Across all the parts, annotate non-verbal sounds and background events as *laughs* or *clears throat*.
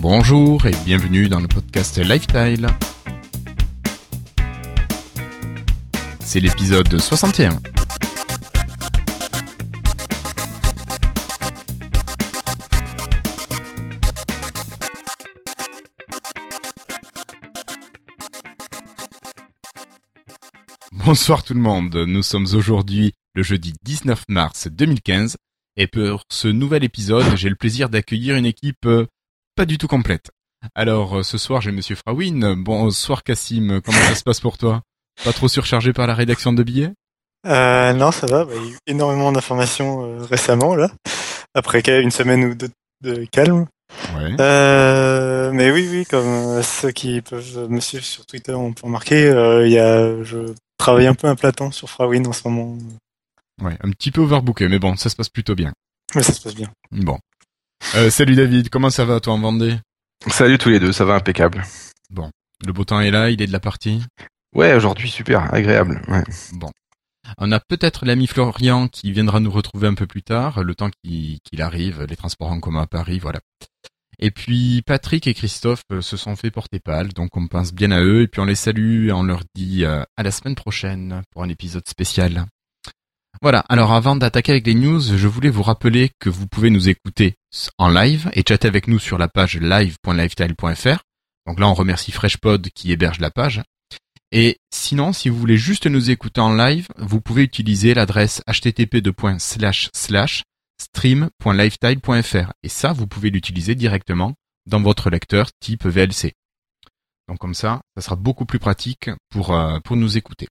Bonjour et bienvenue dans le podcast Lifestyle. C'est l'épisode 61. Bonsoir tout le monde, nous sommes aujourd'hui le jeudi 19 mars 2015 et pour ce nouvel épisode j'ai le plaisir d'accueillir une équipe euh, pas du tout complète. Alors euh, ce soir j'ai Monsieur Frawin, bonsoir Cassim, comment ça se passe pour toi? Pas trop surchargé par la rédaction de billets? Euh, Non ça va, bah, il y a eu énormément d'informations euh, récemment là, après une semaine ou deux de calme. Ouais. Euh, mais oui, oui, comme ceux qui peuvent me suivre sur Twitter ont pu remarquer, il y a, je travaille un peu un plat temps sur Frawin en ce moment. Ouais, un petit peu overbooké, mais bon, ça se passe plutôt bien. Mais ça se passe bien. Bon. Euh, salut David, comment ça va toi en Vendée? Salut tous les deux, ça va impeccable. Bon, le beau temps est là, il est de la partie? Ouais, aujourd'hui super, agréable. Ouais. Bon. On a peut-être l'ami Florian qui viendra nous retrouver un peu plus tard, le temps qu'il arrive, les transports en commun à Paris, voilà. Et puis Patrick et Christophe euh, se sont fait porter pâle, donc on pense bien à eux, et puis on les salue et on leur dit euh, à la semaine prochaine pour un épisode spécial. Voilà, alors avant d'attaquer avec les news, je voulais vous rappeler que vous pouvez nous écouter en live et chatter avec nous sur la page live.lifestyle.fr. Donc là, on remercie FreshPod qui héberge la page. Et sinon, si vous voulez juste nous écouter en live, vous pouvez utiliser l'adresse http://stream.lifestyle.fr. Et ça, vous pouvez l'utiliser directement dans votre lecteur type VLC. Donc comme ça, ça sera beaucoup plus pratique pour, euh, pour nous écouter.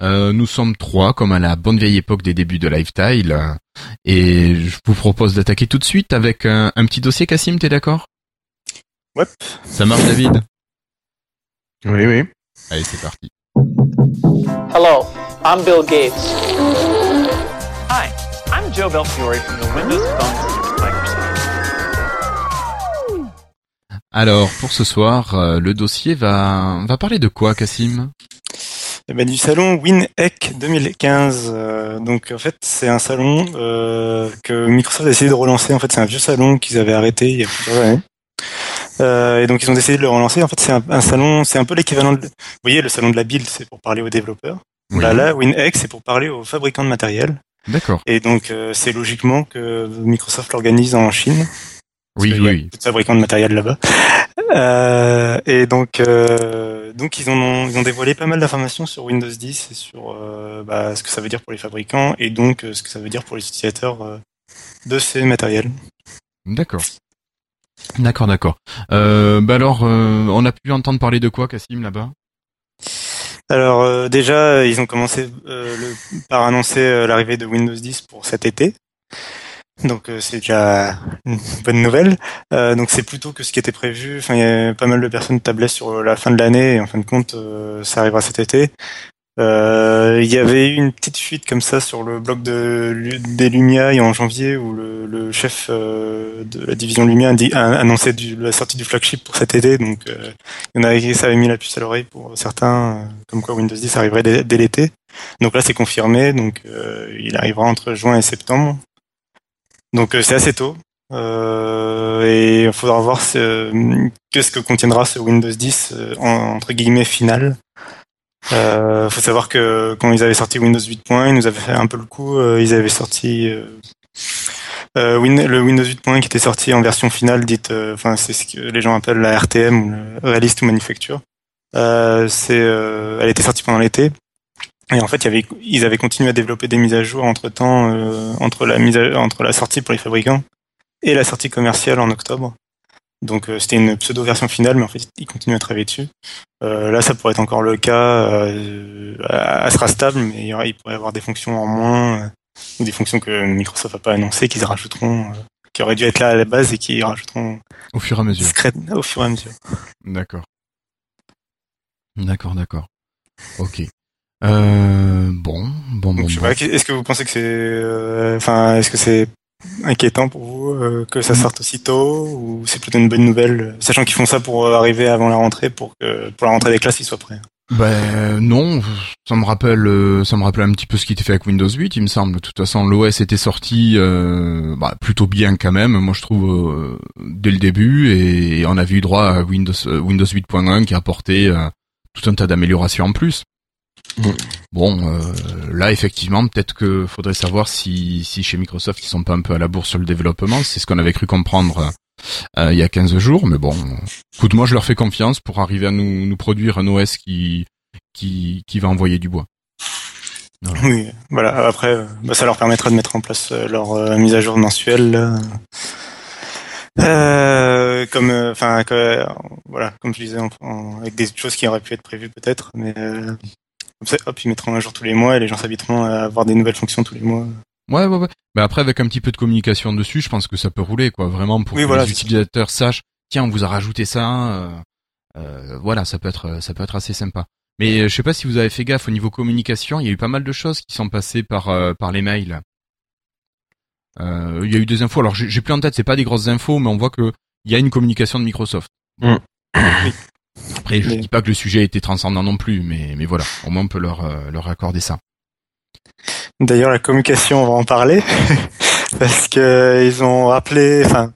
Euh, nous sommes trois, comme à la bonne vieille époque des débuts de Lifestyle. Et je vous propose d'attaquer tout de suite avec un, un petit dossier, Cassim, t'es d'accord? Ouais. Ça marche, David? Oui, oui. Allez, c'est parti. Hello, I'm Bill Gates. Hi, I'm Joe Belfiore from the Windows Phone team at Microsoft. Alors, pour ce soir, euh, le dossier va, va parler de quoi, Cassim Eh ben, du salon WinEck 2015. Euh, donc en fait, c'est un salon euh, que Microsoft a essayé de relancer. En fait, c'est un vieux salon qu'ils avaient arrêté il y a plusieurs années. Euh, et donc ils ont décidé de le relancer. En fait, c'est un, un salon, c'est un peu l'équivalent. De, vous voyez, le salon de la build, c'est pour parler aux développeurs. Oui. Là, là, c'est pour parler aux fabricants de matériel. D'accord. Et donc, euh, c'est logiquement que Microsoft l'organise en Chine. Oui, oui. de fabricants de matériel là-bas. Euh, et donc, euh, donc ils, en ont, ils ont dévoilé pas mal d'informations sur Windows 10 et sur euh, bah, ce que ça veut dire pour les fabricants et donc euh, ce que ça veut dire pour les utilisateurs euh, de ces matériels. D'accord. D'accord, d'accord. Euh, bah alors, euh, on a pu entendre parler de quoi, Cassim, là-bas? Alors euh, déjà, ils ont commencé le- par annoncer l'arrivée de Windows 10 pour cet été. Donc euh, c'est déjà une bonne nouvelle. Euh, donc c'est plutôt que ce qui était prévu. Enfin, il y a pas mal de personnes tablaient sur la fin de l'année et en fin de compte, euh, ça arrivera cet été. Euh, il y avait eu une petite fuite comme ça sur le blog de des Lumia en janvier où le, le chef euh, de la division Lumia a, a annoncé du- la sortie du flagship pour cet été. Donc euh, il y en qui ça avait mis la puce à l'oreille pour certains, comme quoi Windows 10 arriverait dès, dès l'été. Donc là c'est confirmé, donc il arrivera entre juin et septembre. Donc euh, c'est assez tôt. Euh, et il faudra voir ce, que contiendra ce Windows 10 euh, en- entre guillemets final. Euh, faut savoir que quand ils avaient sorti Windows 8.1, ils nous avaient fait un peu le coup. ils avaient sorti le Windows 8.1 qui était sorti en version finale, dite, enfin c'est ce que les gens appellent la RTM ou Realist to Manufacture. C'est, elle était sortie pendant l'été. Et en fait, il y avait, ils avaient continué à développer des mises à jour entre temps, entre la mise à- entre la sortie pour les fabricants et la sortie commerciale en octobre. Donc euh, c'était une pseudo version finale, mais en fait ils continuent à travailler dessus. Euh, là, ça pourrait être encore le cas. Euh, elle sera stable, mais il, y aura, il pourrait y avoir des fonctions en moins euh, ou des fonctions que Microsoft n'a pas annoncées, qu'ils rajouteront, euh, qui auraient dû être là à la base et qui rajouteront Au fur et à mesure. au fur et à mesure. D'accord. D'accord, d'accord. Ok. Euh, bon, bon, bon, est-ce que vous pensez que c'est, euh, enfin, est-ce que c'est inquiétant pour vous euh, que ça sorte aussitôt ou c'est plutôt une bonne nouvelle, sachant qu'ils font ça pour euh, arriver avant la rentrée, pour que pour la rentrée des classes ils soient prêts? Ben non, ça me rappelle, euh, ça me rappelle un petit peu ce qui était fait avec Windows 8, il me semble. De toute façon, l'OS était sorti euh, bah, plutôt bien quand même, moi je trouve euh, dès le début, et on avait eu droit à Windows Windows 8.1 qui a apporté euh, tout un tas d'améliorations en plus. Mm. Bon, euh, là effectivement, peut-être que faudrait savoir si, si chez Microsoft ils sont pas un peu à la bourre sur le développement. C'est ce qu'on avait cru comprendre euh, il y a 15 jours, mais bon, écoute, moi je leur fais confiance pour arriver à nous, nous produire un OS qui, qui, qui va envoyer du bois. Oui, voilà. Après, euh, bah, ça leur permettra de mettre en place euh, leur euh, mise à jour mensuelle. là. Euh, comme, euh, enfin, voilà, comme je disais, avec des choses qui auraient pu être prévues peut-être, mais euh, comme ça, hop, ils mettront un jour tous les mois et les gens s'habiteront à avoir des nouvelles fonctions tous les mois. Ouais, ouais, ouais. Mais après, avec un petit peu de communication dessus, je pense que ça peut rouler, quoi. Vraiment, pour Oui, que voilà, les ça. utilisateurs sachent, tiens, on vous a rajouté ça. euh, euh, voilà, ça peut être, ça peut être assez sympa. Mais euh, je sais pas si vous avez fait gaffe au niveau communication, il y a eu pas mal de choses qui sont passées par euh, par les mails. Euh, il y a eu des infos. Alors, j'ai plus en tête, c'est pas des grosses infos, mais on voit que il y a une communication de Microsoft. Mm. Oui. Après, je Mais- dis pas que le sujet a été transcendant non plus, mais mais voilà, au moins on peut leur euh, leur accorder ça. D'ailleurs, la communication, on va en parler *laughs* parce que ils ont rappelé, enfin,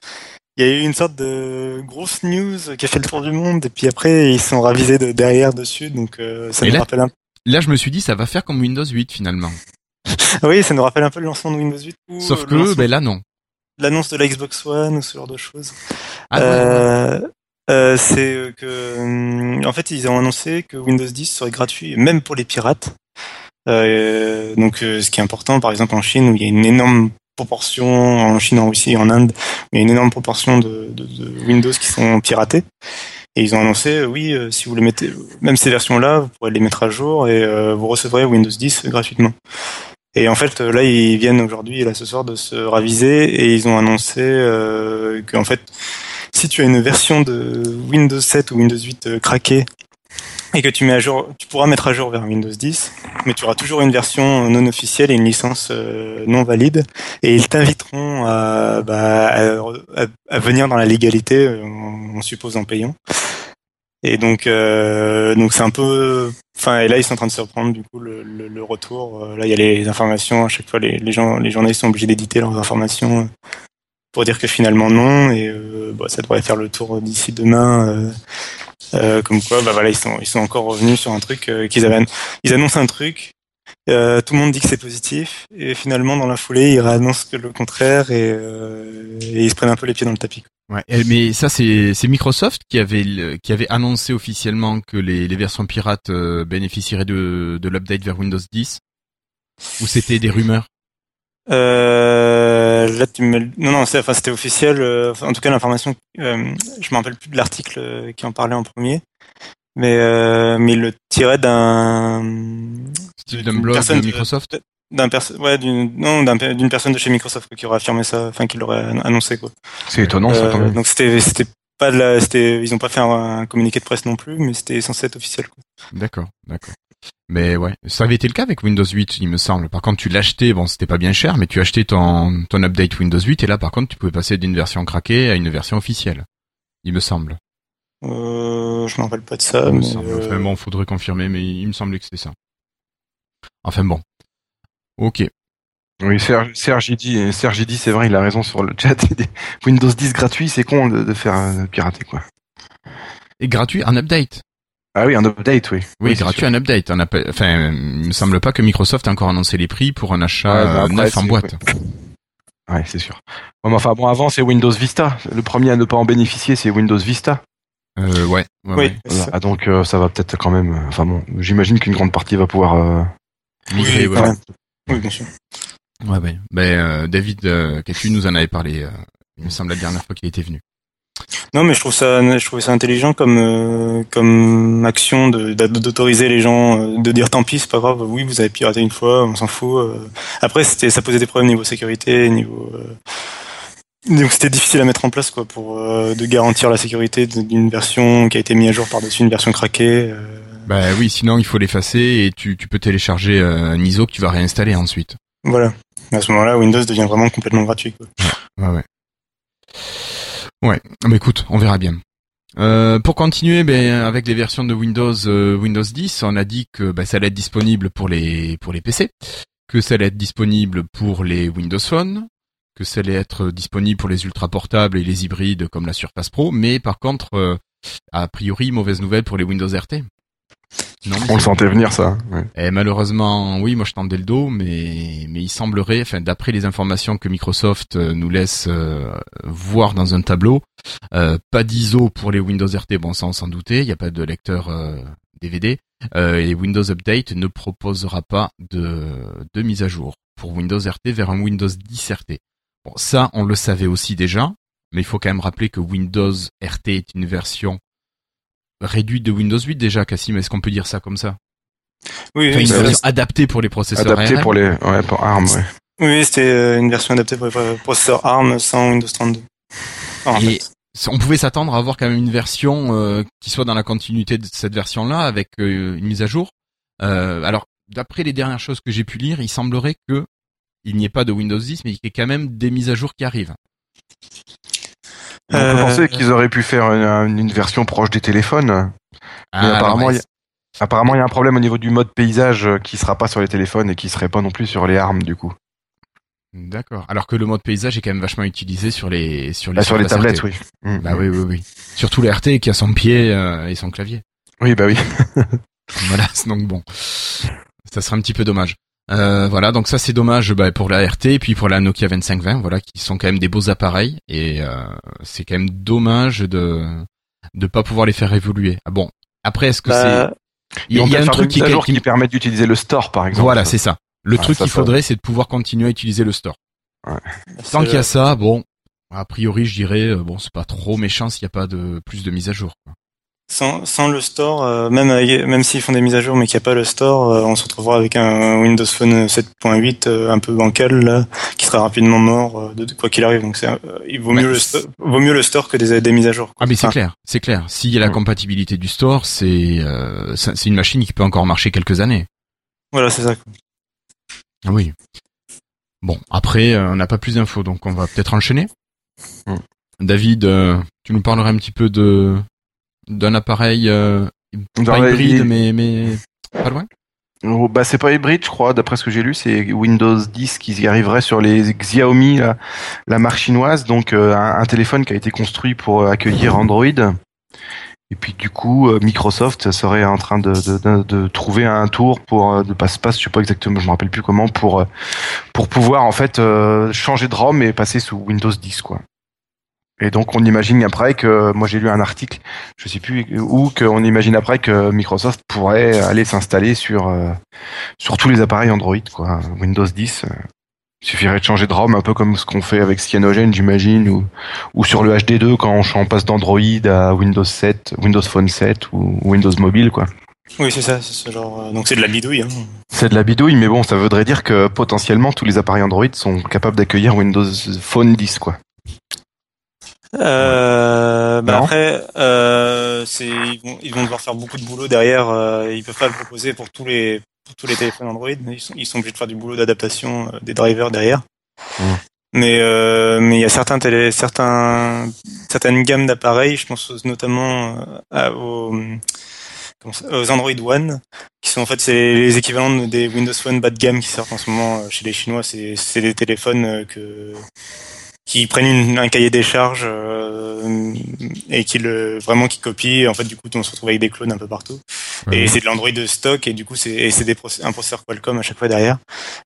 il y a eu une sorte de grosse news qui a fait le tour du monde et puis après ils sont ravisés de derrière dessus, donc euh, ça Et nous là- rappelle un Là, je me suis dit, ça va faire comme Windows 8 finalement. *laughs* oui, ça nous rappelle un peu le lancement de Windows 8 ou Sauf euh, que, ben là, non. l'annonce de la Xbox One ou ce genre de choses. Ah, ouais, ouais. Euh, euh, c'est euh, que, hum, en fait, ils ont annoncé que Windows 10 serait gratuit, même pour les pirates. Euh, donc, euh, ce qui est important, par exemple en Chine, où il y a une énorme proportion, en Chine, en Russie, en Inde, où il y a une énorme proportion de, de, de Windows qui sont piratés. Et ils ont annoncé, euh, oui, euh, si vous les mettez, même ces versions-là, vous pourrez les mettre à jour et euh, vous recevrez Windows 10 gratuitement. Et en fait, euh, là, ils viennent aujourd'hui, là, ce soir, de se raviser et ils ont annoncé euh, qu'en fait, si tu as une version de Windows 7 ou Windows 8 euh, craquée et que tu mets à jour, tu pourras mettre à jour vers Windows 10, mais tu auras toujours une version non officielle et une licence euh, non valide, et ils t'inviteront à, bah, venir dans la légalité, euh, on suppose en payant. Et donc, euh, donc c'est un peu, enfin, et là ils sont en train de se reprendre du coup le, retour. Euh, Là, il y a les informations à chaque fois, les, gens, les journalistes sont obligés d'éditer leurs informations euh, pour dire que finalement non, et euh, bah, ça devrait faire le tour d'ici demain. euh, euh, comme quoi, bah voilà, ils sont, ils sont encore revenus sur un truc qu'ils avaient, ils annoncent un truc. tout le monde dit que c'est positif et finalement dans la foulée ils réannoncent le contraire et, ils se prennent un peu les pieds dans le tapis. Ouais, mais ça c'est Microsoft qui avait qui avait annoncé officiellement que les, les versions pirates bénéficieraient de de l'update vers Windows 10 ou c'était des rumeurs? Euh, là, tu me... non, non, c'est- enfin, c'était officiel. euh, en tout cas, l'information, euh, je me rappelle plus de l'article euh, qui en parlait en premier, mais euh, mais il le tirait d'un Steve d'une Dunblog personne de Microsoft d'un perso- ouais, d'une non, d'un d'une personne de chez Microsoft qui aurait affirmé ça, enfin, qui l'aurait annoncé quoi. C'est étonnant ça quand Euh, même. donc c'était c'était pas de la, c'était, ils ont pas fait un, un communiqué de presse non plus, mais c'était censé être officiel. Quoi. D'accord, d'accord. Mais ouais, ça avait été le cas avec Windows 8, il me semble. Par contre, tu l'achetais, bon, c'était pas bien cher, mais tu achetais ton ton update Windows 8 et là par contre, tu pouvais passer d'une version craquée à une version officielle. Il me semble. Euh, je me rappelle pas de ça. Il me mais, semble. euh, Enfin bon, faudrait confirmer, mais il me semblait que c'était ça. Enfin bon. Ok. Oui, Serge, Serge, il dit, Serge, il dit, c'est vrai, il a raison sur le chat. *laughs* Windows 10 gratuit, c'est con de, de faire euh, pirater quoi. Et gratuit, un update. Ah oui, un update, oui. Oui, gratuit, sûr. un update. Enfin, il me semble pas que Microsoft a encore annoncé les prix pour un achat Ouais, bah euh, après, neuf en boîte. Ouais, c'est sûr. Mais enfin, bon, avant, c'est Windows Vista. Le premier à ne pas en bénéficier, c'est Windows Vista. Euh, ouais. ouais, oui. Ah, donc, euh, ça va peut-être quand même. euh, Enfin bon, j'imagine qu'une grande partie va pouvoir. euh, Migrer, Oui. Oui, bien sûr. Ouais, ouais. Ben, euh, David euh, Catu nous en avait parlé, euh, il me semble, la dernière fois qu'il était venu. Non, mais je trouve ça, je trouvais ça intelligent comme euh, comme action d'autoriser les gens, euh, de dire tant pis, c'est pas grave. Oui, vous avez piraté une fois, on s'en fout. euh. Après, c'était, ça posait des problèmes niveau sécurité, niveau. Donc c'était difficile à mettre en place quoi pour de garantir la sécurité d'une version qui a été mise à jour par-dessus une version craquée. Bah oui, sinon il faut l'effacer et tu, tu peux télécharger un ISO que tu vas réinstaller ensuite. Voilà. À ce moment-là, Windows devient vraiment complètement gratuit. Quoi. Ouais, ouais. Ouais, mais écoute, on verra bien. Euh, pour continuer, ben, avec les versions de Windows euh, Windows 10, on a dit que ben, ça allait être disponible pour les pour les PC, que ça allait être disponible pour les Windows Phone, que ça allait être disponible pour les ultra portables et les hybrides comme la Surface Pro, mais par contre, euh, a priori, mauvaise nouvelle pour les Windows RT. Non, On le sentait venir ça. ouais. Et malheureusement, oui, moi je tendais le dos, mais mais il semblerait, enfin d'après les informations que Microsoft euh, nous laisse euh, voir dans un tableau, euh, pas d'ISO pour les Windows RT, bon ça on s'en doutait, il n'y a pas de lecteur euh, DVD, euh, et Windows Update ne proposera pas de de mise à jour pour Windows RT vers un Windows 10 RT. Bon, ça on le savait aussi déjà, mais il faut quand même rappeler que Windows RT est une version réduite de Windows 8 déjà, Cassim, est-ce qu'on peut dire ça comme ça? Oui, Enfin, oui, une version adaptée pour les processeurs Adapté ARM. pour les, ouais, pour ARM, ouais. oui, c'était euh, une version adaptée pour les euh, processeurs ARM sans Windows 32. Enfin, en Et- fait. on pouvait s'attendre à avoir quand même une version euh, qui soit dans la continuité de cette version-là avec euh, une mise à jour. Euh, alors, d'après les dernières choses que j'ai pu lire, il semblerait que il n'y ait pas de Windows 10, mais qu'il y ait quand même des mises à jour qui arrivent. On peut Euh, penser qu'ils auraient pu faire une, une version proche des téléphones. Ah, apparemment, alors, il y a- Apparemment, il y a un problème au niveau du mode paysage euh, qui sera pas sur les téléphones et qui serait pas non plus sur les ARM du coup. D'accord. Alors que le mode paysage est quand même vachement utilisé sur les sur les, Là, sur les tablettes, RT. oui. Mm. Bah oui, oui, oui. Surtout le RT qui a son pied euh, et son clavier. Oui, bah oui. Voilà, *laughs* donc bon, ça serait un petit peu dommage. Euh, voilà, donc ça c'est dommage bah, pour la RT et puis pour la Nokia 2520, voilà, qui sont quand même des beaux appareils et euh, c'est quand même dommage de de pas pouvoir les faire évoluer. Ah bon, après est-ce que bah, c'est il y, a- Ils il y a vont un truc qui, qui- qui permettent d'utiliser le store, par exemple. voilà, c'est ça. Le Ah, truc qu'il faudrait, c'est de pouvoir continuer à utiliser le store. Tant c'est- qu'il y a ça, bon, a priori, je dirais, euh, bon, c'est pas trop méchant s'il n'y a pas de plus de mise à jour. quoi. Sans, sans le store, euh, même avec- même s'ils font des mises à jour mais qu'il n'y a pas le store, euh, on se retrouvera avec un Windows Phone 7.8 euh, un peu bancal là, qui sera rapidement mort euh, de, de quoi qu'il arrive. Donc c'est, euh, il vaut Mais mieux le c'est- sto- vaut mieux le store que des, des mises à jour. quoi. Ah mais c'est Enfin, clair, c'est clair. S'il y a la Mm. compatibilité du store, c'est euh, une machine qui peut encore marcher quelques années. Voilà, c'est ça. quoi. Ah Oui. Bon, après, euh, on n'a pas plus d'infos, donc on va peut-être enchaîner. Mm. David, euh, tu nous parlerais un petit peu de d'un appareil euh, pas hybride, mais mais pas loin. Oh, bah c'est pas hybride, je crois, d'après ce que j'ai lu, c'est Windows 10 qui y arriverait sur les Xiaomi, la, la marque chinoise, donc euh, un, un téléphone qui a été construit pour accueillir Android. Et puis du coup, euh, Microsoft serait en train de, de, de, de trouver un tour pour euh, de passe-passe, je sais pas exactement, je me rappelle plus comment, pour pour pouvoir en fait euh, changer de ROM et passer sous Windows 10 quoi. Et donc on imagine après que, moi j'ai lu un article, je sais plus où, qu'on imagine après que Microsoft pourrait aller s'installer sur euh, sur tous les appareils Android quoi, Windows 10. euh, il suffirait de changer de ROM un peu comme ce qu'on fait avec Cyanogen j'imagine ou ou sur le HD2 quand on, passe d'Android à Windows 7, Windows Phone 7 ou Windows Mobile quoi. Oui, c'est ça. C'est ce genre. euh, donc c'est de la bidouille. Hein. C'est de la bidouille mais bon, ça voudrait dire que potentiellement tous les appareils Android sont capables d'accueillir Windows Phone 10 quoi. Euh, bah après, euh, c'est ils vont, ils vont devoir faire beaucoup de boulot derrière. Euh, ils peuvent pas le proposer pour tous les pour tous les téléphones Android. Ils sont, ils sont obligés de faire du boulot d'adaptation euh, des drivers derrière. Mm. Mais euh, mais il y a certains télé, certains certaines gammes d'appareils. Je pense notamment euh, à- aux aux Android One, qui sont en fait c'est les équivalents des Windows Phone bas de gamme qui sortent en ce moment euh, chez les Chinois. C'est c'est des téléphones que qui prennent une- un cahier des charges euh, et qui le vraiment qui copient. Et en fait, du coup, on se retrouve avec des clones un peu partout. Et c'est de l'Android de stock et du coup, c'est c'est un processeur Qualcomm à chaque fois derrière.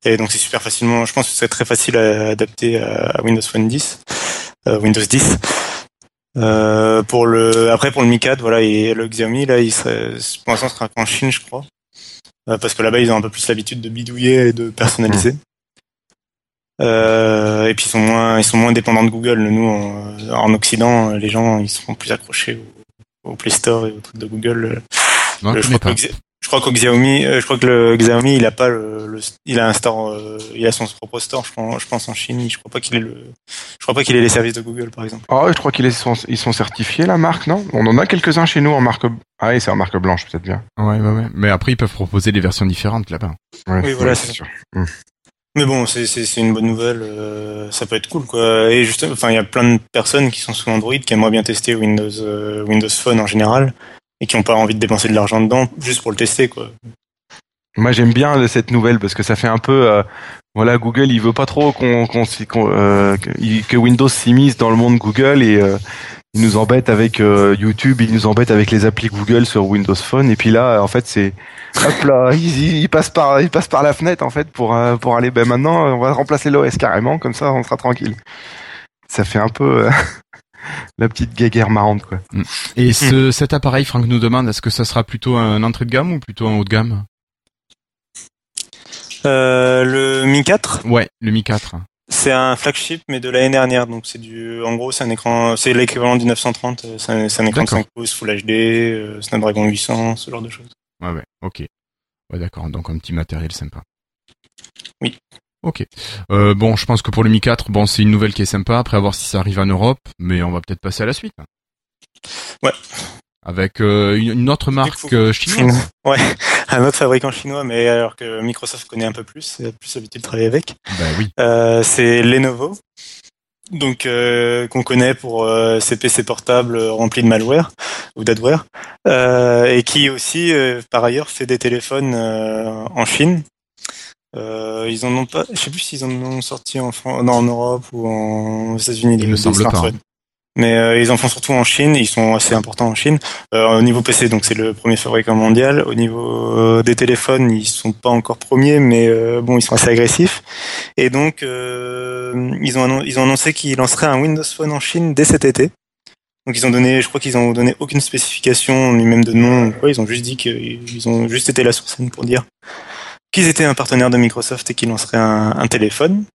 Et donc, c'est super facilement. Je pense que c'est très facile à adapter à, Windows Phone 10, euh, Windows 10. Euh, pour le après pour le Mi 4 voilà et le Xiaomi là il serait pour l'instant ce sera qu'en Chine je crois Euh, parce que là-bas ils ont un peu plus l'habitude de bidouiller et de personnaliser euh, et puis ils sont moins ils sont moins dépendants de Google nous en, en Occident les gens ils seront plus accrochés au, au Play Store et au truc de Google Non, Le- je crois pas. que je crois qu'au Xiaomi, euh, je crois que le Xiaomi, il a pas le, le- il a un store, euh, il a son propre store, je pense, je pense en Chine. Je crois pas qu'il ait le, je crois pas qu'il ait les services de Google, par exemple. Ah, je crois qu'ils sont, ils sont certifiés la marque, non? On en a quelques-uns chez nous en marque. Ah, c'est en marque blanche peut-être bien. Ouais, ouais, ouais. Mais après, ils peuvent proposer des versions différentes là-bas. Ouais, Oui, voilà, ouais, c'est c'est sûr. Mais bon, c'est une bonne nouvelle. euh, ça peut être cool, quoi. Et justement, enfin, il y a plein de personnes qui sont sous Android qui aimeraient bien tester Windows euh, Windows Phone en général et qui n'ont pas envie de dépenser de l'argent dedans juste pour le tester, quoi. Moi, j'aime bien cette nouvelle parce que ça fait un peu, euh, voilà, Google, il veut pas trop qu'on, que Windows s'immisce dans le monde Google et euh, il nous embête avec euh, YouTube, il nous embête avec les applis Google sur Windows Phone. Et puis là, en fait, c'est, hop là, *laughs* il, il- il passe par, il passe par la fenêtre en fait pour euh, pour aller. Ben maintenant, on va remplacer l'OS carrément, comme ça, on sera tranquille. Ça fait un peu euh, *laughs* la petite guéguerre marrante, quoi. Et ce, cet appareil, Franck nous demande, est-ce que ça sera plutôt un entrée de gamme ou plutôt un haut de gamme? Euh, le Mi 4, Ouais, le Mi 4. C'est un flagship mais de l'année dernière, donc c'est du, en gros, c'est un écran, c'est l'équivalent du 930. euh, C'est un, écran de D'accord. 5 pouces Full HD, euh, Snapdragon 800, ce genre de choses. Ouais, ouais, ok. Ouais, d'accord, donc un petit matériel sympa. Oui. Ok. Euh, bon, je pense que pour le Mi 4, bon, c'est une nouvelle qui est sympa, après à voir si ça arrive en Europe, mais on va peut-être passer à la suite. Ouais. Avec euh, une, une autre marque chinoise. *laughs* ouais, un autre fabricant chinois, mais alors que Microsoft connaît un peu plus, c'est plus l'habitude de travailler avec. bah oui. Euh, c'est Lenovo, donc euh, qu'on connaît pour euh, ses PC portables remplis de malware ou d'adware, euh, et qui aussi, euh, par ailleurs, fait des téléphones euh, en Chine. Euh, ils en ont pas, je sais plus s'ils en ont sorti en Fran- non, en Europe ou en aux États-Unis. Il me semble pas, smartphones. Mais euh, ils en font surtout en Chine, ils sont assez importants en Chine. Euh, au niveau PC, donc c'est le premier fabricant mondial. Au niveau euh, des téléphones, ils sont pas encore premiers, mais euh, bon, ils sont assez agressifs. Et donc, euh, ils ont ils ont annoncé qu'ils lanceraient un Windows Phone en Chine dès cet été. Donc ils ont donné, je crois qu'ils ont donné aucune spécification ni même de nom. Ils ont juste dit qu'ils ont juste été là sur scène pour dire qu'ils étaient un partenaire de Microsoft et qu'ils lanceraient un téléphone.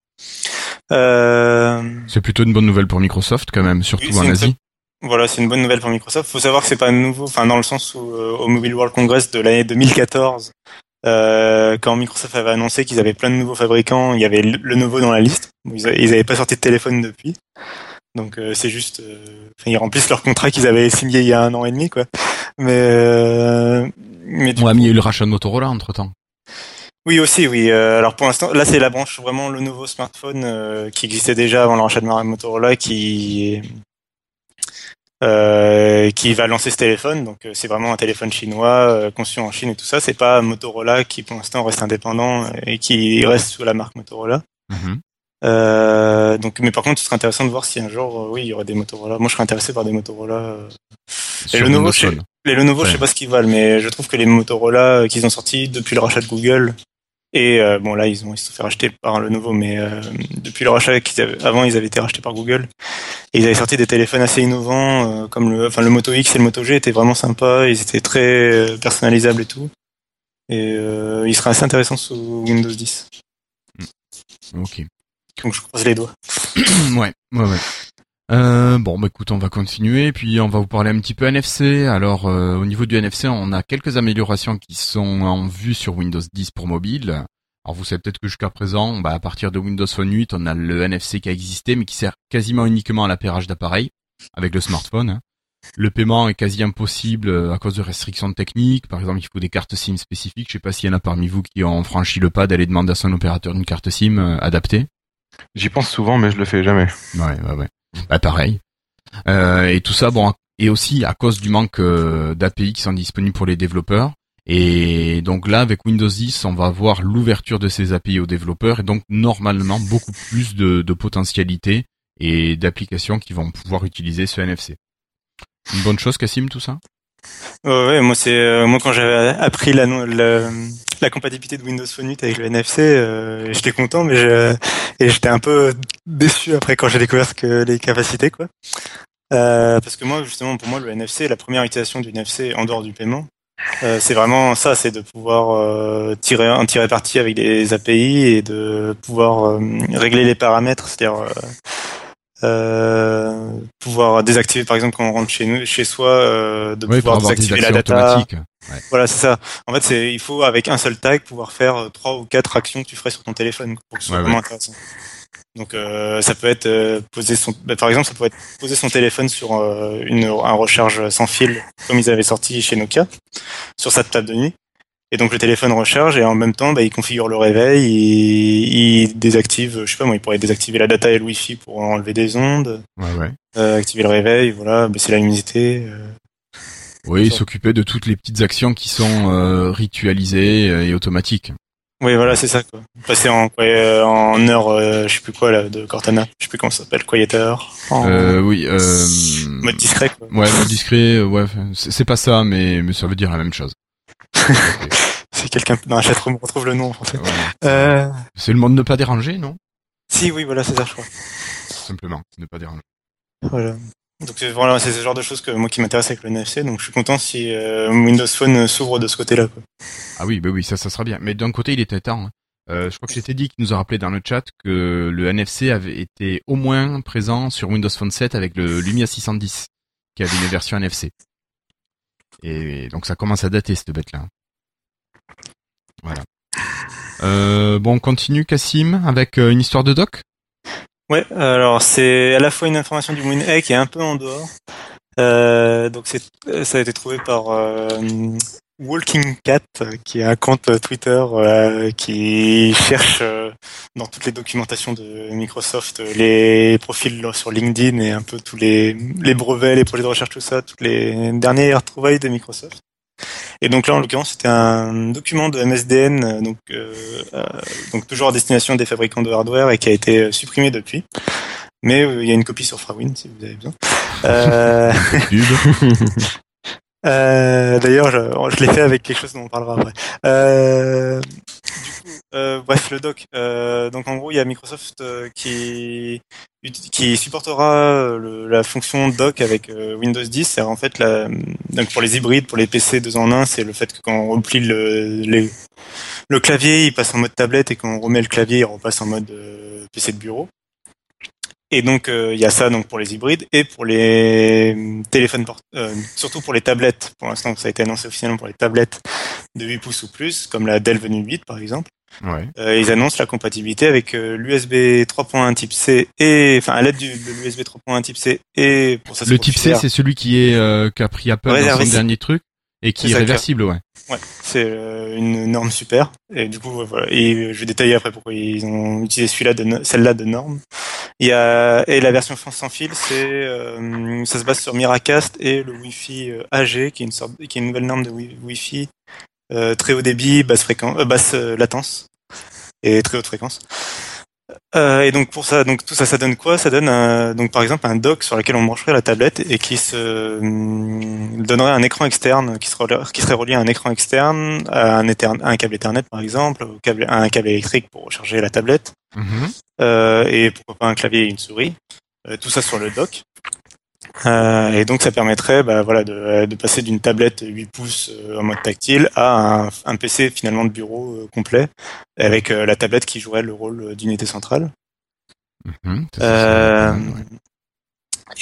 Euh, C'est plutôt une bonne nouvelle pour Microsoft quand même, surtout Oui, en Asie. Voilà, c'est une bonne nouvelle pour Microsoft. Faut savoir que c'est pas nouveau, enfin dans le sens où euh, au Mobile World Congress de l'année 2014, euh, quand Microsoft avait annoncé qu'ils avaient plein de nouveaux fabricants, il y avait le Lenovo dans la liste. Ils, a- ils avaient pas sorti de téléphone depuis, donc euh, c'est juste, euh, ils remplissent leur contrat qu'ils avaient signé il y a un an et demi, quoi. Mais euh, mais y a eu le rachat de Motorola entre temps. Oui aussi, oui. Euh, alors pour l'instant, là c'est la branche vraiment le nouveau smartphone euh, qui existait déjà avant le rachat de Motorola qui euh, qui va lancer ce téléphone. Donc c'est vraiment un téléphone chinois conçu en Chine et tout ça. C'est pas Motorola qui pour l'instant reste indépendant et qui reste sous la marque Motorola. Mhm. Donc, mais par contre, ce serait intéressant de voir si un jour, oui, il y aurait des Motorola. Moi, je serais intéressé par des Motorola. Sur le nouveau. Les Lenovo, je sais pas ce qu'ils valent, mais je trouve que les Motorola qu'ils ont sortis depuis le rachat de Google, et euh, bon là ils ont ils se sont fait racheter par Lenovo, mais euh, depuis le rachat qu'ils avaient- avant ils avaient été rachetés par Google, et ils avaient sorti des téléphones assez innovants, euh, comme le, enfin le Moto X et le Moto G étaient vraiment sympas, ils étaient très euh, personnalisables et tout, et euh, ils seraient assez intéressants sous Windows 10. Ok. Donc je croise les doigts. *coughs* ouais, ouais, ouais. Euh, bon, bah écoute, on va continuer, puis on va vous parler un petit peu NFC. Alors, euh, au niveau du NFC, on a quelques améliorations qui sont en vue sur Windows 10 pour mobile. Alors, vous savez peut-être que jusqu'à présent, bah, à partir de Windows Phone 8, on a le NFC qui a existé, mais qui sert quasiment uniquement à l'appairage d'appareils avec le smartphone. hein. Le paiement est quasi impossible euh, à cause de restrictions techniques. Par exemple, il faut des cartes SIM spécifiques. Je sais pas s'il y en a parmi vous qui ont franchi le pas d'aller demander à son opérateur une carte SIM adaptée. J'y pense souvent, mais je le fais jamais. Ouais, ouais, ouais. Bah pareil. Euh, et tout ça, bon, et aussi à cause du manque euh, d'API qui sont disponibles pour les développeurs. Et donc là, avec Windows 10, on va avoir l'ouverture de ces API aux développeurs et donc normalement beaucoup plus de, de potentialités et d'applications qui vont pouvoir utiliser ce NFC. Une bonne chose, Cassim, tout ça? Ouais, moi c'est euh, moi quand j'avais appris la, la compatibilité de Windows Phone 8 avec le NFC, euh, j'étais content, mais je, et j'étais un peu déçu après quand j'ai découvert que les capacités quoi. Euh, parce que moi justement pour moi le NFC, la première utilisation du NFC en dehors du paiement, c'est vraiment ça, c'est de pouvoir tirer un tirer parti avec des API et de pouvoir régler les paramètres, c'est-à-dire euh, pouvoir désactiver par exemple quand on rentre chez nous chez soi euh, de pouvoir désactiver la data. Ouais. voilà c'est ça. En fait c'est il faut avec un seul tag pouvoir faire euh, trois ou quatre actions que tu ferais sur ton téléphone pour que ce soit Ouais, vraiment intéressant. Donc euh, ça peut être euh, poser son bah, par exemple ça peut être poser son téléphone sur euh, une un recharge sans fil comme ils avaient sorti chez Nokia sur sa table de nuit Et donc le téléphone recharge et en même temps, bah, il configure le réveil, il, il désactive, je sais pas moi, il pourrait désactiver la data et le Wi-Fi pour enlever des ondes, Ouais, ouais. euh, activer le réveil, voilà, baisser la luminosité. euh. Oui, s'occuper de toutes les petites actions qui sont euh, ritualisées euh, et automatiques. Oui, voilà, c'est ça quoi. Passer en quoi, euh, en heure, euh, je sais plus quoi là, de Cortana, je sais plus comment ça s'appelle, Quiet Hour, en Euh, oui. Euh, mode discret. Quoi. Ouais, mode discret. Ouais, c'est c'est pas ça, mais mais ça veut dire la même chose. *laughs* Si quelqu'un dans la chatroom retrouve le nom en français. Euh, C'est le mode ne pas déranger, non? Si, oui, voilà, c'est ça, je crois. Simplement, ne pas déranger. Voilà. Donc voilà, c'est ce genre de choses que moi qui m'intéresse avec le NFC. Donc je suis content si euh, Windows Phone s'ouvre de ce côté-là. Ah oui, bah oui, ça, ça sera bien. Mais d'un côté, il était temps. hein. Euh, je crois que c'était dit qui nous a rappelé dans le chat que le NFC avait été au moins présent sur Windows Phone 7 avec le Lumia 610, qui avait une version NFC. Et donc ça commence à dater cette bête-là. Voilà. Euh, bon, on continue, Cassim, avec euh, une histoire de doc? Ouais, alors c'est à la fois une information du WinHack et un peu en dehors. Euh, donc ça a été trouvé par Walking Cat, qui est un compte Twitter qui cherche dans toutes les documentations de Microsoft les profils sur LinkedIn et un peu tous les, les brevets, les projets de recherche, tout ça, toutes les dernières trouvailles de Microsoft. Et donc là, en l'occurrence, c'était un document de MSDN, euh, donc, euh, euh, donc toujours à destination des fabricants de hardware et qui a été euh, supprimé depuis. Mais il y a une copie sur Frawin si vous avez besoin. *laughs* *laughs* Euh, D'ailleurs, je, je l'ai fait avec quelque chose dont on parlera après. Euh, du coup, euh, bref, le doc. Euh, donc en gros, il y a Microsoft euh, qui qui supportera la fonction doc avec Windows 10. C'est en fait la, donc pour les hybrides, pour les PC 2 en 1, c'est le fait que quand on replie le, le clavier, il passe en mode tablette et quand on remet le clavier, il repasse en mode PC de bureau. Et donc euh, il y a ça donc pour les hybrides et pour les euh, téléphones port- euh, surtout pour les tablettes. Pour l'instant, ça a été annoncé officiellement pour les tablettes de 8 pouces ou plus, comme la Dell Venue 8 par exemple. Ouais. Euh, ils annoncent la compatibilité avec euh, l'USB 3.1 type C et enfin à l'aide de l'USB 3.1 type C et pour ça Le type C, c'est celui qui est euh, qu'a pris Apple dans Réservé, son dernier truc et qui est réversible, ouais. Ouais, c'est euh, une norme super. Et du coup, voilà. Et je vais détailler après pourquoi ils ont utilisé celui-là de celle-là de norme. Il y a et la version sans fil, c'est euh, ça se base sur Miracast et le Wi-Fi euh, AG, qui est une sorte, qui est une nouvelle norme de wi- Wi-Fi euh, très haut débit, basse fréquence, basse latence et très haute fréquence. Euh, et donc pour ça, donc tout ça, ça donne quoi? Ça donne un- donc par exemple un dock sur lequel on brancherait la tablette et qui se hum, donnerait un écran externe qui serait qui serait relié à un écran externe, à un, Ethernet- à un câble Ethernet par exemple, au câble, à un câble électrique pour recharger la tablette Mhm. euh, et pourquoi pas un clavier et une souris. Euh, tout ça sur le dock. Euh, et donc ça permettrait bah, voilà, de, de passer d'une tablette 8 pouces euh, en mode tactile à un, un PC finalement de bureau euh, complet avec euh, la tablette qui jouerait le rôle euh, d'unité centrale. Mhm. Euh,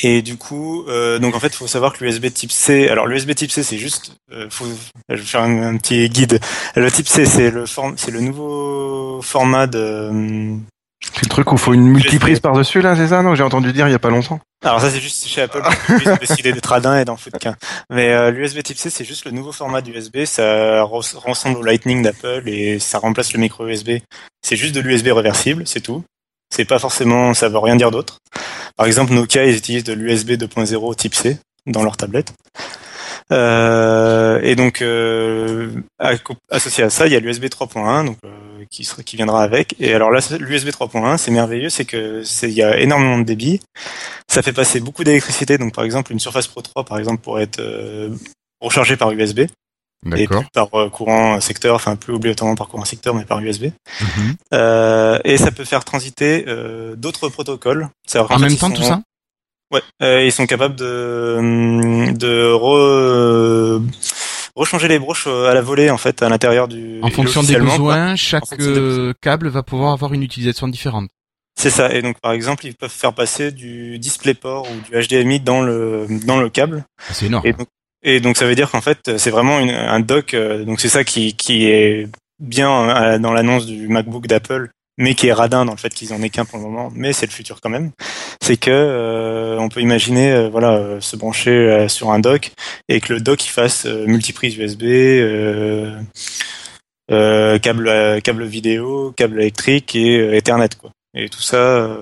et du coup, euh, donc en fait, il faut savoir que l'USB Type C. Alors l'USB Type C, c'est juste. euh, faut, je vais faire un, un petit guide. Le Type C, c'est le form, c'est le nouveau format de. C'est le truc où il faut une multiprise par-dessus, là, c'est ça Non, j'ai entendu dire il y a pas longtemps. Alors ça, c'est juste chez Apple. *laughs* Ils ont décidé d'être radin et d'en foutre qu'un. Mais euh, l'USB Type C, c'est juste le nouveau format d'USB. Ça res- ressemble au Lightning d'Apple et ça remplace le micro USB. C'est juste de l'USB réversible, c'est tout. C'est pas forcément, ça veut rien dire d'autre. Par exemple, Nokia, ils utilisent de l'USB 2.0 Type C dans leur tablette. Euh, et donc, euh, associé à ça, il y a l'USB 3.1, donc euh, qui sera, qui viendra avec. Et alors là, l'USB 3.1, c'est merveilleux, c'est que il y a énormément de débit. Ça fait passer beaucoup d'électricité. Donc, par exemple, une Surface Pro 3, par exemple, pourrait être euh, rechargée par USB et plus par euh, courant secteur, enfin plus obligatoirement par courant secteur, mais par USB. Mhm. Euh, et ça peut faire transiter d'autres protocoles. En fait, même temps, sont- tout ça Ouais, euh, ils sont capables de hum, de re, rechanger les broches euh, à la volée en fait à l'intérieur du. En fonction des quoi. besoins, chaque des euh, câble va pouvoir avoir une utilisation différente. C'est ça. Et donc par exemple, ils peuvent faire passer du DisplayPort ou du HDMI dans le dans le câble. Ah, C'est énorme. Et donc, et donc ça veut dire qu'en fait, c'est vraiment une- un dock. euh, donc c'est ça qui, qui est bien euh, dans l'annonce du MacBook d'Apple mais qui est radin dans le fait qu'ils en aient qu'un pour le moment, mais c'est le futur quand même. C'est que euh, on peut imaginer, euh, voilà, euh, se brancher sur un dock et que le dock il fasse multiprise USB, câble câble vidéo, câble électrique et Ethernet quoi. Et tout ça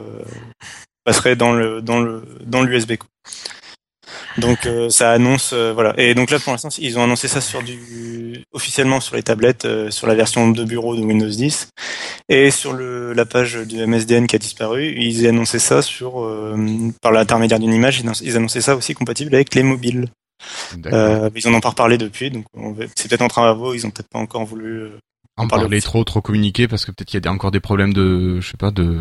passerait dans le dans le dans l'USB quoi. Donc euh, ça annonce euh, voilà et donc là pour l'instant ils ont annoncé ça sur du officiellement sur les tablettes euh, sur la version de bureau de Windows 10 et sur le la page du MSDN qui a disparu ils annonçaient ça sur euh, par l'intermédiaire d'une image ils annonçaient- ça aussi compatible avec les mobiles. Euh, ils en ont pas reparlé depuis donc c'est peut-être en travaux ils ont peut-être pas encore voulu euh, en parle parler aussi. trop, trop communiquer parce que peut-être qu'il y a encore des problèmes de, je sais pas, de,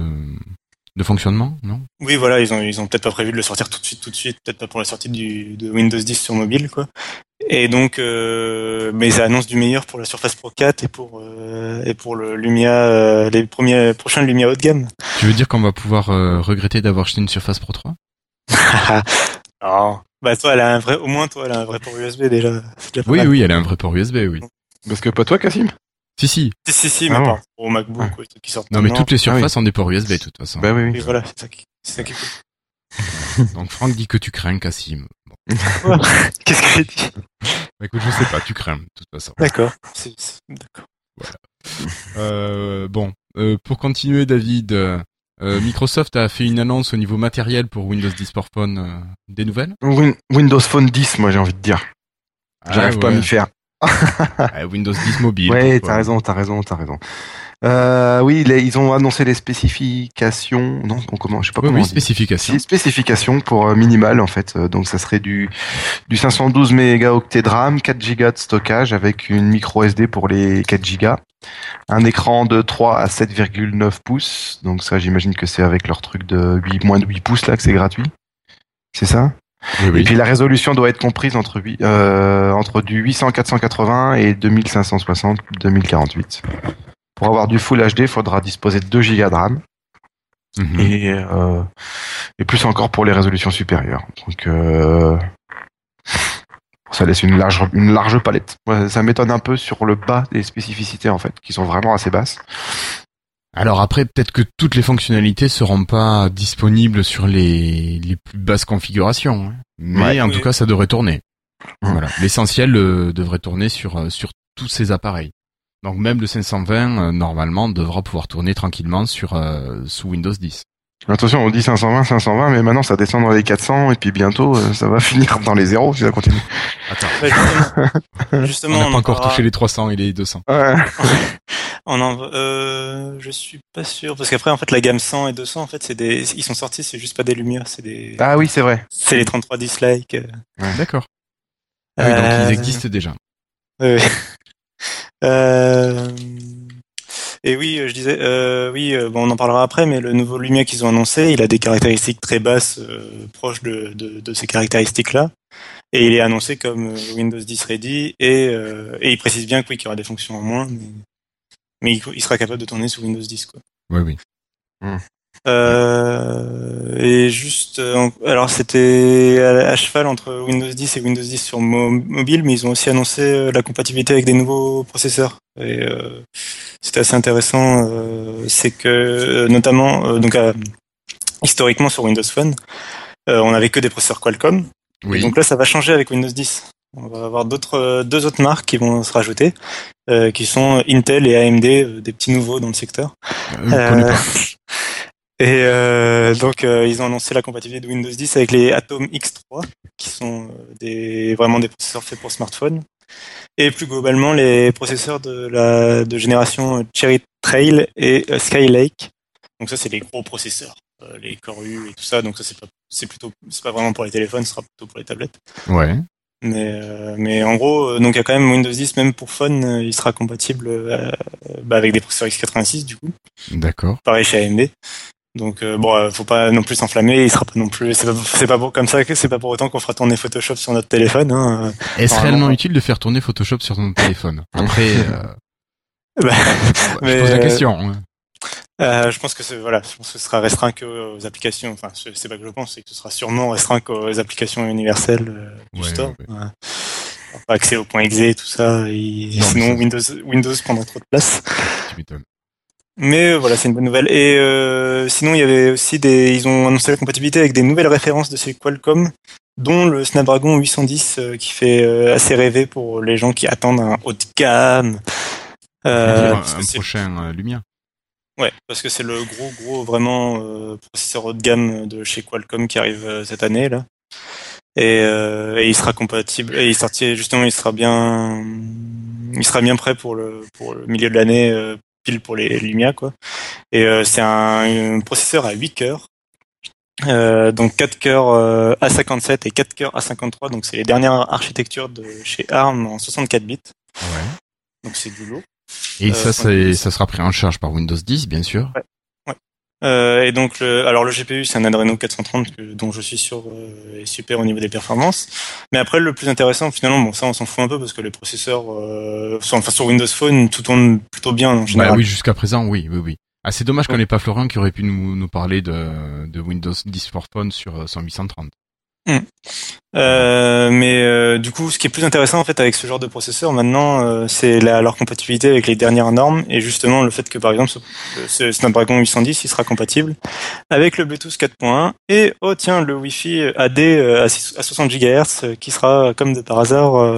de fonctionnement, non? Oui, voilà, ils ont ils ont peut-être pas prévu de le sortir tout de suite, tout de suite, peut-être pas pour la sortie du de Windows 10 sur mobile, quoi. Et donc, euh, mais ça annonce du meilleur pour la Surface Pro 4 et pour euh, et pour le Lumia, euh, les premiers prochains Lumia haut de gamme. Tu veux dire qu'on va pouvoir euh, regretter d'avoir acheté une Surface Pro 3 oh. *laughs* Bah toi, elle a un vrai, au moins toi, elle a un vrai port USB déjà. Oui, mal. oui, elle a un vrai port USB, oui. Parce que pas toi, Cassim? Si, si. Si si si, Ah mais bon. au MacBook, ou les trucs qui sortent. Non, mais toutes les Ah oui. surfaces ont des ports USB, de toute façon. Bah oui, Oui, oui. voilà, c'est ça qui, c'est ça qui est cool. *laughs* Donc, Franck dit que tu crains, Cassim. Bon. *laughs* Qu'est-ce que j'ai dit? Bah, écoute, je sais pas, tu crains, de toute façon. D'accord. C'est- c'est- D'accord. Euh, bon, euh, pour continuer, David, euh, Microsoft a fait une annonce au niveau matériel pour Windows 10 pour Phone. euh, des nouvelles? Win- Windows Phone 10, moi j'ai envie de dire. J'arrive Ah, pas à m'y faire. *laughs* Windows 10 mobile. Ouais, t'as raison, t'as raison, t'as raison. Euh, oui, les- ils ont annoncé les spécifications. Non, on comment, je sais pas Oui, comment oui, on dit. spécification. Si, spécifications pour euh, minimal en fait. Euh, donc ça serait du du 512 mégaoctets de RAM, 4 Go de stockage avec une micro SD pour les 4 Go, un écran de 3 à 7,9 pouces. Donc ça, j'imagine que c'est avec leur truc de 8 moins de 8 pouces là que c'est gratuit. C'est ça? Oui, Et puis la résolution doit être comprise entre euh, entre du 800 480 et 2560 2048. Pour avoir du Full HD, il faudra disposer de 2 Go de RAM Mhm. et, euh, et plus encore pour les résolutions supérieures. Donc euh, *laughs* ça laisse une large une large palette. Ouais, ça m'étonne un peu sur le bas des spécificités en fait, qui sont vraiment assez basses. Alors après, peut-être que toutes les fonctionnalités seront pas disponibles sur les, les plus basses configurations. hein. Mais Ouais. en Oui. tout cas, ça devrait tourner. Mhm. Voilà. L'essentiel euh, devrait tourner sur, euh, sur tous ces appareils. Donc même le 520, euh, normalement, devra pouvoir tourner tranquillement sur euh, sous Windows 10. Attention, on dit 520, 520, mais maintenant ça descend dans les 400 et puis bientôt euh, ça va *laughs* finir dans les zéros si ça continue. Attends, Ouais, justement, justement, on n'a pas encore touché les 300 et les 200. Ouais. On en, euh, je suis pas sûr parce qu'après en fait la gamme 100 et 200 en fait c'est des, ils sont sortis c'est juste pas des lumières c'est des, Ah oui, c'est vrai. c'est les 33 dislikes. euh. D'accord. Ah oui, donc Euh, ils existent déjà. Ouais. *laughs* Euh, et oui, euh, je disais, euh, oui, euh, bon, on en parlera après, mais le nouveau Lumia qu'ils ont annoncé, il a des caractéristiques très basses, euh, proches de, de, de ces caractéristiques-là, et il est annoncé comme Windows 10 ready, et, euh, et il précise bien que oui, qu'il y aura des fonctions en moins, mais, mais il, il sera capable de tourner sous Windows 10, quoi. Oui, oui. Euh, et juste, euh, alors c'était à, à cheval entre Windows 10 et Windows 10 sur mo- mobile, mais ils ont aussi annoncé euh, la compatibilité avec des nouveaux processeurs. Et c'était assez intéressant. c'est que notamment, donc historiquement sur Windows Phone, on n'avait que des processeurs Qualcomm. Oui. donc là, ça va changer avec Windows 10. On va avoir d'autres, deux autres marques qui vont se rajouter, qui sont Intel et AMD, des petits nouveaux dans le secteur. Je. *laughs* Et euh, donc euh, ils ont annoncé la compatibilité de Windows 10 avec les Atom X3, qui sont euh, des vraiment des processeurs faits pour smartphone, et plus globalement les processeurs de la de génération Cherry Trail et Skylake. Donc ça c'est les gros processeurs, les Core U et tout ça. Donc ça c'est pas c'est plutôt c'est pas vraiment pour les téléphones, ce sera plutôt pour les tablettes. Ouais. Mais euh, mais en gros donc il y a quand même Windows 10 même pour phone, euh, il sera compatible euh, bah, avec des processeurs x86 du coup D'accord. pareil chez AMD. Donc euh, bon, euh, faut pas non plus s'enflammer. Il sera pas non plus. C'est pas, c'est pas pour comme ça que c'est pas pour autant qu'on fera tourner Photoshop sur notre téléphone. Hein. Est-ce réellement utile de faire tourner Photoshop sur ton téléphone? Après, euh, *laughs* Bah, je pose la euh, question. hein. euh, je pense que c'est voilà, je pense que ce sera restreint que aux applications. Enfin, c'est pas que je pense, c'est que ce sera sûrement restreint qu'aux applications universelles euh, du Ouais, store. ouais, Ouais. Pas accès au point .exe et tout ça. Et Non, sinon, Windows Windows prendra trop de place. Tu m'étonnes. Mais euh, voilà, c'est une bonne nouvelle. Et euh, sinon, il y avait aussi des, ils ont annoncé la compatibilité avec des nouvelles références de chez Qualcomm, dont le Snapdragon 810 euh, qui fait euh, assez rêver pour les gens qui attendent un haut de gamme. Euh, un, prochain Lumia. Ouais, parce que c'est le gros, gros, vraiment processeur haut de gamme de chez Qualcomm qui arrive cette année là. Et, et il sera compatible. Et il sortit justement, il sera bien, il sera bien prêt pour le pour le milieu de l'année, pile pour les Lumia quoi. Et euh, c'est un, un processeur à 8 cœurs. Euh, donc 4 cœurs euh, A57 et 4 cœurs A53, donc c'est les dernières architectures de chez ARM en 64 bits. Ouais. Donc c'est du lourd. Et Euh, ça, doute. ça sera pris en charge par Windows 10, bien sûr. Euh, et donc, le, alors le GPU, c'est un Adreno 430 que, dont je suis sûr euh, est super au niveau des performances. Mais après, le plus intéressant, finalement, bon, ça, on s'en fout un peu parce que les processeurs, euh, enfin sur Windows Phone, tout tourne plutôt bien en général. Bah oui, jusqu'à présent, oui, oui, oui. Ah, c'est dommage qu'on n'ait pas Florent qui aurait pu nous, nous parler de, de Windows 10 for Phone sur euh, 10830. Hmm. Euh, mais euh, du coup, ce qui est plus intéressant en fait avec ce genre de processeur maintenant, euh, c'est leur compatibilité avec les dernières normes et justement le fait que par exemple ce, Snapdragon 810, il sera compatible avec le Bluetooth 4.1 et oh tiens le Wi-Fi AD à, 60 GHz qui sera comme de par hasard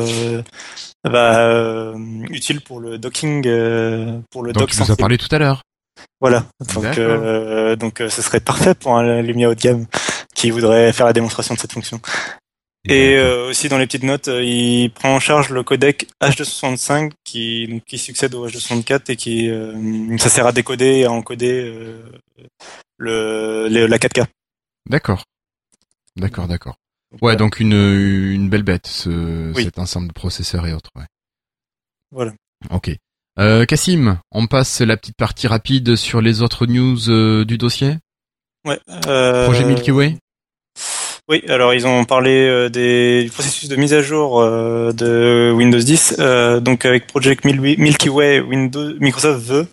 bah, utile pour le docking Donc, dock. Tu nous as parlé tout à l'heure. Voilà. Donc, donc, ce serait parfait pour un Lumia haut de gamme qui voudrait faire la démonstration de cette fonction. Et euh, aussi dans les petites notes, euh, il prend en charge le codec H265 qui donc, qui succède au H264 et qui euh, ça sert à décoder et à encoder euh, le, le- la 4K. D'accord. D'accord, d'accord. Ouais, donc une, une belle bête, ce, Oui. cet ensemble de processeurs et autres, ouais. Voilà. Ok. Euh, Cassim, on passe la petite partie rapide sur les autres news euh, du dossier? Ouais. euh, Projet Milky Way? Oui, alors ils ont parlé euh, des, du processus de mise à jour euh, de Windows 10. Euh, donc avec Project Mil- Milky Way, Windows, Microsoft veut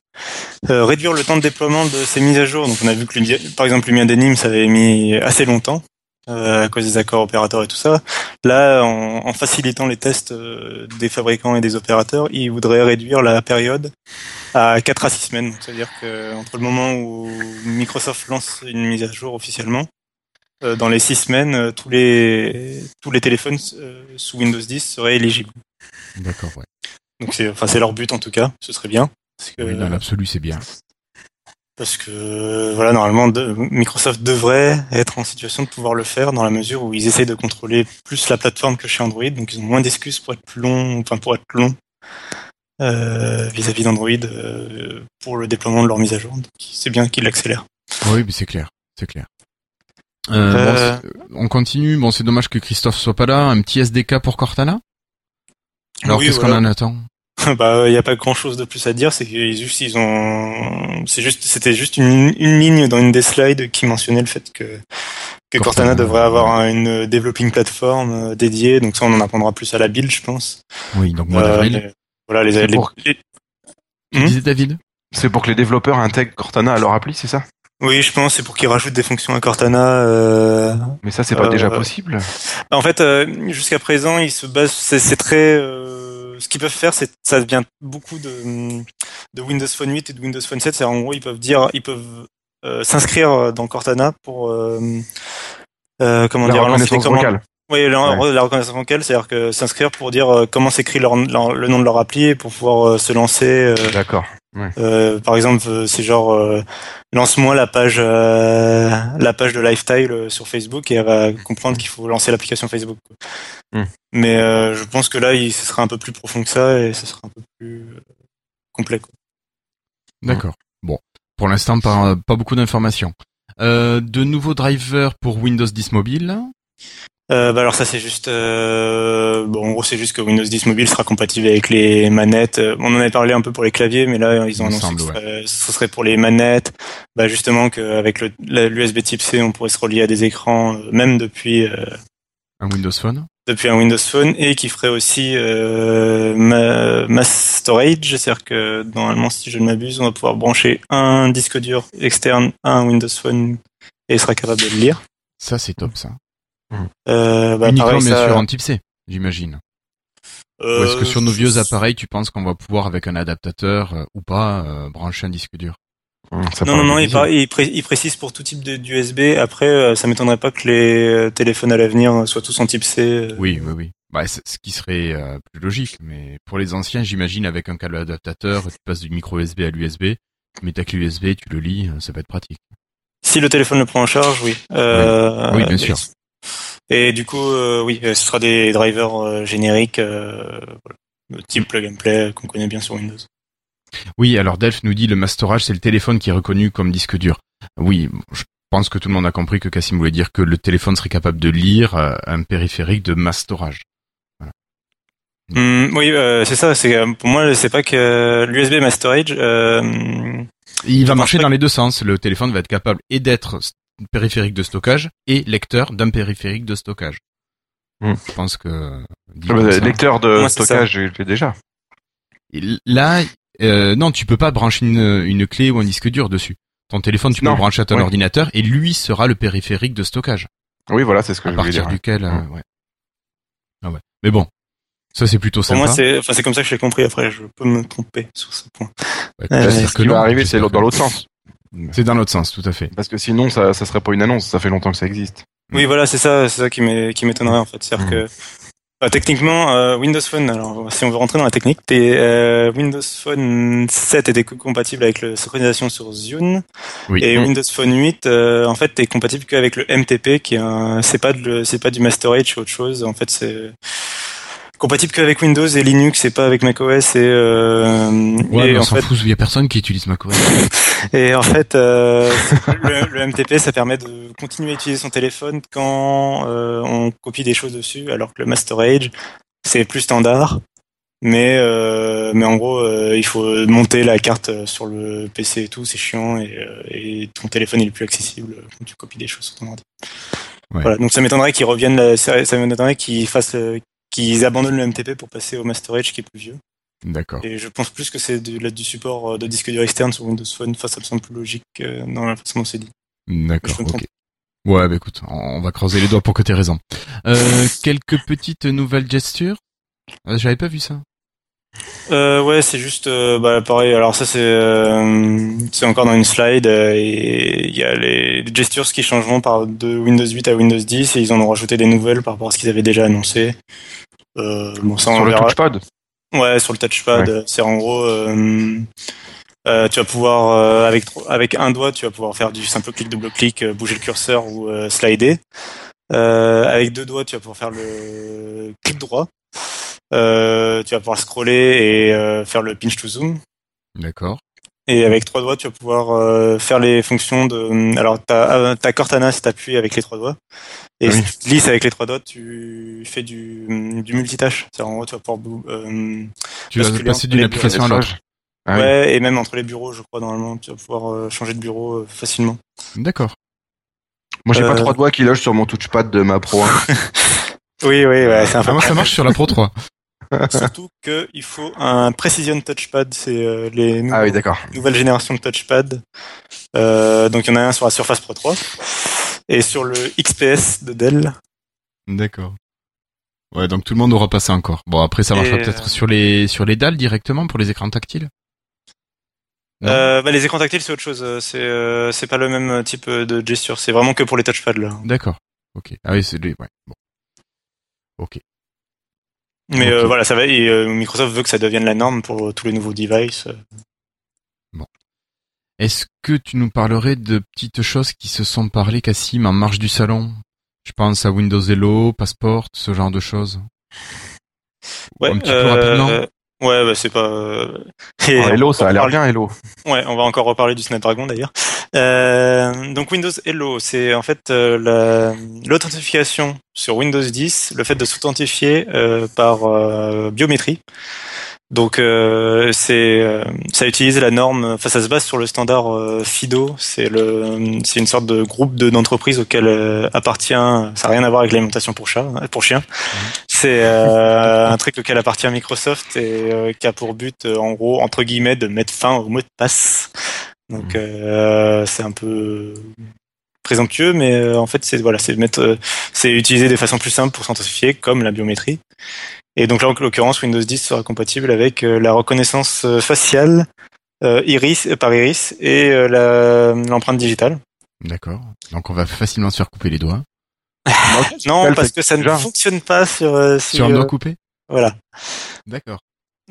réduire le temps de déploiement de ces mises à jour. Donc on a vu que le- par exemple Lumia Denim ça avait mis assez longtemps à cause des accords opérateurs et tout ça. Là, en, en facilitant les tests des fabricants et des opérateurs, ils voudraient réduire la période à 4 à 6 semaines. C'est-à-dire que entre le moment où Microsoft lance une mise à jour officiellement dans les six semaines, euh, tous les tous les téléphones euh, sous Windows 10 seraient éligibles. D'accord, ouais. Donc c'est enfin c'est leur but en tout cas, ce serait bien parce que Oui, dans l'absolu, c'est bien. parce que voilà normalement de- Microsoft devrait être en situation de pouvoir le faire dans la mesure où ils essayent de contrôler plus la plateforme que chez Android, donc ils ont moins d'excuses pour être plus long, enfin pour être long euh, vis-à-vis d'Android euh, pour le déploiement de leur mise à jour. Donc c'est bien qu'ils l'accélèrent. Oui, mais c'est clair, c'est clair. Euh, bon, Euh, on continue. Bon, c'est dommage que Christophe soit pas là. Un petit SDK pour Cortana? Alors, Oui, qu'est-ce voilà. qu'on en attend? *laughs* Bah, il n'y a pas grand chose de plus à dire, c'est qu'ils juste, ils ont, c'est juste, c'était juste une, une ligne dans une des slides qui mentionnait le fait que, que Cortana, Cortana, devrait avoir une developing platform euh, dédiée, donc ça on en apprendra plus à la build, je pense. Oui, donc mois Euh, d'avril. voilà, les, les- pour- les- Tu Hmm disais David? C'est pour que les développeurs intègrent Cortana à leur appli, c'est ça? Oui, je pense, c'est pour qu'ils rajoutent des fonctions à Cortana, euh, Mais ça, c'est pas Euh, déjà possible En fait, euh, jusqu'à présent, ils se basent, c'est c'est très, euh, ce qu'ils peuvent faire, c'est, ça vient beaucoup de, de Windows Phone 8 et de Windows Phone 7. C'est en gros, ils peuvent dire, ils peuvent s'inscrire dans Cortana pour, euh, euh, comment La dire, reconnaissance vocale. Oui, la, Ouais. la reconnaissance vocale, c'est-à-dire que s'inscrire pour dire comment s'écrit le nom de leur appli et pour pouvoir se lancer. euh, Euh, par exemple, euh, c'est genre euh, lance-moi la page euh, la page de Lifestyle sur Facebook et elle va comprendre qu'il faut lancer l'application Facebook. Hmm. Mais euh, je pense que là, il, ce sera un peu plus profond que ça et ce sera un peu plus complet. Quoi. D'accord. Bon, pour l'instant, pas, pas beaucoup d'informations. Euh, de nouveaux drivers pour Windows 10 mobile. Euh, bah alors ça c'est juste euh, bon en gros c'est juste que Windows 10 mobile sera compatible avec les manettes. Euh, On en avait parlé un peu pour les claviers mais là ils ont annoncé semble, que ce serait, ce serait pour les manettes. Bah justement qu'avec l'USB Type C on pourrait se relier à des écrans euh, même depuis euh, Un Windows Phone. depuis un Windows Phone et qui ferait aussi euh, ma, mass storage, c'est-à-dire que normalement si je ne m'abuse on va pouvoir brancher un disque dur externe à un Windows Phone et il sera capable de le lire. Ça, c'est top, ça. Euh, bah, Uniquement, pareil, bien ça- sûr, en type C, j'imagine. Ou est-ce que euh, sur nos vieux appareils, tu penses qu'on va pouvoir, avec un adaptateur euh, ou pas, euh, brancher un disque dur? Ça Non, non, non, il, difficile. par- il pré- il précise pour tout type de- d'USB. Après, euh, ça m'étonnerait pas que les euh, téléphones à l'avenir soient tous en type C. euh. Oui, oui, oui. Bah, c'est ce qui serait euh, plus logique, mais pour les anciens, j'imagine avec un câble adaptateur, tu passes du micro USB à l'USB, tu mets ta clé USB, tu le lis, euh, ça peut être pratique. Si le téléphone le prend en charge, oui. Euh, Oui, bien et- sûr. Et du coup, euh, oui, euh, ce sera des drivers euh, génériques, euh, type plug and play qu'on connaît bien sur Windows. Oui, alors Delph nous dit le mastorage, c'est le téléphone qui est reconnu comme disque dur. Oui, je pense que tout le monde a compris que Cassim voulait dire que le téléphone serait capable de lire euh, un périphérique de mastorage. Hum, oui, euh, c'est ça. C'est pour moi, c'est pas que l'USB. Euh, Il va marcher dans les deux sens. Le téléphone va être capable et d'être périphérique de stockage et lecteur d'un périphérique de stockage. Hmm. Je pense que Ah bah, lecteur de Moi, stockage, je l'ai déjà. Et là, euh, non, tu peux pas brancher une, une clé ou un disque dur dessus. Ton téléphone, tu peux le brancher à ton Ouais. ordinateur et lui sera le périphérique de stockage Oui, voilà, c'est ce que à je voulais partir dire. duquel. euh, Mm. ouais. Ah ouais. Mais bon, ça c'est plutôt pour sympa. moi, c'est, enfin, c'est comme ça que je l'ai compris. Après, je peux me tromper sur ce point. Ouais, Euh, Ce que qui non. va arriver, c'est dans l'autre sens. C'est dans l'autre sens, tout à fait. Parce que sinon, ça, ça serait pas une annonce. Ça fait longtemps que ça existe. Oui, voilà, c'est ça, c'est ça qui m'é- qui m'étonnerait en fait. C'est-à-dire Mhm. que bah, techniquement, euh, Windows Phone. Alors, si on veut rentrer dans la technique, t'es, euh, Windows Phone 7 était co- compatible avec la synchronisation sur Zune. Oui. Et. Windows Phone 8, euh, en fait, t'es compatible qu'avec le MTP, qui est un, c'est pas de, le- c'est pas du Master Storage, c'est autre chose. En fait, c'est compatible qu'avec Windows et Linux, et pas avec macOS. Et, euh, Ouais, et mais on en s'en fait, fout, il y a personne qui utilise macOS. *laughs* et en fait, euh, le, le MTP, ça permet de continuer à utiliser son téléphone quand euh, on copie des choses dessus, alors que le Master Storage, c'est plus standard. Mais euh, mais en gros, euh, il faut monter la carte sur le PC et tout, c'est chiant et, euh, et ton téléphone il est plus accessible quand tu copies des choses sur ton ordi. Ouais. Voilà, donc ça m'étonnerait qu'ils reviennent, ça m'étonnerait qu'ils fassent, euh, qu'ils abandonnent le MTP pour passer au Master Storage qui est plus vieux. D'accord. Et je pense plus que c'est de, là, du support euh, de disque dur externe sur Windows Phone. Enfin, ça me semble plus logique dans la façon dont c'est dit. D'accord, ok. Ouais, bah écoute, on va creuser les doigts pour que t'aies raison. Euh, quelques petites nouvelles gestures? Euh, J'avais pas vu ça. Euh, ouais, c'est juste, euh, bah, pareil. Alors ça, c'est, euh, c'est encore dans une slide et il y a les, gestures qui changeront par de Windows 8 à Windows 10 et ils en ont rajouté des nouvelles par rapport à ce qu'ils avaient déjà annoncé. Euh, bon, ça on Sur le touchpad. Ouais, sur le touchpad, c'est en gros, euh, euh, tu vas pouvoir avec avec un doigt, tu vas pouvoir faire du simple clic, double clic, bouger le curseur ou slider. Avec deux doigts, tu vas pouvoir faire le clic droit. Tu vas pouvoir scroller et faire le pinch to zoom. D'accord. Et avec trois doigts, tu vas pouvoir euh, faire les fonctions de. Alors, ta, euh, ta Cortana, c'est t'appuies avec les trois doigts. Et Ah oui. si tu glisses avec les trois doigts, tu fais du, du multitâche. C'est-à-dire, en gros, tu vas pouvoir euh, Tu vas passer d'une application à l'autre. Ah oui. ouais, et même entre les bureaux, je crois, normalement, tu vas pouvoir euh, changer de bureau euh, facilement. D'accord. Moi, j'ai pas Euh, trois doigts qui logent sur mon touchpad de ma Pro 1. *laughs* Oui, oui, ouais, c'est un Ah, moi, ça *laughs* marche sur la Pro 3. Surtout *laughs* qu'il faut un Precision Touchpad, c'est euh, les nouveaux- Ah oui, nouvelles générations de touchpad. Euh, donc il y en a un sur la Surface Pro 3 et sur le XPS de Dell. D'accord. Ouais, donc tout le monde aura passé encore. Bon, après, ça marchera Et, peut-être euh, sur les sur les dalles directement pour les écrans tactiles? Euh, bah, les écrans tactiles c'est autre chose, euh, c'est euh, c'est pas le même type de gesture, c'est vraiment que pour les touchpads là. D'accord. Ok. Ah oui, c'est les. Ouais. Bon. Ok. Mais Ok. euh, voilà, ça va. Et euh, Microsoft veut que ça devienne la norme pour euh, tous les nouveaux devices. Est-ce que tu nous parlerais de petites choses qui se sont parlées, Cassim, en marge du salon? Je pense à Windows Hello, Passport, ce genre de choses. Ouais, Un petit peu rapidement. Euh, ouais, bah, c'est pas. euh, et Oh, Hello, va ça a l'air bien, Hello. Ouais, on va encore reparler du Snapdragon d'ailleurs. Euh, donc Windows Hello, c'est en fait euh, la- l'authentification sur Windows 10, le fait de s'authentifier euh, par euh, biométrie. Donc euh, c'est euh, ça utilise la norme, enfin ça se base sur le standard euh, FIDO. C'est le c'est une sorte de groupe de d'entreprises auquel euh, appartient. Ça n'a rien à voir avec l'alimentation pour chat, hein, pour chien. C'est euh, un truc auquel appartient Microsoft et euh, qui a pour but, euh, en gros, entre guillemets, de mettre fin au mot de passe. Donc euh, c'est un peu présomptueux, mais euh, en fait c'est voilà, c'est mettre, euh, c'est utiliser des façons plus simples pour s'identifier, comme la biométrie. Et donc là, en l'occurrence, Windows 10 sera compatible avec euh, la reconnaissance euh, faciale euh, iris par iris et euh, l'empreinte digitale. D'accord. Donc on va facilement se faire couper les doigts. *laughs* *laughs* Non, parce que ça ne fonctionne pas sur. euh, Sur un doigt coupé? Voilà. D'accord.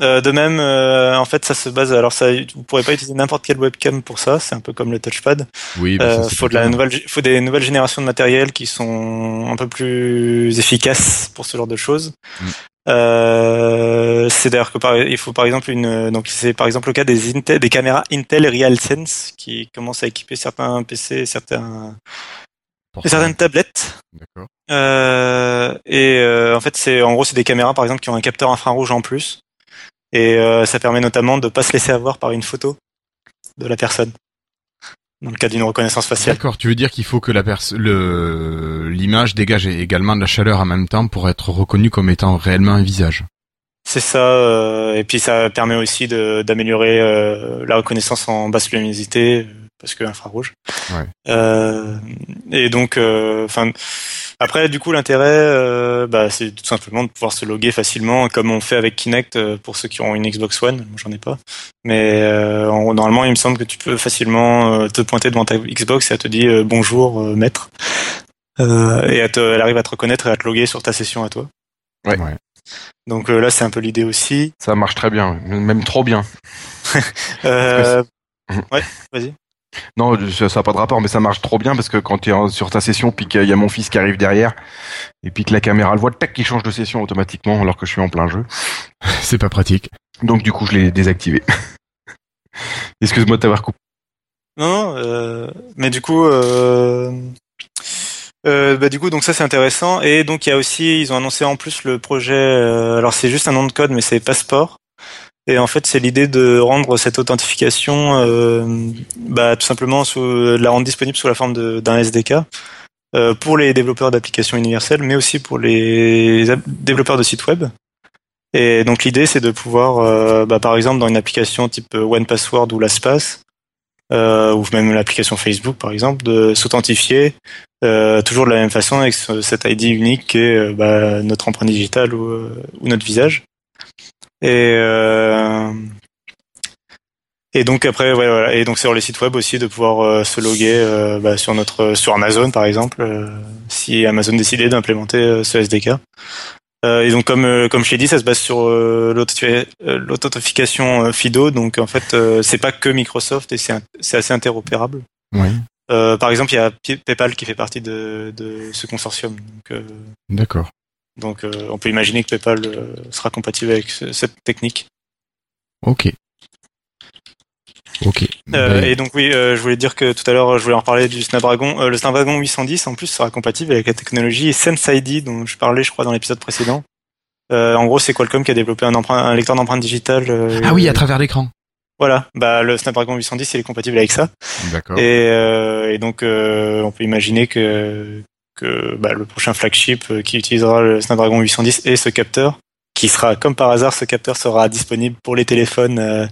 Euh, de même, euh, en fait, ça se base. Alors, ça, vous pourrez pas utiliser n'importe quelle webcam pour ça. C'est un peu comme le touchpad. Oui, bah, ça, faut de la nouvelle, faut des nouvelles générations de matériel qui sont un peu plus efficaces pour ce genre de choses. Mm. Euh, c'est d'ailleurs que par, il faut par exemple une, donc c'est par exemple le cas des Intel, des caméras Intel RealSense qui commencent à équiper certains PC, certains, et certaines tablettes. D'accord. Euh, et euh, en fait, c'est en gros, c'est des caméras par exemple qui ont un capteur infrarouge en plus, et euh, ça permet notamment de pas se laisser avoir par une photo de la personne dans le cas d'une reconnaissance faciale. D'accord, tu veux dire qu'il faut que la le l'image dégage également de la chaleur en même temps pour être reconnue comme étant réellement un visage. C'est ça, euh, et puis ça permet aussi d'améliorer euh, la reconnaissance en basse luminosité parce que infrarouge. Ouais. Euh, et donc, euh, enfin, après, du coup, l'intérêt, euh, bah, c'est tout simplement de pouvoir se loguer facilement, comme on fait avec Kinect euh, pour ceux qui ont une Xbox One. Moi, j'en ai pas, mais euh, en- normalement, il me semble que tu peux facilement euh, te pointer devant ta Xbox et elle te dit euh, bonjour, euh, maître, Euh, et elle, te- elle arrive à te reconnaître et à te loguer sur ta session à toi. Ouais. Donc euh, là, c'est un peu l'idée aussi. Ça marche très bien, même trop bien. *laughs* Euh, ouais, vas-y. Non, ça n'a pas de rapport, mais ça marche trop bien parce que quand tu es sur ta session, puis qu'il y a mon fils qui arrive derrière, et puis que la caméra le voit, tac, il change de session automatiquement alors que je suis en plein jeu. *laughs* C'est pas pratique. Donc du coup, je l'ai désactivé. *laughs* Excuse-moi de t'avoir coupé. Non, non, euh, mais du coup, euh, euh, bah, du coup, donc ça c'est intéressant. Et donc il y a aussi, ils ont annoncé en plus le projet. euh, alors c'est juste un nom de code, mais c'est Passport. Et en fait, c'est l'idée de rendre cette authentification, euh, bah, tout simplement, la rendre disponible sous la forme d'un SDK euh, pour les développeurs d'applications universelles, mais aussi pour les développeurs de sites web. Et donc l'idée, c'est de pouvoir, euh, bah, par exemple, dans une application type OnePassword ou LastPass, euh, ou même l'application Facebook par exemple, de s'authentifier euh, toujours de la même façon avec ce- cet ID unique qui est bah, notre empreinte digitale ou notre visage. Et euh, et donc après ouais, voilà et donc sur les sites web aussi de pouvoir euh, se loguer euh, bah, sur notre sur Amazon par exemple euh, si Amazon décidait d'implémenter ce SDK. Et donc comme comme je l'ai dit, ça se base sur l'authentifi- l'authentification FIDO. Donc en fait, c'est pas que Microsoft et c'est assez interopérable. Oui. Par exemple, il y a PayPal qui fait partie de, de ce consortium. D'accord. Donc euh, on peut imaginer que PayPal euh, sera compatible avec ce- cette technique. Ok. Ok. Euh, Ben, et donc oui, euh, je voulais dire que tout à l'heure, je voulais en parler du Snapdragon. Euh, le Snapdragon 810, en plus, sera compatible avec la technologie Sense ID dont je parlais, je crois, dans l'épisode précédent. En gros, c'est Qualcomm qui a développé un, emprunt- un lecteur d'empreintes digitales. Ah oui, à travers l'écran. Voilà, bah le Snapdragon 810 il est compatible avec ça. D'accord. Et, et donc on peut imaginer que bah, le prochain flagship euh, qui utilisera le Snapdragon 810 et ce capteur, qui sera comme par hasard ce capteur sera disponible pour les téléphones euh,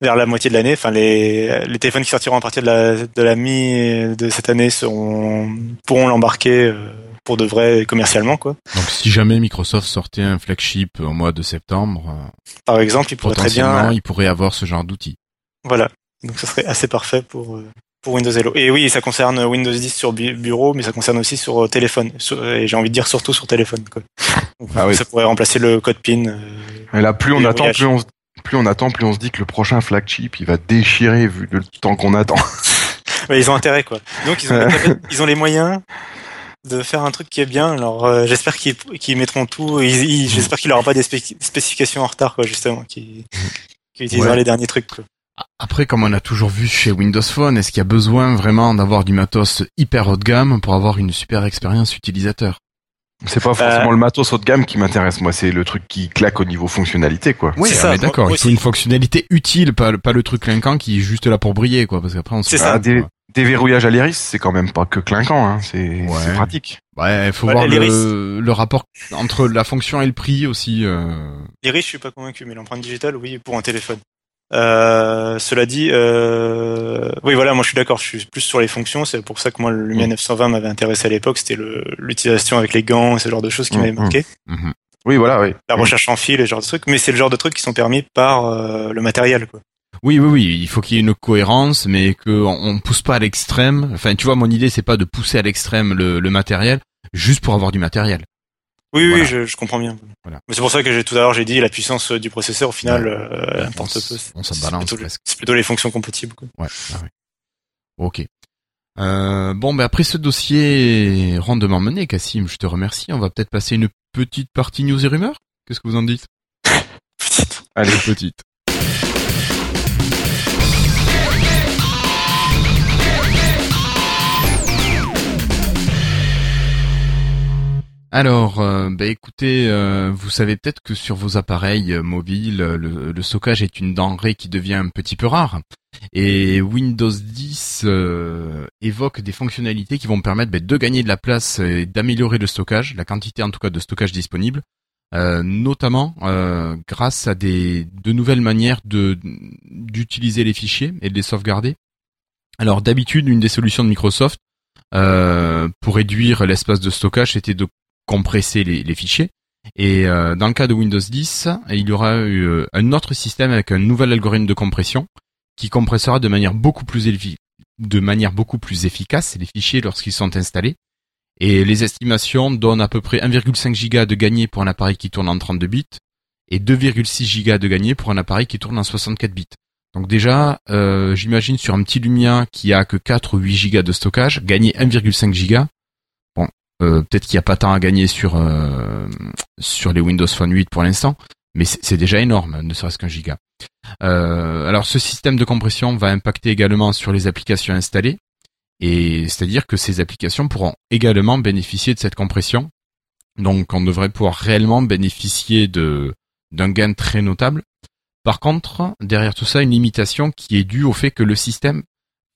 vers la moitié de l'année. Enfin les les téléphones qui sortiront à partir de la de la mi de cette année seront pourront l'embarquer euh, pour de vrai commercialement quoi. Donc si jamais Microsoft sortait un flagship au mois de septembre, Par exemple, il pourrait très bien il pourrait avoir ce genre d'outil. Voilà. Donc ça serait assez parfait pour pour Windows Hello. Et oui, ça concerne Windows 10 sur bu- bureau, mais ça concerne aussi sur euh, téléphone. Sur- et j'ai envie de dire surtout sur téléphone. Quoi. Donc, Ah oui. Ça pourrait remplacer le code PIN. euh, Et là, plus on attend, voyage. plus on, se- plus on attend, plus on se dit que le prochain flagship, il va déchirer vu le temps qu'on attend. *laughs* ouais, ils ont intérêt quoi. Donc ils ont, les, capac- *laughs* ils ont les moyens de faire un truc qui est bien. Alors euh, j'espère qu'ils qu'ils mettront tout. J'espère qu'il aura pas des spé- spécifications en retard quoi justement, qui qui utilisera Ouais. les derniers trucs. Quoi. Après, comme on a toujours vu chez Windows Phone, est-ce qu'il y a besoin vraiment d'avoir du matos hyper haut de gamme pour avoir une super expérience utilisateur? C'est pas forcément le matos haut de gamme qui m'intéresse, moi, c'est le truc qui claque au niveau fonctionnalité, quoi. Oui, C'est on ça, d'accord. Il faut une fonctionnalité utile, pas, le- pas le truc clinquant qui est juste là pour briller, quoi. Parce qu'après, on se C'est ça. Ah, des, déverrouillage à l'iris, c'est quand même pas que clinquant, hein. c'est Ouais. pratique. Ouais, il faut Ouais, voir le, le rapport entre la fonction et le prix aussi. euh. Riches, je suis pas convaincu, mais l'empreinte digitale, oui, pour un téléphone. Euh, cela dit, euh, oui, voilà, moi je suis d'accord, je suis plus sur les fonctions. C'est pour ça que moi le Lumia 920 m'avait intéressé à l'époque. C'était le- l'utilisation avec les gants et ce genre de choses qui Mm, m'avait marqué. Mhm. Oui, voilà, oui. La recherche en fil et ce genre de trucs. Mais c'est le genre de trucs qui sont permis par euh, le matériel. Quoi. Oui, oui, oui, il faut qu'il y ait une cohérence, mais qu'on on pousse pas à l'extrême. Enfin, tu vois, mon idée, c'est pas de pousser à l'extrême le, le matériel, juste pour avoir du matériel. Oui, Voilà. oui, je, je comprends bien. Voilà. Mais c'est pour ça que j'ai tout à l'heure j'ai dit la puissance euh, du processeur au final Ouais. euh, importe on, peu. on se C'est balance plutôt le- presque. C'est plutôt les fonctions compatibles. Quoi. Ouais, ah. Ok. Euh, bon, ben après ce dossier rondement mené, Cassim, je te remercie. On va peut-être passer une petite partie news et rumeurs. Qu'est-ce que vous en dites? *laughs* Allez. petite. Alors, euh, bah écoutez, euh, vous savez peut-être que sur vos appareils euh, mobiles, euh, le, stockage est une denrée qui devient un petit peu rare. Et Windows 10 euh, évoque des fonctionnalités qui vont permettre bah, de gagner de la place et d'améliorer le stockage, la quantité en tout cas de stockage disponible, notamment grâce à des de nouvelles manières d'utiliser les fichiers et de les sauvegarder. Alors d'habitude, une des solutions de Microsoft pour réduire l'espace de stockage, c'était de compresser les, fichiers. Et euh, dans le cas de Windows 10, il y aura eu euh, un autre système avec un nouvel algorithme de compression qui compressera de manière beaucoup plus élevée, de manière beaucoup plus efficace les fichiers lorsqu'ils sont installés. Et les estimations donnent à peu près 1,5 giga de gagné pour un appareil qui tourne en 32 bits et 2,6 giga de gagné pour un appareil qui tourne en 64 bits. Donc déjà, euh, j'imagine sur un petit Lumia qui a que 4 ou 8 gigas de stockage, gagner 1,5 giga. Euh, peut-être qu'il n'y a pas tant à gagner sur euh, sur les Windows Phone 8 pour l'instant, mais c'est c'est déjà énorme, ne serait-ce qu'un giga. Euh, alors ce système de compression va impacter également sur les applications installées, et c'est-à-dire que ces applications pourront également bénéficier de cette compression. Donc on devrait pouvoir réellement bénéficier de d'un gain très notable. Par contre, derrière tout ça, une limitation qui est due au fait que le système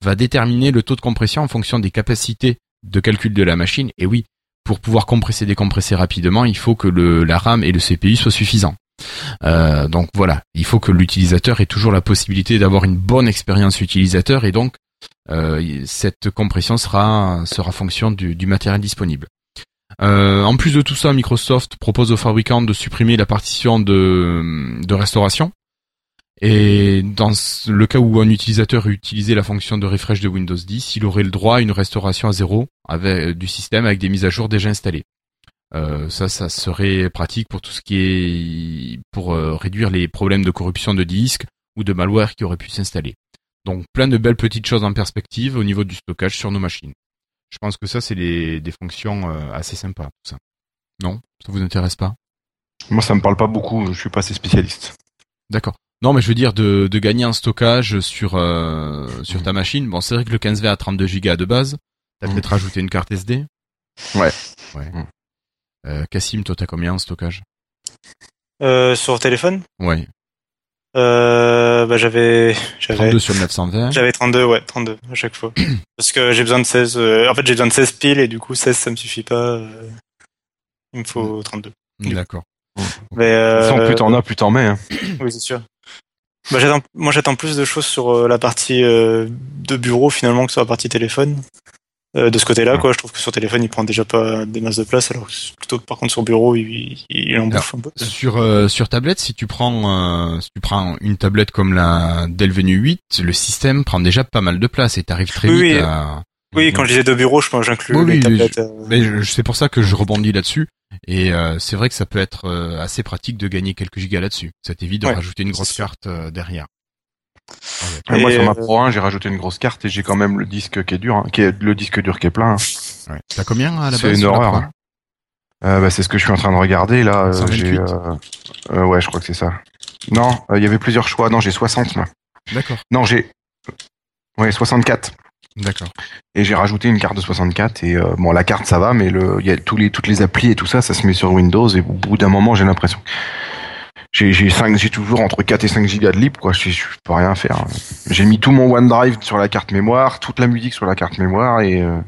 va déterminer le taux de compression en fonction des capacités de calcul de la machine. Et oui, pour pouvoir compresser, décompresser rapidement, il faut que le, la RAM et le CPU soient suffisants. Euh, donc voilà, il faut que l'utilisateur ait toujours la possibilité d'avoir une bonne expérience utilisateur et donc euh, cette compression sera sera fonction du, matériel disponible. Euh, en plus de tout ça, Microsoft propose aux fabricants de supprimer la partition de, de restauration. Et dans le cas où un utilisateur utilisait la fonction de refresh de Windows 10, il aurait le droit à une restauration à zéro avec, du système avec des mises à jour déjà installées. Euh, ça, ça serait pratique pour tout ce qui est pour euh, réduire les problèmes de corruption de disques ou de malware qui auraient pu s'installer. Donc plein de belles petites choses en perspective au niveau du stockage sur nos machines. Je pense que ça, c'est des, des fonctions euh, assez sympas. Tout ça. Non, ça vous intéresse pas? Moi, ça me parle pas beaucoup. Je suis pas assez spécialiste. D'accord. Non, mais je veux dire de, de gagner en stockage sur euh, sur ta machine. Bon, c'est vrai que le 15V a 32 Go de base. T'as Mhm. peut-être rajouté une carte SD. Ouais. Ouais. Mhm. Euh, Cassim, toi, t'as combien en stockage? Euh, sur téléphone, Ouais. euh, bah, j'avais j'avais 32 sur le 920. j'avais 32 ouais 32 à chaque fois *clears throat* parce que j'ai besoin de 16 euh, en fait j'ai besoin de 16 piles et du coup 16 ça me suffit pas euh, il me faut 32 D'accord. mais euh, plus t'en as, plus t'en mets. Hein. oui c'est sûr bah, j'attends moi j'attends plus de choses sur euh, la partie euh, de bureau finalement que sur la partie téléphone Euh, de ce côté-là quoi je trouve que sur téléphone il prend déjà pas des masses de place alors que plutôt que par contre sur bureau il, il, il en bouffe un peu Sur euh, sur tablette, si tu prends euh, si tu prends une tablette comme la Dell Venue 8, le système prend déjà pas mal de place et t'arrives très Oui, vite oui. à. Oui quand je disais de bureau je pense j'inclus Oui, les oui, tablettes euh, Mais je- c'est pour ça que je rebondis là-dessus. Et euh, c'est vrai que ça peut être euh, assez pratique de gagner quelques gigas là-dessus. Ça t'évite de Ouais, rajouter une c'est grosse carte euh, derrière. Ouais, moi, Et, sur ma euh, Pro 1, j'ai rajouté une grosse carte et j'ai quand même le disque qui est dur, hein, qui est le disque dur qui est plein. hein. Ouais. T'as combien à la C'est base une sur la horreur, hein. Euh, bah, c'est ce que je suis en train de regarder là. euh, 128. j'ai, euh, euh, ouais, je crois que c'est ça. Non, euh, il y avait plusieurs choix. Non, j'ai 60 moi. D'accord, Non, j'ai. Ouais, 64. D'accord. Et j'ai rajouté une carte de 64 et euh, bon la carte ça va mais le il y a tous les toutes les applis et tout ça ça se met sur Windows et au bout d'un moment j'ai l'impression j'ai j'ai 5 j'ai toujours entre 4 et 5 gigas de libre quoi je, je peux rien faire j'ai mis tout mon OneDrive sur la carte mémoire toute la musique sur la carte mémoire et euh,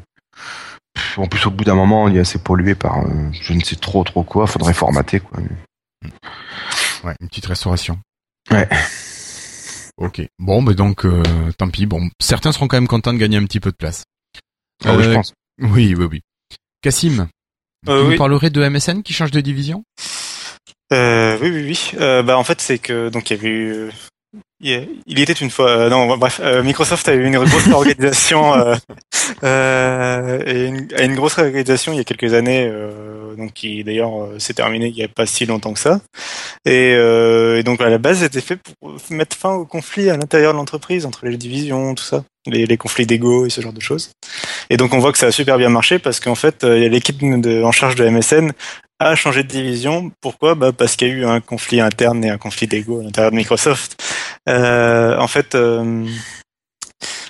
en plus au bout d'un moment il est assez pollué par euh, je ne sais trop trop quoi faudrait formater quoi Ouais, une petite restauration. Ouais. Ok. Bon, mais donc, euh, tant pis. Bon, certains seront quand même contents de gagner un petit peu de place. Ah oui, je Euh, pense Oui, oui, oui. Cassim, Euh, tu oui. nous parlerais de MSN qui change de division? Euh, oui, oui, oui. Euh, bah, en fait, c'est que donc il y avait eu il il était une fois. euh, non, bref, euh, Microsoft a eu une grosse *laughs* organisation euh, euh, et une, a une grosse réorganisation il y a quelques années, euh, donc qui d'ailleurs euh, s'est terminée il n'y a pas si longtemps que ça. Et, euh, et donc à la base, c'était fait pour mettre fin aux conflits à l'intérieur de l'entreprise entre les divisions, tout ça, les, les conflits d'ego et ce genre de choses. Et donc on voit que ça a super bien marché parce qu'en fait, il y a l'équipe en charge de MSN a changé de division. Pourquoi? Bah Parce qu'il y a eu un conflit interne et un conflit d'ego à l'intérieur de Microsoft. Euh, en fait, euh,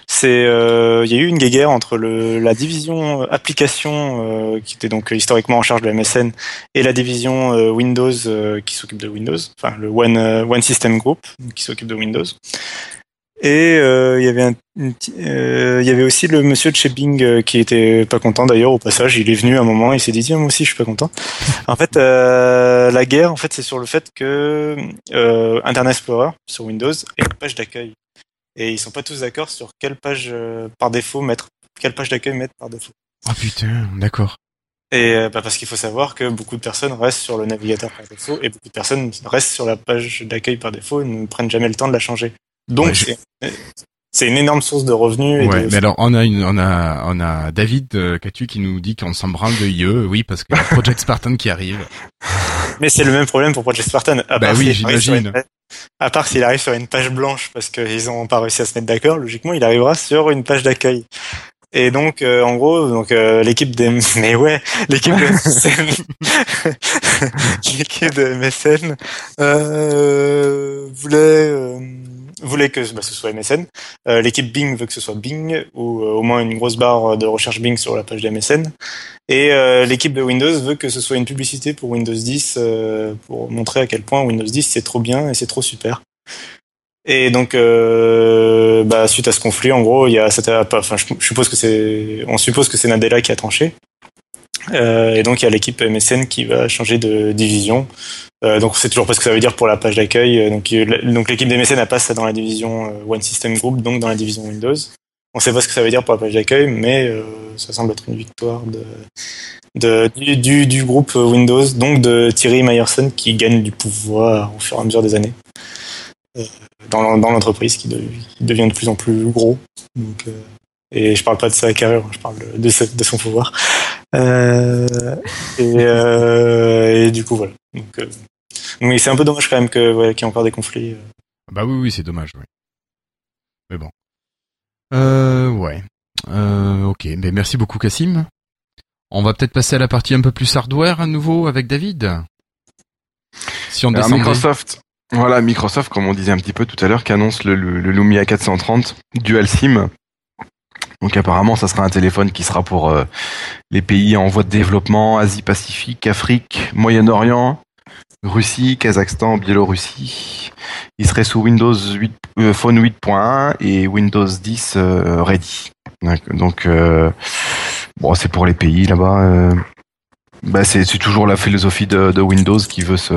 c'est euh, il y a eu une guéguerre entre le, la division euh, application euh, qui était donc historiquement en charge de MSN et la division euh, Windows qui s'occupe de Windows, enfin le One One System Group qui s'occupe de Windows. Et euh, il y avait un, euh, il y avait aussi le monsieur de chez Bing euh, qui était pas content d'ailleurs au passage. Il est venu à un moment, il s'est dit tiens moi aussi je suis pas content. En fait, euh, la guerre en fait c'est sur le fait que euh, Internet Explorer sur Windows est une page d'accueil et ils sont pas tous d'accord sur quelle page euh, par défaut mettre, quelle page d'accueil mettre par défaut. Oh putain, d'accord. Et euh, bah, parce qu'il faut savoir que beaucoup de personnes restent sur le navigateur par défaut et beaucoup de personnes restent sur la page d'accueil par défaut et ne prennent jamais le temps de la changer. Donc Ouais, je- c'est une énorme source de revenus. Et Ouais, de... mais alors on a une, on a, on a David euh, Catu qui nous dit qu'on s'en branle de IE, oui, parce qu'il y a Project Spartan qui arrive. Mais c'est le même problème pour Project Spartan. À Bah oui, j'imagine. une- À part s'il arrive sur une page blanche parce qu'ils ont pas réussi à se mettre d'accord, logiquement il arrivera sur une page d'accueil. Et donc, euh, en gros, donc euh, l'équipe des, *laughs* mais ouais, l'équipe de MSN, *laughs* *laughs* l'équipe de MSN euh, voulait euh, voulait que bah, ce soit MSN. Euh, l'équipe Bing veut que ce soit Bing ou euh, au moins une grosse barre de recherche Bing sur la page de MSN. Et euh, l'équipe de Windows veut que ce soit une publicité pour Windows 10 euh, pour montrer à quel point Windows 10 c'est trop bien et c'est trop super. Et donc, euh, bah, suite à ce conflit, en gros, il y a, pas- enfin, je suppose que c'est, on suppose que c'est Nadella qui a tranché. Euh, et donc, il y a l'équipe MSN qui va changer de division. Euh, donc, c'est toujours pas ce que ça veut dire pour la page d'accueil. Euh, Donc, il- donc l'équipe d'MSN elle passe dans la division euh, One System Group, donc dans la division Windows. On sait pas ce que ça veut dire pour la page d'accueil, mais euh, ça semble être une victoire de, de du, du, groupe Windows, donc de Thierry Meyerson qui gagne du pouvoir au fur et à mesure des années euh, dans, l'en- dans l'entreprise qui, de- qui devient de plus en plus gros. Donc, euh, et je parle pas de sa carrière, je parle de, son pouvoir. Euh, et, euh, et du coup voilà. Donc, euh, donc c'est un peu dommage quand même que qu'il y ait encore des conflits. euh. Bah oui, oui, c'est dommage, oui. Mais bon. Euh, ouais. Euh, ok. Mais merci beaucoup, Cassim. On va peut-être passer à la partie un peu plus hardware à nouveau avec David. Si on Alors, descendait. Microsoft, voilà, Microsoft, comme on disait un petit peu tout à l'heure, qui annonce le, le, le Lumia 430 Dual SIM. Donc apparemment, ça sera un téléphone qui sera pour euh, les pays en voie de développement, Asie-Pacifique, Afrique, Moyen-Orient, Russie, Kazakhstan, Biélorussie. Il serait sous Windows 8, euh, Phone 8.1 et Windows 10 euh, Ready. Donc, euh, bon, c'est pour les pays là-bas. bah, c'est toujours la philosophie de, Windows qui veut se.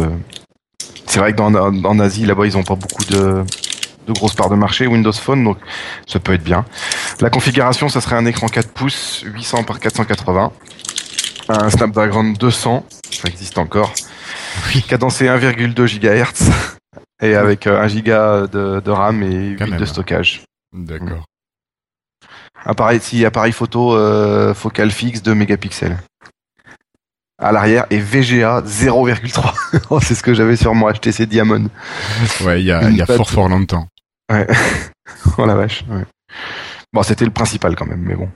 C'est vrai que dans, Asie, là-bas, ils ont pas beaucoup de, de grosses parts de marché Windows Phone, donc ça peut être bien. La configuration, ça serait un écran 4 pouces, 800 par 480, un Snapdragon 200, ça existe encore, Oui. cadencé 1,2 GHz et avec euh, 1 Go de, de RAM et 8 Quand même. de stockage. D'accord. Appareil, si appareil photo euh, focal fixe 2 mégapixels. À l'arrière et VGA 0,3. *laughs* Oh, c'est ce que j'avais sur mon HTC Diamond. Ouais, il y a, y fort fort longtemps. *laughs* Oh la vache. ouais. Bon, c'était le principal quand même, mais bon.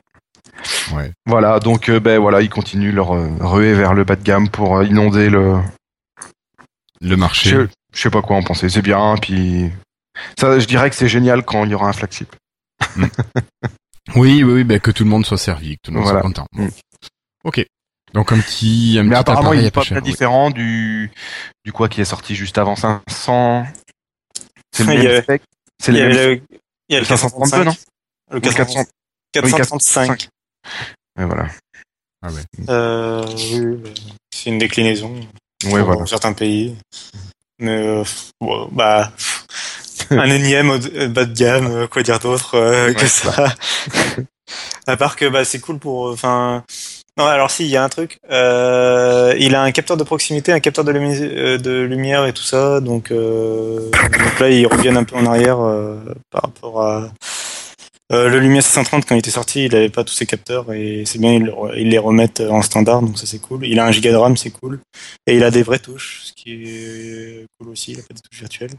Ouais. Voilà, donc euh, ben voilà, ils continuent leur euh, ruée vers le bas de gamme pour euh, inonder le. Le marché. Je, je sais pas quoi en penser. C'est bien, puis ça, je dirais que c'est génial quand il y aura un flagship. Oui, oui, oui, bah, que tout le monde soit servi, que tout le monde Voilà. soit content. Mm. Ok. Donc un petit, un Mais petit apparemment, appareil il à est pas très oui. différent du du quoi qui est sorti juste avant 500. C'est le Il même spec. C'est Il y le le, il y a le Le 432, 435, non? Le Le 400 435. Ouais, voilà. Ah ouais. Euh, oui, c'est une déclinaison. Ouais, dans voilà. certains pays. Mais euh, bon, bah un énième euh, bas de gamme, quoi dire d'autre euh, que ça. *laughs* à part que bah c'est cool pour, enfin Non, alors si, il y a un truc. Euh, il a un capteur de proximité, un capteur de, lumi- de lumière et tout ça. Donc, euh, donc là, ils reviennent un peu en arrière euh, par rapport à euh, le Lumia 630 quand il était sorti. Il avait pas tous ses capteurs et c'est bien, ils, les remettent en standard. Donc ça, c'est cool. Il a un giga de RAM, c'est cool. Et il a des vraies touches, ce qui est cool aussi. Il a pas des touches virtuelles.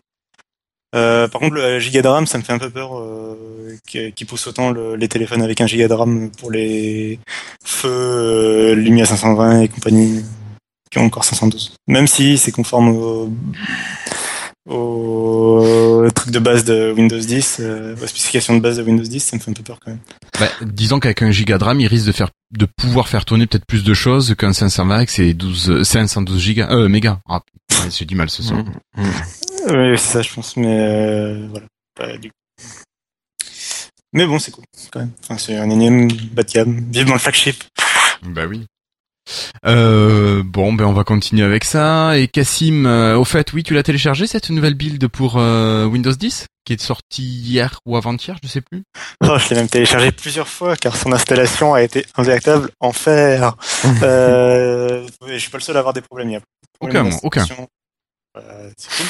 Euh, par contre, le giga de RAM, ça me fait un peu peur euh, qui, pousse autant le- les téléphones avec un giga de RAM pour les feux euh, Lumia 520 et compagnie qui ont encore 512. Même si c'est conforme au, au truc de base de Windows 10, euh, aux spécifications de base de Windows 10, ça me fait un peu peur quand même. Bah, disons qu'avec un giga de RAM, il risque de faire, de pouvoir faire tourner peut-être plus de choses qu'un 520 avec ses 12, euh, 512 gigas, euh, mégas. Ah, j'ai du mal ce soir. Mm, mm. Oui, c'est ça, je pense, mais euh, voilà. Pas du- Mais bon, c'est cool quand même. Enfin, c'est un énième bas de gamme. Vivement le flagship. Bah oui. Euh, bon, ben on va continuer avec ça. Et Cassim, euh, au fait, oui, tu l'as téléchargé cette nouvelle build pour euh, Windows 10 qui est sortie hier ou avant-hier, je sais plus? Oh, je l'ai même téléchargé plusieurs fois car son installation a été un véritable enfer. *laughs* euh, je suis pas le seul à avoir des problèmes. Il y a Aucun, problème aucun. Euh, c'est cool.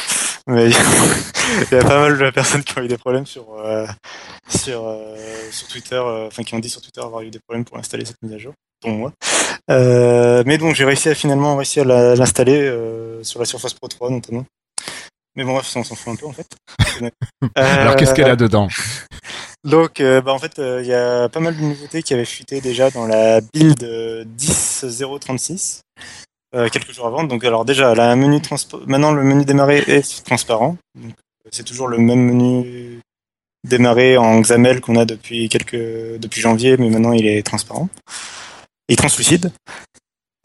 Mais *laughs* il y a pas mal de personnes qui ont eu des problèmes sur euh, sur euh, sur Twitter, enfin qui ont dit sur Twitter avoir eu des problèmes pour installer cette mise à jour, dont moi. Euh, mais donc j'ai réussi à finalement réussi à l'installer euh, sur la Surface Pro 3 notamment. Mais bon bref, ça, on s'en fout un peu en fait. *laughs* Alors qu'est-ce qu'elle a dedans? Donc, euh, bah, en fait, il y a pas mal de nouveautés qui avaient fuité déjà dans la build euh, 10.036 euh, quelques jours avant. Donc, alors déjà, menu maintenant le menu démarrer est transparent. Donc, c'est toujours le même menu démarrer en XAML qu'on a depuis quelques depuis janvier, mais maintenant il est transparent et translucide.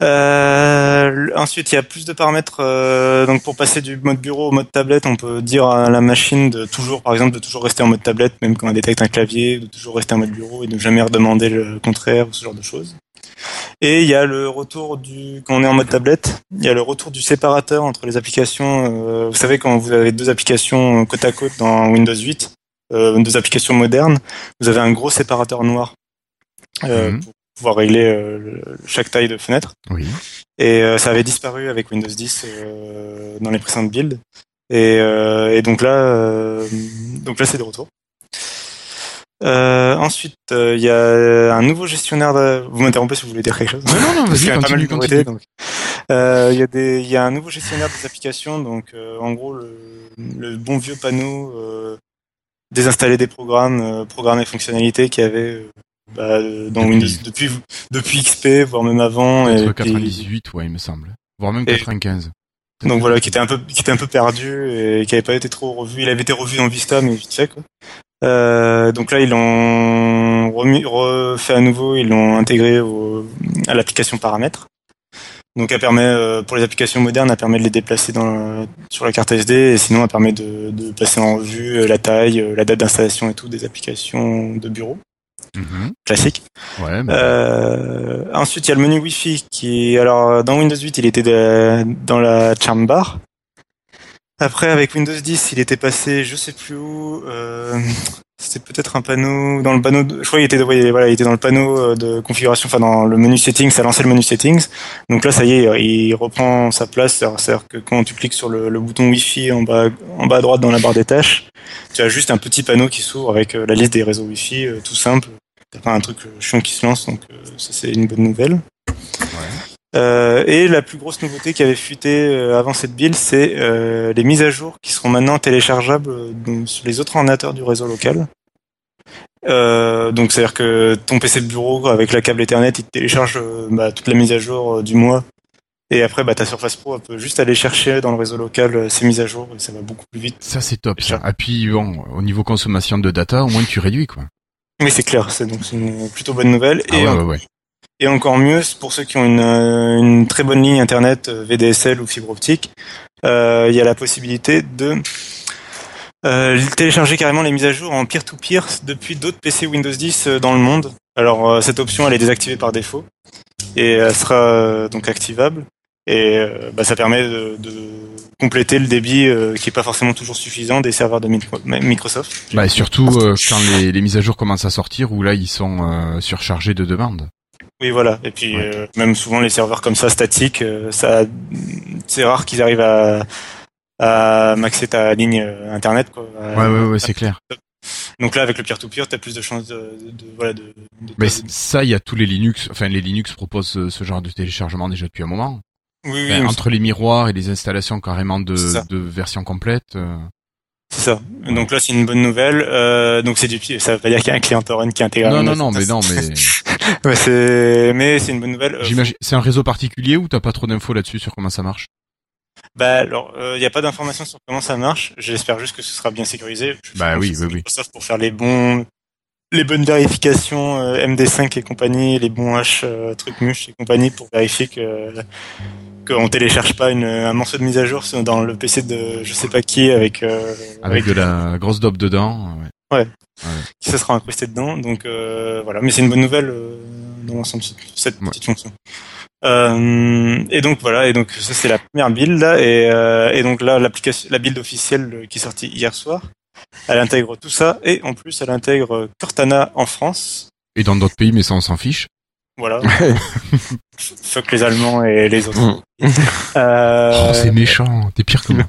Euh, ensuite, il y a plus de paramètres. euh, donc, pour passer du mode bureau au mode tablette, on peut dire à la machine de toujours, par exemple, de toujours rester en mode tablette, même quand on détecte un clavier, de toujours rester en mode bureau et de jamais redemander le contraire ou ce genre de choses. Et il y a le retour du, quand on est en mode tablette, il y a le retour du séparateur entre les applications. euh, vous savez, quand vous avez deux applications côte à côte dans Windows 8, euh, deux applications modernes, vous avez un gros séparateur noir euh, Mhm. pour pouvoir régler euh, chaque taille de fenêtre. Oui. Et euh, ça avait disparu avec Windows 10 euh, dans les précédentes builds. Et, et donc là, donc là c'est de retour. Ensuite, il y a un nouveau gestionnaire. De... Vous m'interrompez si vous voulez dire quelque chose. Non, non, non, Parce qu'il y vas-y, a pas mal continue, continue. donc. Il y a des, il y a un nouveau gestionnaire des applications. Donc, en gros, le, le bon vieux panneau désinstaller des programmes, euh, programmer fonctionnalités avait euh, bah, euh, dans Depuis- Windows depuis depuis XP, voire même avant. Entre et puis- 98, ouais, il me semble. Voire même Et- 95. donc voilà, qui était un peu, qui était un peu perdu et qui avait pas été trop revu. Il avait été revu dans Vista, mais vite fait quoi. Euh, donc là, ils l'ont remis, refait à nouveau, ils l'ont intégré au, à l'application paramètres. Donc elle permet, euh, pour les applications modernes, elle permet de les déplacer dans sur la carte SD, et sinon elle permet de, de passer en revue euh, la taille, euh, la date d'installation et tout des applications de bureau Mhm. Ouais, bah, Euh, ensuite, il y a le menu Wi-Fi qui, alors, dans Windows 8, il était de- dans la charm bar. Après, avec Windows 10, il était passé, je sais plus où. Euh, c'était peut-être un panneau dans le panneau. De, je crois qu'il était, voilà, il était dans le panneau euh, de configuration, enfin dans le menu settings. Ça lançait le menu settings. Donc là, ça y est, il reprend sa place. C'est-à-dire que quand tu cliques sur le, le bouton Wi-Fi en bas, en bas à droite dans la barre des tâches, tu as juste un petit panneau qui s'ouvre avec la liste des réseaux Wi-Fi, tout simple. T'as pas un truc euh, chiant qui se lance, donc euh, ça c'est une bonne nouvelle. Euh, et la plus grosse nouveauté qui avait fuité euh, avant cette build, c'est euh, les mises à jour qui seront maintenant téléchargeables euh, donc, sur les autres ordinateurs du réseau local. Euh, donc c'est-à-dire que ton PC de bureau avec la câble Ethernet, il te télécharge euh, bah, toute la mise à jour euh, du mois. Et après, bah, ta Surface Pro elle peut juste aller chercher dans le réseau local euh, ces mises à jour et ça va beaucoup plus vite. ça c'est top. Ça. Et puis bon, au niveau consommation de data, au moins tu réduis quoi. Oui, c'est clair, c'est donc une plutôt bonne nouvelle. Ah et ouais, en- ouais, ouais. Et encore mieux, pour ceux qui ont une, euh, une très bonne ligne internet euh, VDSL ou fibre optique, euh, il y a la possibilité de euh, télécharger carrément les mises à jour en peer-to-peer depuis d'autres PC Windows 10 euh, dans le monde. Alors cette option elle est désactivée par défaut et elle sera donc activable et euh, bah, ça permet de, de compléter le débit euh, qui est pas forcément toujours suffisant des serveurs de micro- Microsoft. Bah, et surtout euh, quand les, les mises à jour commencent à sortir, où là ils sont euh, surchargés de demandes. Oui, voilà. Et puis Ouais. euh, même souvent les serveurs comme ça statiques, euh, ça, c'est rare qu'ils arrivent à, à maxer ta ligne internet. Quoi. Ouais, ouais, ouais, c'est clair. Donc là, avec le peer-to-peer, t'as plus de chances de, de, de- voilà de. de- Mais ça, il y a tous les Linux. Enfin, les Linux proposent ce, ce genre de téléchargement déjà depuis un moment. Oui, oui, Enfin, mais entre les miroirs et les installations carrément de, de versions complètes. euh, c'est ça. Donc là, c'est une bonne nouvelle. Euh, donc c'est du, ça veut pas dire qu'il y a un client torrent qui est intégré. Non, non, non, mais non, mais *laughs* Ouais, c'est, mais c'est une bonne nouvelle. Euh, j'imagine. C'est un réseau particulier ou t'as pas trop d'infos là-dessus sur comment ça marche? Bah alors, il n'y a pas d'informations sur comment ça marche. J'espère juste que ce sera bien sécurisé. Je Bah oui, oui, oui. Microsoft pour faire les bons, les bonnes vérifications euh, MD5 et compagnie, les bons H euh, trucs muches et compagnie pour vérifier que qu'on télécharge pas une, un morceau de mise à jour dans le PC de je sais pas qui avec euh, avec de la grosse dope dedans. Ouais. qui se sera incrusté dedans. Donc euh, voilà, mais c'est une bonne nouvelle euh, dans l'ensemble cette Ouais. petite fonction. Euh, et donc voilà, et donc ça c'est la première build et, euh, et donc là l'application, la build officielle qui est sortie hier soir, elle intègre tout ça et en plus elle intègre Cortana en France. Et dans d'autres pays, mais ça on s'en fiche. Voilà. *laughs* Fuck les Allemands et les autres. Mm. Euh, Oh, c'est méchant. T'es pire que moi.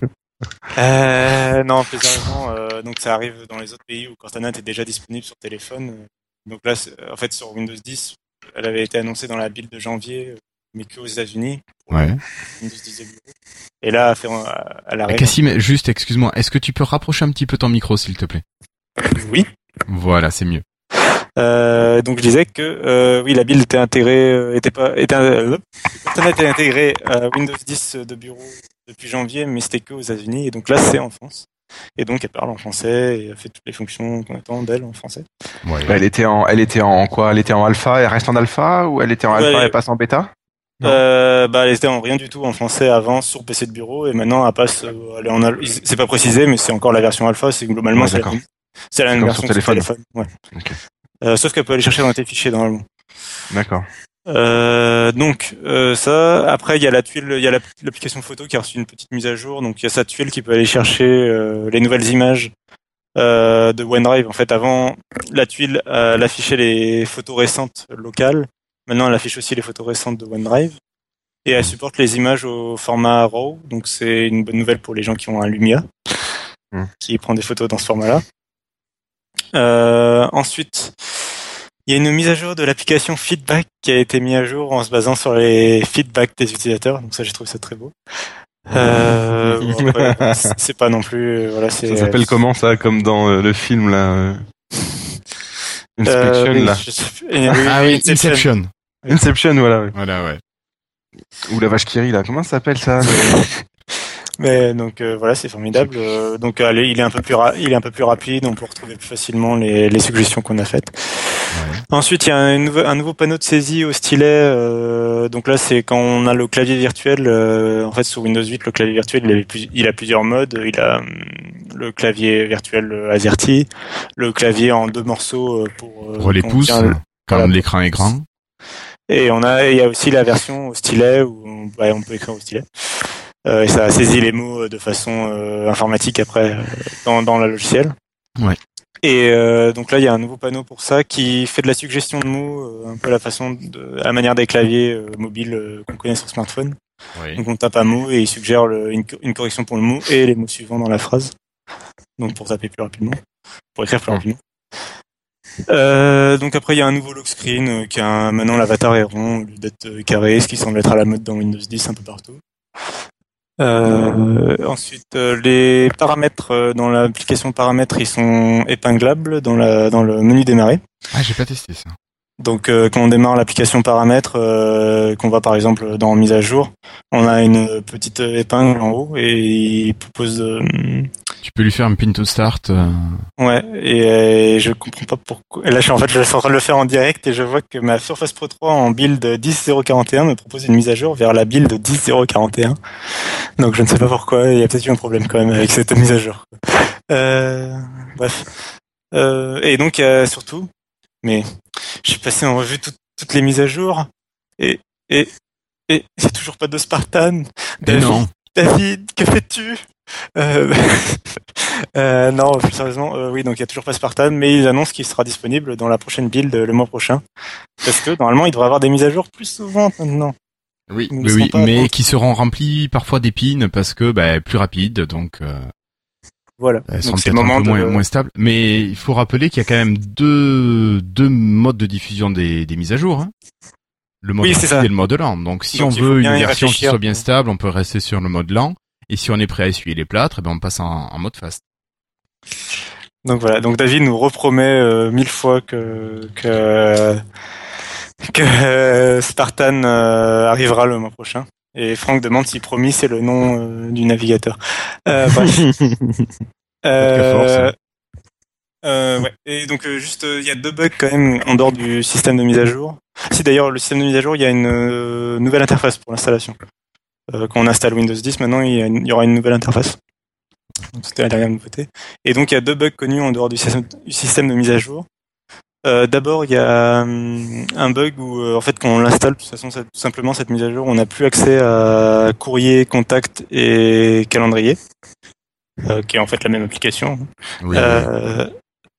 Euh, non, plus sérieusement, euh, donc ça arrive dans les autres pays où Cortana est déjà disponible sur téléphone. Donc là, en fait, sur Windows 10, elle avait été annoncée dans la build de janvier, mais que aux États-Unis, Ouais. Windows 10 de bureau. Et là, elle, fait, euh, elle Ah, arrive. Cassim, juste, excuse-moi, est-ce que tu peux rapprocher un petit peu ton micro, s'il te plaît? Oui. Voilà, c'est mieux. Euh, donc je disais que euh, oui, la build était intégrée, euh, était pas, était, euh, était intégrée à Windows 10 de bureau depuis janvier, mais c'était que aux États-Unis. Et donc là, c'est en France. Et donc elle parle en français et elle fait toutes les fonctions qu'on attend d'elle en français. Ouais. Elle était en, elle était en quoi? Elle était en alpha, elle reste en alpha ou elle était en alpha et elle passe en bêta? Euh, bah, elle était en rien du tout en français avant sur PC de bureau et maintenant elle passe, euh, elle est en, al- c'est pas précisé, mais c'est encore la version alpha. C'est globalement Ouais, c'est la même, c'est la même version sur téléphone. Ouais. Euh, sauf qu'elle peut aller chercher dans tes fichiers normalement. D'accord. Euh, donc euh, ça. Après, il y a la tuile, il y a la- l'application photo qui a reçu une petite mise à jour. Donc il y a sa tuile qui peut aller chercher euh, les nouvelles images de OneDrive. En fait, avant la tuile, elle affichait les photos récentes locales. Maintenant, elle affiche aussi les photos récentes de OneDrive. Et elle supporte les images au format RAW. Donc c'est une bonne nouvelle pour les gens qui ont un Lumia, Hmm. qui prend des photos dans ce format-là. Euh, ensuite, il y a une mise à jour de l'application Feedback qui a été mise à jour en se basant sur les feedbacks des utilisateurs. Donc ça, j'ai trouvé ça très beau. Euh, bon, après, *laughs* c'est- pas non plus, euh, voilà, c'est. Ça s'appelle comment ça Comme dans euh, le film là euh, Inspection Euh, là. je oui, Ah oui, Inception. Inception. Inception voilà. ouais. Voilà, ouais. Ou la vache qui rit là. Comment ça s'appelle ça *laughs* Mais donc euh, voilà, c'est formidable. Euh, donc allez, il est un peu plus, il est un peu plus rapide. On peut retrouver plus facilement les, les suggestions qu'on a faites. Ouais. Ensuite, il y a un nouveau, un nouveau panneau de saisie au stylet. euh, donc là, c'est quand on a le clavier virtuel. euh, en fait, sur Windows 8, le clavier virtuel, il, avait plus- il a plusieurs modes. Il a hum, le clavier virtuel euh, AZERTY, le clavier en deux morceaux euh, pour, euh, Pour les pouces, quand l'écran est grand. Et on a, il y a aussi la version au stylet où on, ouais, on peut écrire au stylet. Euh, et ça saisit les mots de façon euh, informatique après euh, dans, dans le logiciel. Ouais. Et euh, donc là, il y a un nouveau panneau pour ça qui fait de la suggestion de mots, euh, un peu la façon, de, à la manière des claviers euh, mobiles euh, qu'on connaît sur smartphone. Ouais. Donc on tape un mot et il suggère le- une, une correction pour le mot et les mots suivants dans la phrase. Donc pour taper plus rapidement, pour écrire plus rapidement. Euh, donc après il y a un nouveau lock screen euh, qui a un- maintenant l'avatar est rond au lieu d'être euh, carré, ce qui semble être à la mode dans Windows 10 un peu partout. Euh, ensuite euh, les paramètres euh, dans l'application paramètres ils sont épinglables dans la dans le menu démarrer. Ah, j'ai pas testé ça. Donc euh, quand on démarre l'application paramètres, euh, qu'on va par exemple dans mise à jour, on a une petite épingle en haut et il propose de... Tu peux lui faire un pin to start. euh, Ouais, et euh, je comprends pas pourquoi. Là, je suis en fait, je suis en train de le faire en direct et je vois que ma Surface Pro 3 en build 10.041 me propose une mise à jour vers la build 10.041. Donc je ne sais pas pourquoi, il y a peut-être eu un problème quand même avec cette mise à jour. Euh, bref. Euh, et donc euh, surtout, mais j'ai passé en revue toutes- toutes les mises à jour et et et a toujours pas de Spartan. David, que fais-tu? Euh, *laughs* euh, non, plus sérieusement, euh, oui, donc il y a toujours pas Spartan, mais ils annoncent qu'il sera disponible dans la prochaine build euh, le mois prochain. Parce que normalement, il devrait avoir des mises à jour plus souvent maintenant. Oui, oui, mais qui seront remplis parfois d'épines parce que bah, plus rapides, donc euh, Voilà. elles c'est peut-être un peu moins, de... moins stables. Mais il faut rappeler qu'il y a quand même deux, deux modes de diffusion des, des mises à jour. Hein. Le mode Oui, rapide et le mode lent. Donc si Donc, on veut une version qui soit bien stable, on peut rester sur le mode lent. Et si on est prêt à essuyer les plâtres, eh ben on passe en, en mode fast. Donc voilà, donc David nous repromet euh, mille fois que que que euh, Spartan euh, arrivera le mois prochain. Et Franck demande si promis c'est le nom euh, du navigateur. Euh, *laughs* bref. Euh, euh, ouais. Et donc euh, juste, euh, il y a deux bugs quand même en dehors du système de mise à jour. Si d'ailleurs le système de mise à jour, il y a une euh, nouvelle interface pour l'installation. Euh, quand on installe Windows 10, maintenant il y, a une- il y aura une nouvelle interface. C'était la dernière nouveauté. Et donc il y a deux bugs connus en dehors du système, de mise à jour. Euh, D'abord, il y a hum, un bug où, euh, en fait, quand on l'installe, de toute façon, tout simplement cette mise à jour, on n'a plus accès à courrier, contact et calendrier, euh, qui est en fait la même application. Oui,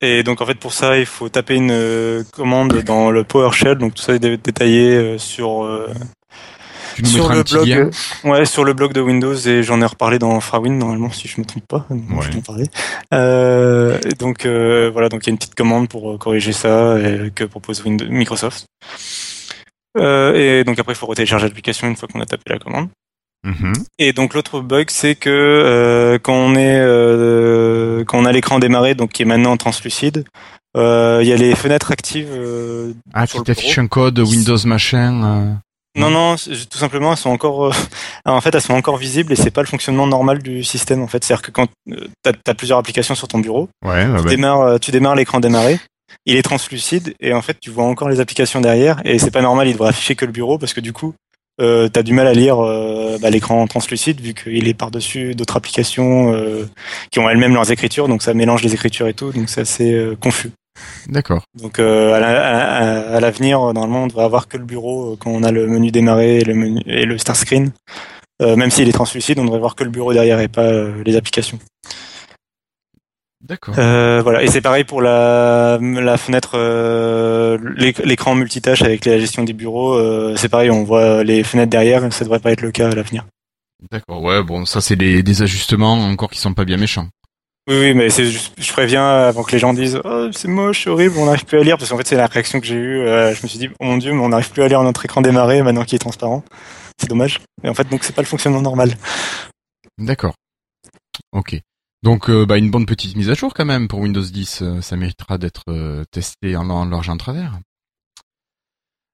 et donc en fait pour ça il faut taper une commande dans le PowerShell, donc tout ça est dé- détaillé sur tu nous sur mettras le un petit blog, lien. euh, ouais sur le blog de Windows et j'en ai reparlé dans Frawin normalement si je me trompe pas, donc Ouais. je parler. Euh, donc euh, voilà donc il y a une petite commande pour corriger ça et, que propose Windows, Microsoft. Euh, et donc après il faut retélécharger l'application une fois qu'on a tapé la commande. Mhm. Et donc l'autre bug, c'est que euh, quand on est euh, quand on a l'écran démarré, donc qui est maintenant translucide, il y a les fenêtres actives. Ah, qui t'affiche un code Windows machin. Non, non, tout simplement, elles sont encore. euh, *laughs* en fait, elles sont encore visibles et c'est pas le fonctionnement normal du système. En fait, c'est-à-dire que quand euh, t'as as plusieurs applications sur ton bureau, Ouais, tu démarres, euh, tu démarres l'écran démarré. Il est translucide et en fait tu vois encore les applications derrière et c'est pas normal. Il devrait afficher que le bureau parce que du coup euh, t'as du mal à lire euh, bah, l'écran translucide vu qu'il est par dessus d'autres applications euh, qui ont elles-mêmes leurs écritures donc ça mélange les écritures et tout donc c'est assez euh, confus. D'accord. Donc euh, à la- à- à l'avenir normalement on devrait avoir que le bureau euh, quand on a le menu démarrer et le menu et le start screen. Euh, même s'il est translucide, on devrait voir que le bureau derrière et pas euh, les applications. D'accord. Euh, voilà, et c'est pareil pour la, la fenêtre, euh, l'éc- l'écran multitâche avec la gestion des bureaux. euh, c'est pareil, on voit les fenêtres derrière, ça devrait pas être le cas à l'avenir. D'accord. Ouais, bon, ça c'est des, des ajustements encore qui sont pas bien méchants. Oui, oui, mais c'est juste, je préviens avant que les gens disent oh, c'est moche, horrible, on n'arrive plus à lire parce qu'en fait c'est la réaction que j'ai eue. euh, je me suis dit oh mon dieu, mais on n'arrive plus à lire notre écran démarré maintenant qu'il est transparent. C'est dommage. Et en fait donc c'est pas le fonctionnement normal. D'accord. Ok. Donc, euh, bah, une bonne petite mise à jour quand même pour Windows 10. euh, ça méritera d'être testé en, large en travers.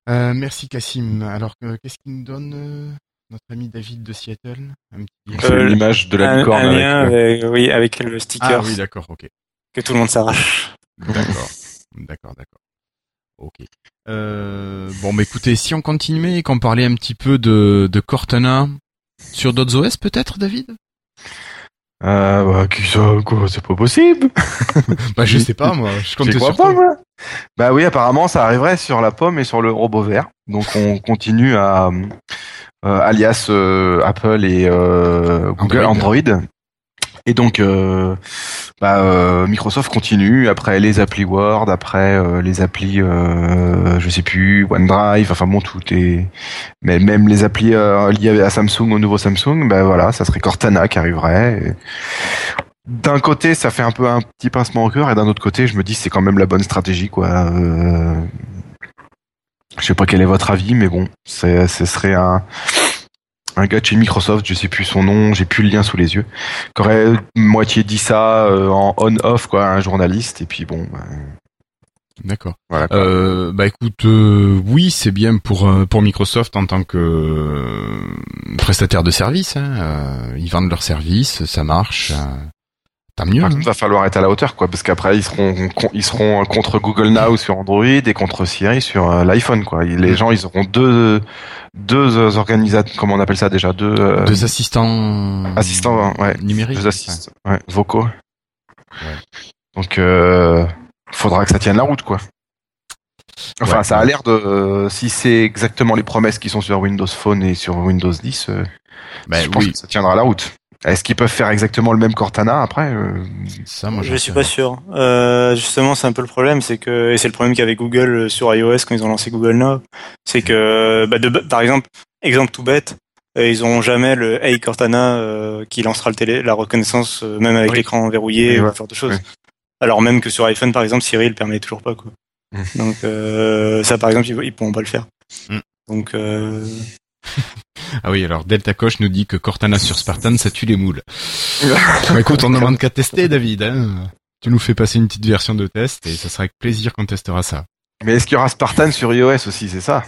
Merci Cassim. Alors, qu'est-ce qu'il nous donne notre ami David de Seattle Un petit lien. C'est Euh, l'image de la un, licorne un avec, lien euh, avec, oui, avec le Ah sticker oui, d'accord, ok. que tout le monde s'arrache. *laughs* D'accord, d'accord, d'accord. Ok. Euh, bon, bah écoutez, si on continuait et qu'on parlait un petit peu de, de Cortana sur d'autres OS peut-être, David? Ah bah qui ça quoi c'est pas possible. *laughs* Bah je sais pas moi, je compte sur pas moi? Bah oui apparemment ça arriverait sur la pomme et sur le robot vert. Donc on continue à euh, alias euh, Apple et euh, Google Android. Android. Et donc euh, bah, euh, Microsoft continue après les applis Word, après euh, les applis euh, je sais plus OneDrive, enfin bon tout est mais même les applis euh, liées à Samsung au nouveau Samsung, bah voilà, ça serait Cortana qui arriverait. Et d'un côté, ça fait un peu un petit pincement au cœur, et d'un autre côté, je me dis c'est quand même la bonne stratégie, quoi. Je sais pas quel est votre avis, mais bon, ce serait un, un gars de chez Microsoft, je sais plus son nom, j'ai plus le lien sous les yeux, qui aurait moitié dit ça euh, en on-off, quoi, un journaliste, et puis bon, bah, D'accord. voilà. Euh, bah écoute, euh, oui, c'est bien pour euh, pour Microsoft en tant que prestataire de service. Hein, ils vendent leurs services, ça marche. Euh, tant mieux. Par hein. contre, va falloir être à la hauteur, quoi, parce qu'après ils seront ils seront contre Google Now sur Android et contre Siri sur euh, l'iPhone, quoi. Les Mm. gens, ils auront deux deux euh, organisateurs, comment on appelle ça déjà, deux euh, Deux assistants. assistants, ouais, Numériques. deux assistants, ouais, vocaux. Donc, euh, faudra que ça tienne la route, quoi. Enfin, ça a l'air de, euh, si c'est exactement les promesses qui sont sur Windows Phone et sur Windows 10, euh, Bah, je pense oui. que ça tiendra la route. Est-ce qu'ils peuvent faire exactement le même Cortana après euh, Ça, moi, Je suis pas sûr. Euh, justement, c'est un peu le problème, c'est que et c'est le problème qu'avait Google sur iOS quand ils ont lancé Google Now, c'est que bah, de, par exemple, exemple tout bête, euh, ils auront jamais le Hey Cortana euh, qui lancera le télé, la reconnaissance euh, même avec Oui. l'écran verrouillé Oui, ou ouais. ce genre de choses. Alors même que sur iPhone par exemple, Siri le permet toujours pas quoi. Mm. Donc euh, ça par exemple, ils, ils pourront pas le faire. Mm. Donc euh, *laughs* Ah oui, alors Delta Coche nous dit que Cortana sur Spartan, ça tue les moules. Bah, écoute, on demande qu'à tester, David. Hein. Tu nous fais passer une petite version de test et ça sera avec plaisir qu'on testera ça. Mais est-ce qu'il y aura Spartan sur iOS aussi, c'est ça?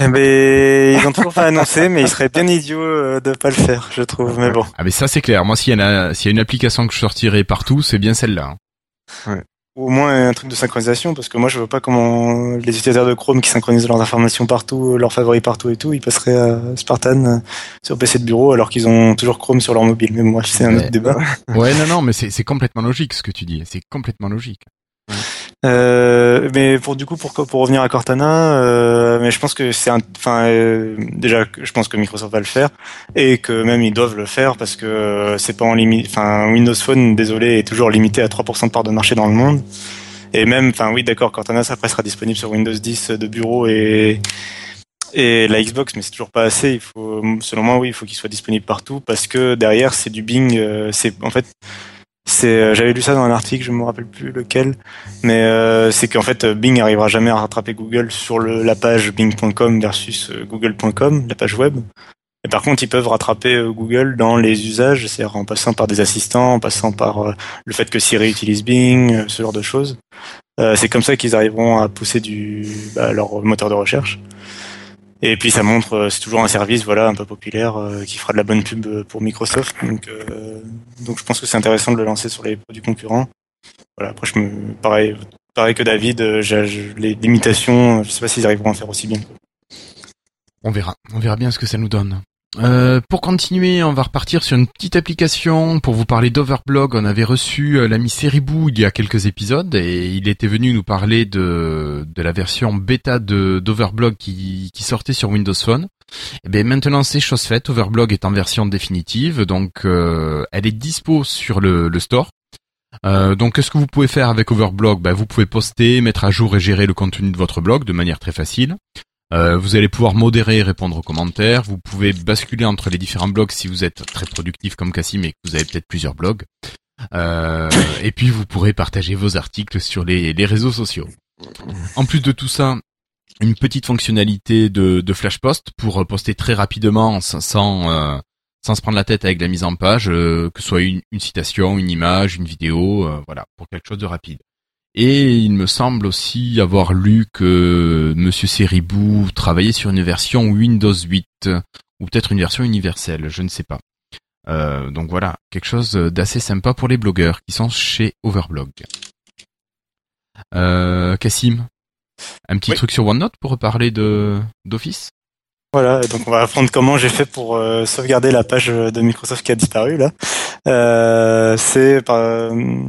Eh ben, ils ont toujours pas annoncé, mais ils seraient bien idiots euh, de pas le faire, je trouve. Mais bon. Ah mais ça c'est clair. Moi, s'il y, en a, s'il y a une application que je sortirai partout, c'est bien celle-là. hein. Ou au moins un truc de synchronisation, parce que moi je vois pas comment les utilisateurs de Chrome qui synchronisent leurs informations partout, leurs favoris partout et tout, ils passeraient à Spartan euh, sur PC de bureau alors qu'ils ont toujours Chrome sur leur mobile. Mais moi, c'est un Ouais. autre débat. Ouais, non, non, mais c'est, c'est complètement logique ce que tu dis. C'est complètement logique. Euh, mais pour du coup, pour, pour revenir à Cortana, euh, mais je pense que c'est enfin, euh, déjà, je pense que Microsoft va le faire et que même ils doivent le faire parce que euh, c'est pas en limite, enfin, Windows Phone, désolé, est toujours limité à 3% de part de marché dans le monde. Et même, enfin, oui, d'accord, Cortana, ça après sera disponible sur Windows 10 de bureau et et la Xbox, mais c'est toujours pas assez. Il faut, selon moi, oui, il faut qu'il soit disponible partout parce que derrière, c'est du Bing. euh, c'est en fait, euh, j'avais lu ça dans un article, je me rappelle plus lequel, mais euh, c'est qu'en fait, euh, Bing arrivera jamais à rattraper Google sur la page Bing.com versus Google.com, la page web. Et par contre, ils peuvent rattraper Google dans les usages, c'est-à-dire en passant par des assistants, en passant par le fait que Siri utilise Bing, ce genre de choses. C'est comme ça qu'ils arriveront à pousser bah, leur moteur de recherche. Et puis ça montre, euh, c'est toujours un service, voilà, un peu populaire, euh, qui fera de la bonne pub euh, pour Microsoft. Donc, euh, donc je pense que c'est intéressant de le lancer sur les produits concurrents. Voilà. Après, je me, pareil, pareil que David, les limitations, je sais pas s'ils arriveront à faire aussi bien. On verra. On verra bien ce que ça nous donne. Euh, pour continuer, on va repartir sur une petite application pour vous parler d'Overblog. On avait reçu euh, l'ami Seribou il y a quelques épisodes et il était venu nous parler de, de la version bêta d'Overblog qui, qui sortait sur Windows Phone. Et bien maintenant c'est chose faite. Overblog est en version définitive, donc euh, elle est dispo sur le, le store. Euh, donc qu'est-ce que vous pouvez faire avec Overblog? Ben, Vous pouvez poster, mettre à jour et gérer le contenu de votre blog de manière très facile. Euh, vous allez pouvoir modérer et répondre aux commentaires. Vous pouvez basculer entre les différents blogs si vous êtes très productif comme Cassim et que vous avez peut-être plusieurs blogs. Euh, et puis vous pourrez partager vos articles sur les, réseaux sociaux. En plus de tout ça, une petite fonctionnalité de, de flash post pour poster très rapidement sans euh, sans se prendre la tête avec la mise en page, que ce soit une, une citation, une image, une vidéo, voilà, pour quelque chose de rapide. Et il me semble aussi avoir lu que Monsieur Seribou travaillait sur une version Windows 8 ou peut-être une version universelle, je ne sais pas. Euh, donc voilà, quelque chose d'assez sympa pour les blogueurs qui sont chez Overblog. Euh, Cassim, un petit Oui. truc sur OneNote pour reparler de d'Office? Voilà, donc on va apprendre comment j'ai fait pour euh, sauvegarder la page de Microsoft qui a disparu là. Euh, c'est euh,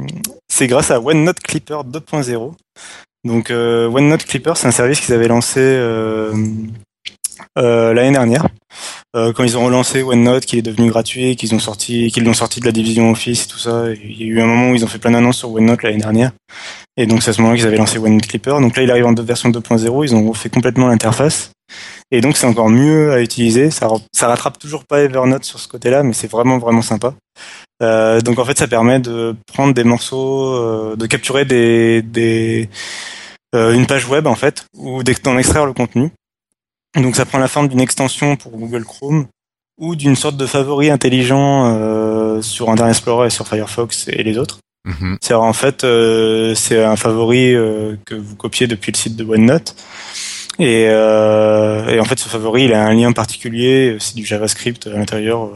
c'est grâce à OneNote Clipper 2.0. Donc euh, OneNote Clipper, c'est un service qu'ils avaient lancé euh, euh, l'année dernière. Quand ils ont relancé OneNote, qui est devenu gratuit, qu'ils ont sorti, qu'ils l'ont sorti de la division Office tout ça. Il y a eu un moment où ils ont fait plein d'annonces sur OneNote l'année dernière. Et donc c'est à ce moment-là qu'ils avaient lancé OneNote Clipper. Donc là, il arrive en version 2.0. Ils ont refait complètement l'interface. Et donc c'est encore mieux à utiliser. Ça, ça rattrape toujours pas Evernote sur ce côté-là, mais c'est vraiment vraiment sympa. Euh, donc en fait, ça permet de prendre des morceaux, euh, de capturer des, des euh, une page web en fait, ou d'en extraire le contenu. Donc ça prend la forme d'une extension pour Google Chrome ou d'une sorte de favori intelligent sur Internet Explorer et sur Firefox et les autres. Mhm. C'est en fait c'est un favori que vous copiez depuis le site de OneNote. Et, et en fait, ce favori, il a un lien particulier. C'est du JavaScript à l'intérieur.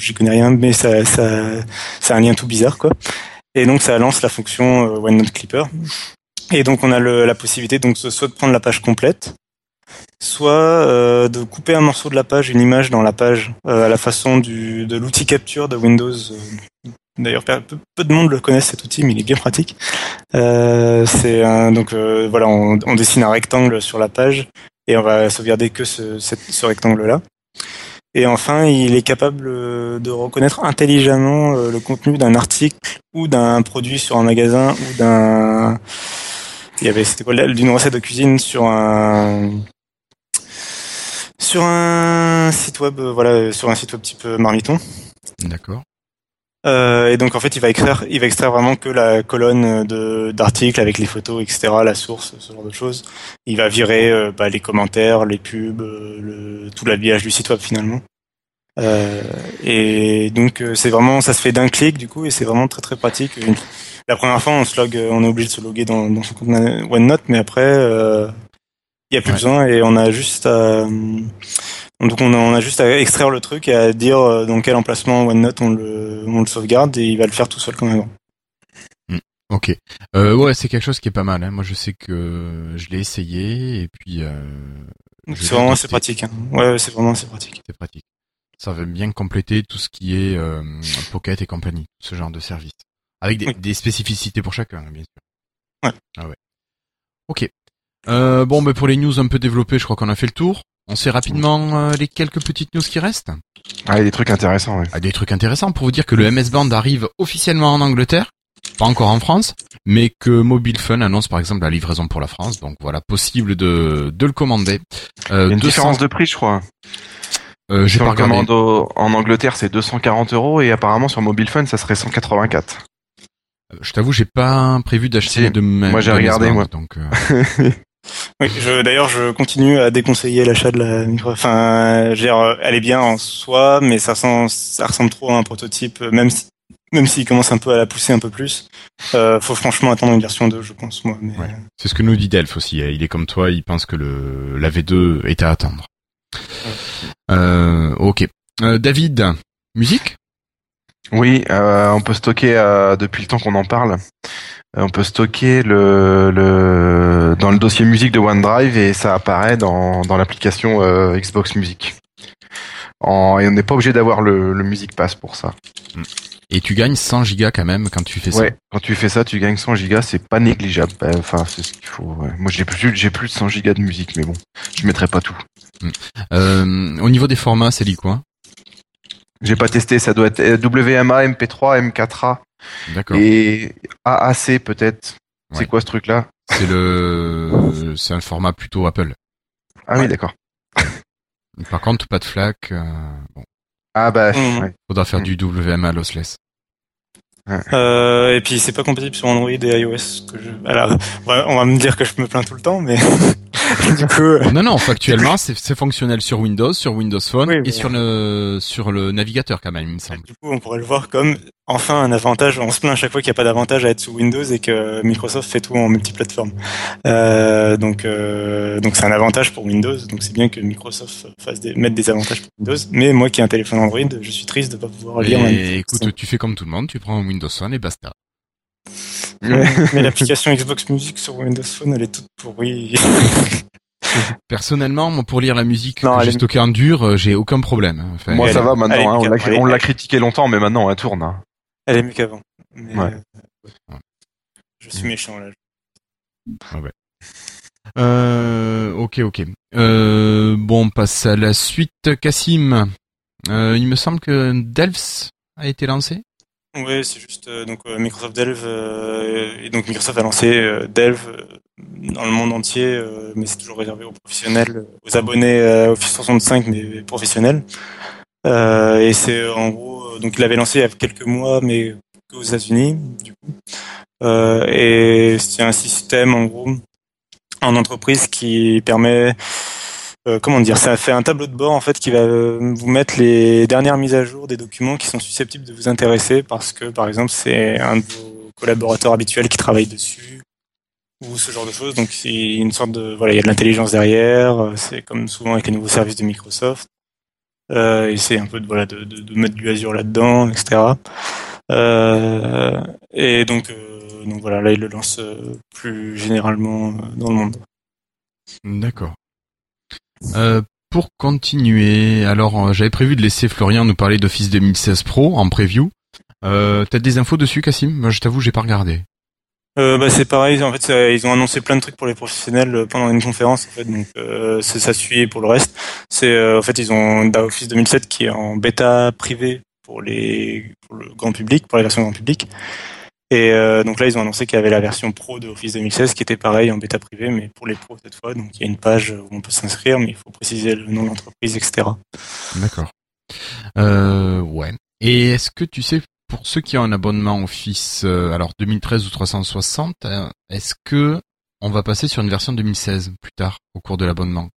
J'y connais rien, mais ça, c'est un lien tout bizarre, quoi. Et donc, ça lance la fonction euh, OneNote Clipper. Et donc, on a la possibilité, donc, soit de prendre la page complète, soit euh, de couper un morceau de la page, une image dans la page, euh, à la façon de l'outil capture de Windows. D'ailleurs, peu, de monde le connaît cet outil, mais il est bien pratique. C'est donc voilà, on, dessine un rectangle sur la page et on va sauvegarder que ce rectangle-là. Et enfin, il est capable euh, de reconnaître intelligemment euh, le contenu d'un article ou d'un produit sur un magasin ou d'un. Il y avait c'était quoi d'une recette de cuisine sur un sur un site web, euh, voilà, sur un site web type Marmiton. D'accord. Euh, et donc en fait, il va extraire, il va extraire vraiment que la colonne de d'articles avec les photos, etc., la source, ce genre de choses. Il va virer euh, bah, les commentaires, les pubs, euh, le, tout l'habillage du site web finalement. Euh, et donc c'est vraiment, ça se fait d'un clic du coup, et c'est vraiment très très pratique. La première fois, on se log, on est obligé de se loguer dans, dans son compte OneNote, mais après, il y a plus besoin et on a juste à donc on a, juste à extraire le truc et à dire euh, dans quel emplacement OneNote on le, on le sauvegarde et il va le faire tout seul comme avant. Hmm. Ok. Euh, ouais, c'est quelque chose qui est pas mal. Hein. Moi, je sais que je l'ai essayé et puis. Euh, c'est vraiment assez pratique. Hein. Ouais, c'est vraiment assez pratique. C'est pratique. Ça va bien compléter tout ce qui est euh, Pocket et compagnie, ce genre de service, avec des, des spécificités pour chacun, bien sûr. Ouais. Ah ouais. Ok. Euh, bon, mais pour les news un peu développées, je crois qu'on a fait le tour. On sait rapidement euh, les quelques petites news qui restent. Ah, il y a des trucs intéressants, oui. Ah, des trucs intéressants pour vous dire que le MS Band arrive officiellement en Angleterre, pas encore en France, mais que Mobile Fun annonce par exemple la livraison pour la France. Donc voilà, possible de, de le commander. Euh, il y a une différence de prix, je crois. Euh, j'ai pas regardé. en Angleterre, c'est 240 euros et apparemment sur Mobile Fun, ça serait 184. Euh, je t'avoue, j'ai pas prévu d'acheter de Moi, j'ai regardé, moi. Donc, euh... *laughs* Oui, je, d'ailleurs, je continue à déconseiller l'achat de la micro. Enfin, je elle est bien en soi, mais ça, sent, ça ressemble trop à un prototype, même si, même s'il commence un peu à la pousser un peu plus. Euh, faut franchement attendre une version 2, je pense, moi. Mais... Ouais. C'est ce que nous dit Delph aussi. Il est comme toi, il pense que le, la V2 est à attendre. Euh, ok. Euh, David, musique? Oui, euh, on peut stocker euh, depuis le temps qu'on en parle. Euh, on peut stocker le, le, dans le dossier musique de OneDrive et ça apparaît dans, dans l'application euh, Xbox Music. En, et on n'est pas obligé d'avoir le, le Music Pass pour ça. Et tu gagnes 100 gigas quand même quand tu fais ça. Ouais, quand tu fais ça, tu gagnes 100 gigas, c'est pas négligeable. Ben, enfin, c'est ce qu'il faut. Moi, j'ai plus, j'ai plus de 100 gigas de musique, mais bon, je mettrai pas tout. Euh, au niveau des formats, c'est dit quoi? J'ai pas testé, ça doit être WMA, MP3, M4A. D'accord. Et AAC peut-être. C'est quoi ce truc-là? C'est le, c'est un format plutôt Apple. Ah oui, d'accord. Par contre, pas de FLAC. Euh, bon. Ah bah, mmh. ouais. faudra faire mmh. du WMA lossless. Euh, et puis c'est pas compatible sur Android et iOS. Que je... Alors, on va me dire que je me plains tout le temps, mais *laughs* *laughs* du coup. Euh, non non, factuellement c'est fonctionnel sur Windows, sur Windows Phone et sur le sur le navigateur quand même, il me semble. Du coup, on pourrait le voir comme enfin un avantage. On se plaint à chaque fois qu'il n'y a pas d'avantage à être sous Windows et que Microsoft fait tout en multiplateforme. Euh, donc euh, donc c'est un avantage pour Windows. Donc c'est bien que Microsoft fasse des, mette des avantages pour Windows. Mais moi qui ai un téléphone Android, je suis triste de pas pouvoir lire. Et écoute, tu fais comme tout le monde, tu prends un Windows Phone et basta. *laughs* mais l'application Xbox Music sur Windows Phone, elle est toute pourrie. *laughs* Personnellement, moi, pour lire la musique non, que j'ai stocké en dur, euh, j'ai aucun problème. Enfin, moi, ça va maintenant. Hein, on l'a critiqué longtemps, mais maintenant, elle tourne. Hein. Elle est mieux qu'avant. Ouais. Euh, je suis méchant là. Ah ouais. Euh, ok, ok. Euh, bon, on passe à la suite. Cassim, euh, il me semble que Delphs a été lancé. Oui, c'est juste euh, donc euh, Microsoft Delve euh, et donc Microsoft a lancé Delve dans le monde entier, mais c'est toujours réservé aux professionnels, aux abonnés Office 365 mais professionnels. et c'est en gros donc il l'avait lancé il y a quelques mois, mais qu'aux États-Unis du coup. et c'est un système en gros en entreprise qui permet euh, comment dire, ça fait un tableau de bord en fait qui va euh, vous mettre les dernières mises à jour des documents qui sont susceptibles de vous intéresser parce que par exemple c'est un de vos collaborateurs habituels qui travaille dessus ou ce genre de choses. Donc c'est une sorte de voilà, il y a de l'intelligence derrière. Euh, c'est comme souvent avec les nouveaux services de Microsoft. Euh, et c'est un peu de voilà de, mettre du Azure là-dedans, etc. Euh, et donc donc voilà, là il le lance plus généralement dans le monde. D'accord. Euh, pour continuer, alors euh, j'avais prévu de laisser Florian nous parler d'Office 2016 Pro en preview. Euh, T'as des infos dessus, Cassim? Moi, je t'avoue, j'ai pas regardé. Bah, c'est pareil. En fait, ils ont annoncé plein de trucs pour les professionnels pendant une conférence. Donc ça suit pour le reste. C'est en fait ils ont Da Office 2007 qui est en bêta privée pour les pour le grand public, pour la version grand public. Et euh, donc là, ils ont annoncé qu'il y avait la version pro de Office 2016 qui était pareil en bêta privée, mais pour les pros cette fois. Donc il y a une page où on peut s'inscrire, mais il faut préciser le nom de l'entreprise, etc. D'accord. Euh, ouais. Et est-ce que tu sais, pour ceux qui ont un abonnement Office, euh, alors 2013 ou 360, euh, est-ce que on va passer sur une version 2016 plus tard au cours de l'abonnement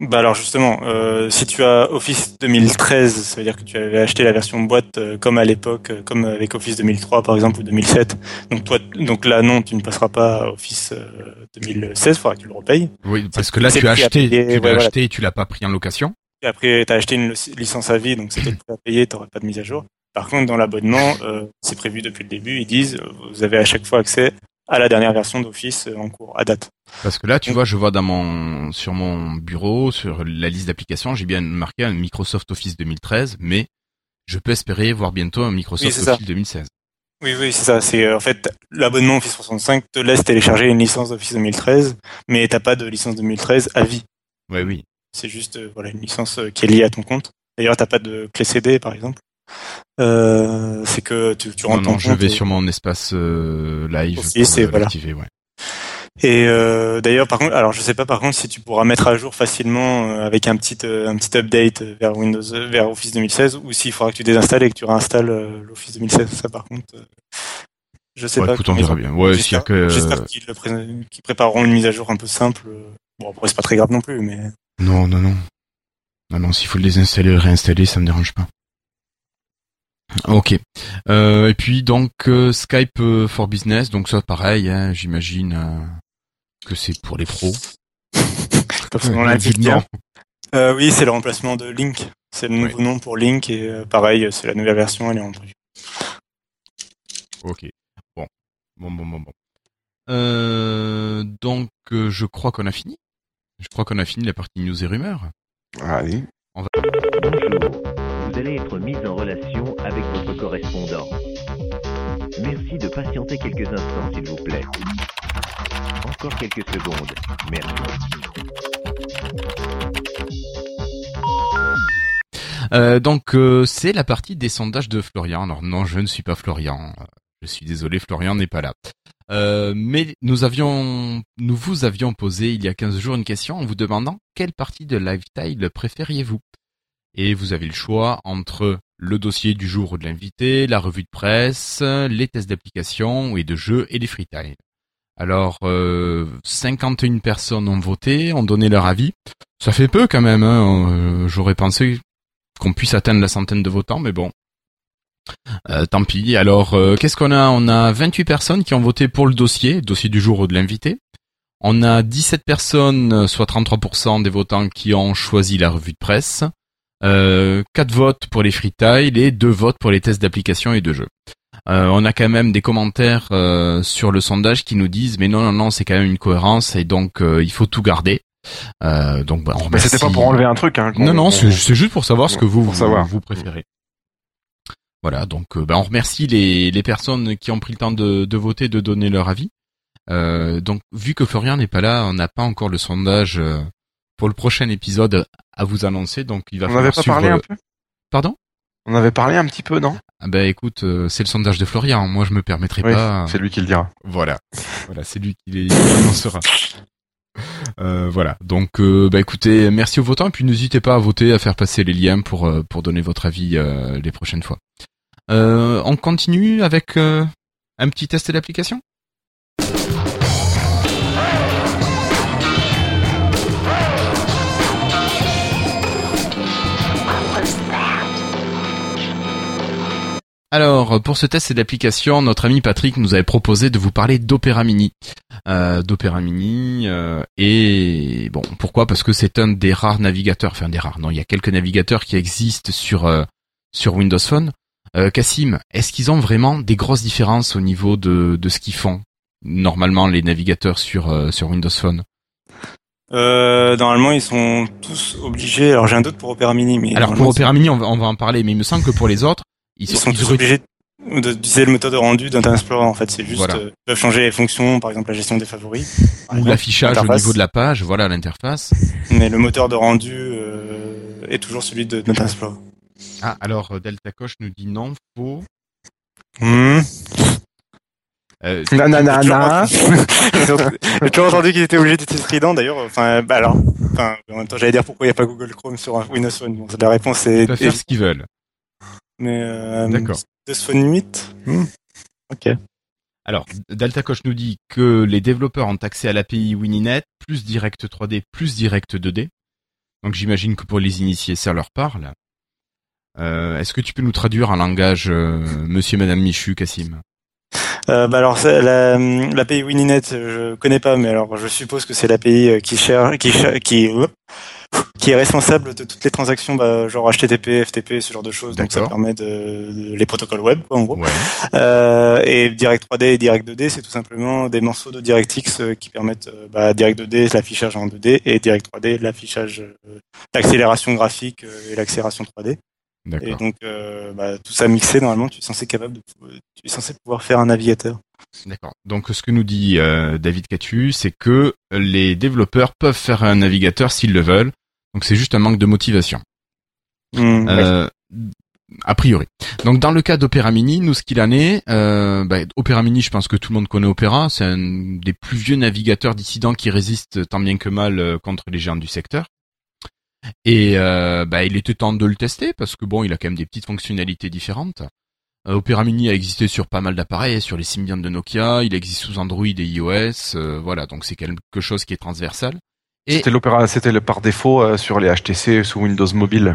Bah alors justement, euh, si tu as Office 2013, ça veut dire que tu avais acheté la version boîte euh, comme à l'époque, euh, comme avec Office 2003 par exemple ou 2007. Donc toi, donc là non, tu ne passeras pas à Office euh, 2016, il faudra que tu le repayes. Oui, parce que là tu as acheté, payer, tu l'as ouais, voilà. acheté et tu l'as pas pris en location. Et après, tu as acheté une lic- licence à vie, donc c'était prix à payer, tu pas de mise à jour. Par contre, dans l'abonnement, c'est prévu depuis le début, ils disent, vous avez à chaque fois accès à la dernière version d'Office euh, en cours, à date. Parce que là, tu vois, je vois dans mon sur mon bureau, sur la liste d'applications, j'ai bien marqué un Microsoft Office 2013, mais je peux espérer voir bientôt un Microsoft Oui, c'est ça. Office 2016. Oui, oui, c'est ça. C'est euh, en fait l'abonnement Office 365 te laisse télécharger une licence d'Office 2013, mais t'as pas de licence 2013 à vie. Ouais, oui. C'est juste euh, voilà une licence qui est liée à ton compte. D'ailleurs, t'as pas de clé CD par exemple. Euh, c'est que tu, tu Non, rentres ton non, je compte vais et- sur mon espace euh, live Office pour et euh, voilà. ouais. Et euh, d'ailleurs, par contre, alors je sais pas par contre si tu pourras mettre à jour facilement avec un petit un petit update vers Windows vers Office 2016 ou s'il faudra que tu désinstalles et que tu réinstalles l'Office 2016. Ça par contre, je sais pas. écoute, on verra bien. Ouais, J'espère que qu'ils pré- prépareront une mise à jour un peu simple. Bon après c'est pas très grave non plus, mais Non, non, non. Non, non, s'il faut le désinstaller et le réinstaller, ça me dérange pas. Ok. Euh, et puis donc euh, Skype euh, for Business, donc ça pareil, hein, j'imagine euh, que c'est pour les pros. Euh, oui, c'est le remplacement de Link. C'est le nouveau nom pour Link et euh, pareil, c'est la nouvelle version, elle est en preview. Ok. Bon. Bon, bon, bon, bon. Euh, donc, euh, je crois qu'on a fini. Je crois qu'on a fini la partie news et rumeurs. Allez. Bonjour, être mis en relation avec votre correspondant. Merci de patienter quelques instants, s'il vous plaît. Encore quelques secondes. Merci. Euh, donc, euh, c'est la partie des sondages de Florian. Alors non, je ne suis pas Florian. Je suis désolé, Florian n'est pas là. Euh, mais nous avions, nous vous avions posé il y a 15 jours une question en vous demandant quelle partie de Lifetile préfériez-vous? Et vous avez le choix entre le dossier du jour ou de l'invité, la revue de presse, les tests d'application et de jeux et les freetiles. Alors, euh, 51 personnes ont voté, ont donné leur avis. Ça fait peu quand même. Hein. Euh, J'aurais pensé qu'on puisse atteindre la centaine de votants, mais bon. Euh, tant pis. Alors, euh, qu'est-ce qu'on a? On a 28 personnes qui ont voté pour le dossier, dossier du jour ou de l'invité. On a 17 personnes, soit 33% des votants qui ont choisi la revue de presse. Euh, 4 votes pour les freetiles et 2 votes pour les tests d'application et de jeux. Euh, on a quand même des commentaires euh, sur le sondage qui nous disent mais non non non c'est quand même une cohérence et donc euh, il faut tout garder. Euh, donc bah, on Mais c'était pas pour enlever un truc. Hein, non, non, c'est juste pour savoir ce que vous, vous, préférez. Voilà, donc euh, bah, on remercie les, les personnes qui ont pris le temps de, de voter, de donner leur avis. Euh, donc vu que Florian n'est pas là, on n'a pas encore le sondage euh, pour le prochain épisode à vous annoncer, donc il va On falloir n'avait pas suivre parlé le- un peu? Pardon? On avait parlé un petit peu, non? Ah ben écoute, euh, c'est le sondage de Florian. Moi, je me permettrai Oui, pas. c'est lui qui le dira. Voilà, voilà, c'est lui qui annoncera. Euh, voilà. Donc, euh, bah écoutez, merci aux votants et puis n'hésitez pas à voter, à faire passer les liens pour euh, pour donner votre avis euh, les prochaines fois. Euh, on continue avec euh, un petit test d'application? Alors, pour ce test d'application, notre ami Patrick nous avait proposé de vous parler d'Opera Mini. Euh, D'Opera Mini, euh, et bon, pourquoi? Parce que c'est un des rares navigateurs, enfin des rares, non, il y a quelques navigateurs qui existent sur, euh, sur Windows Phone. Euh, Cassim, est-ce qu'ils ont vraiment des grosses différences au niveau de, de ce qu'ils font Normalement, les navigateurs sur, euh, sur Windows Phone? Euh, normalement, ils sont tous obligés. Alors, j'ai un doute pour Opera Mini, mais Alors pour Opera Mini, on va, on va en parler, mais il me semble que pour les autres, ils ils sont, ils obligés d'utiliser le moteur de rendu d'Internet Explorer en fait. C'est juste Voilà. euh, ils peuvent changer les fonctions, par exemple la gestion des favoris. Ou l'affichage au niveau de la page, voilà l'interface. Mais le moteur de rendu euh, est toujours celui de d'Internet Explorer. Ah, alors euh, Delta Coche nous dit non, faux. Hmm. Euh, Nanana. *laughs* J'ai toujours entendu qu'ils étaient obligés d'utiliser Trident d'ailleurs. Enfin, bah alors, enfin, en même temps, j'allais dire pourquoi il n'y a pas Google Chrome sur un Windows Phone. Bon, la réponse est. ils peuvent faire ce qu'ils veulent. Mais euh, D'accord. 8. hmm. Ok. Alors, Delta Coche nous dit que les développeurs ont accès à l'API Wininet, plus Direct 3D, plus Direct 2D. Donc j'imagine que pour les initiés, ça leur parle. Euh, Est-ce que tu peux nous traduire en langage euh, Monsieur, Madame Michu, Cassim Euh, bah alors ça, la, l'API Wininet, je connais pas, mais alors je suppose que c'est l'API euh, qui cherche, qui cher- qui hop, qui est responsable de toutes les transactions, bah, genre HTTP, FTP, ce genre de choses. Donc ça permet de, de- les protocoles web, quoi, en gros. Ouais. Euh, et Direct 3D et Direct 2D, c'est tout simplement des morceaux de DirectX euh, qui permettent euh, bah, Direct 2D l'affichage en 2D et Direct 3D l'affichage, euh, l'accélération graphique euh, et l'accélération 3D. Et donc euh, bah, tout ça mixé, normalement, tu es censé capable de, tu es censé pouvoir faire un navigateur. D'accord. Donc ce que nous dit euh, David Catu, c'est que les développeurs peuvent faire un navigateur s'ils le veulent. Donc c'est juste un manque de motivation. Ouais. Euh, a priori. Donc dans le cas d'Opera Mini, nous ce qu'il en est, euh, bah, Opera Mini, je pense que tout le monde connaît Opera, c'est un des plus vieux navigateurs dissidents qui résiste tant bien que mal contre les géants du secteur. Et euh, bah, il était temps de le tester parce que bon, il a quand même des petites fonctionnalités différentes. Euh, Opera Mini a existé sur pas mal d'appareils, sur les Symbian de Nokia, il existe sous Android et iOS, euh, voilà, donc c'est quelque chose qui est transversal. Et C'était l'opéra, c'était le par défaut euh, sur les HTC sous Windows Mobile.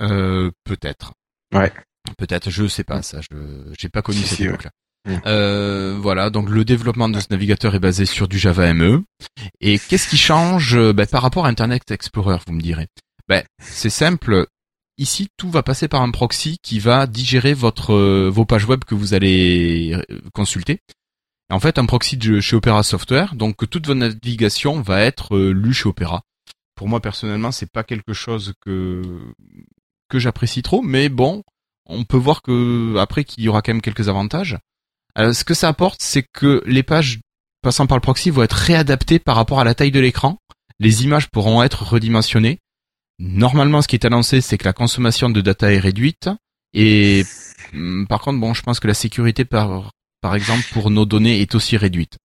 Euh, peut-être. Ouais. Peut-être, je sais pas ça. Je j'ai pas connu Si, cette si, ouais. époque-là. Mm. Euh, voilà, donc le développement de ce navigateur est basé sur du Java ME. Et qu'est-ce qui change euh, ben, par rapport à Internet Explorer, vous me direz? Ben, C'est simple. Ici, tout va passer par un proxy qui va digérer votre euh, vos pages web que vous allez euh, consulter. En fait, un proxy de chez Opera Software, donc toute votre navigation va être euh, lue chez Opera. Pour moi personnellement, c'est pas quelque chose que que j'apprécie trop, mais bon, on peut voir que après qu'il y aura quand même quelques avantages. Euh, ce que ça apporte, c'est que les pages passant par le proxy vont être réadaptées par rapport à la taille de l'écran. Les images pourront être redimensionnées. Normalement, ce qui est annoncé, c'est que la consommation de data est réduite. Et hum, par contre, bon, je pense que la sécurité par par exemple pour nos données est aussi réduite.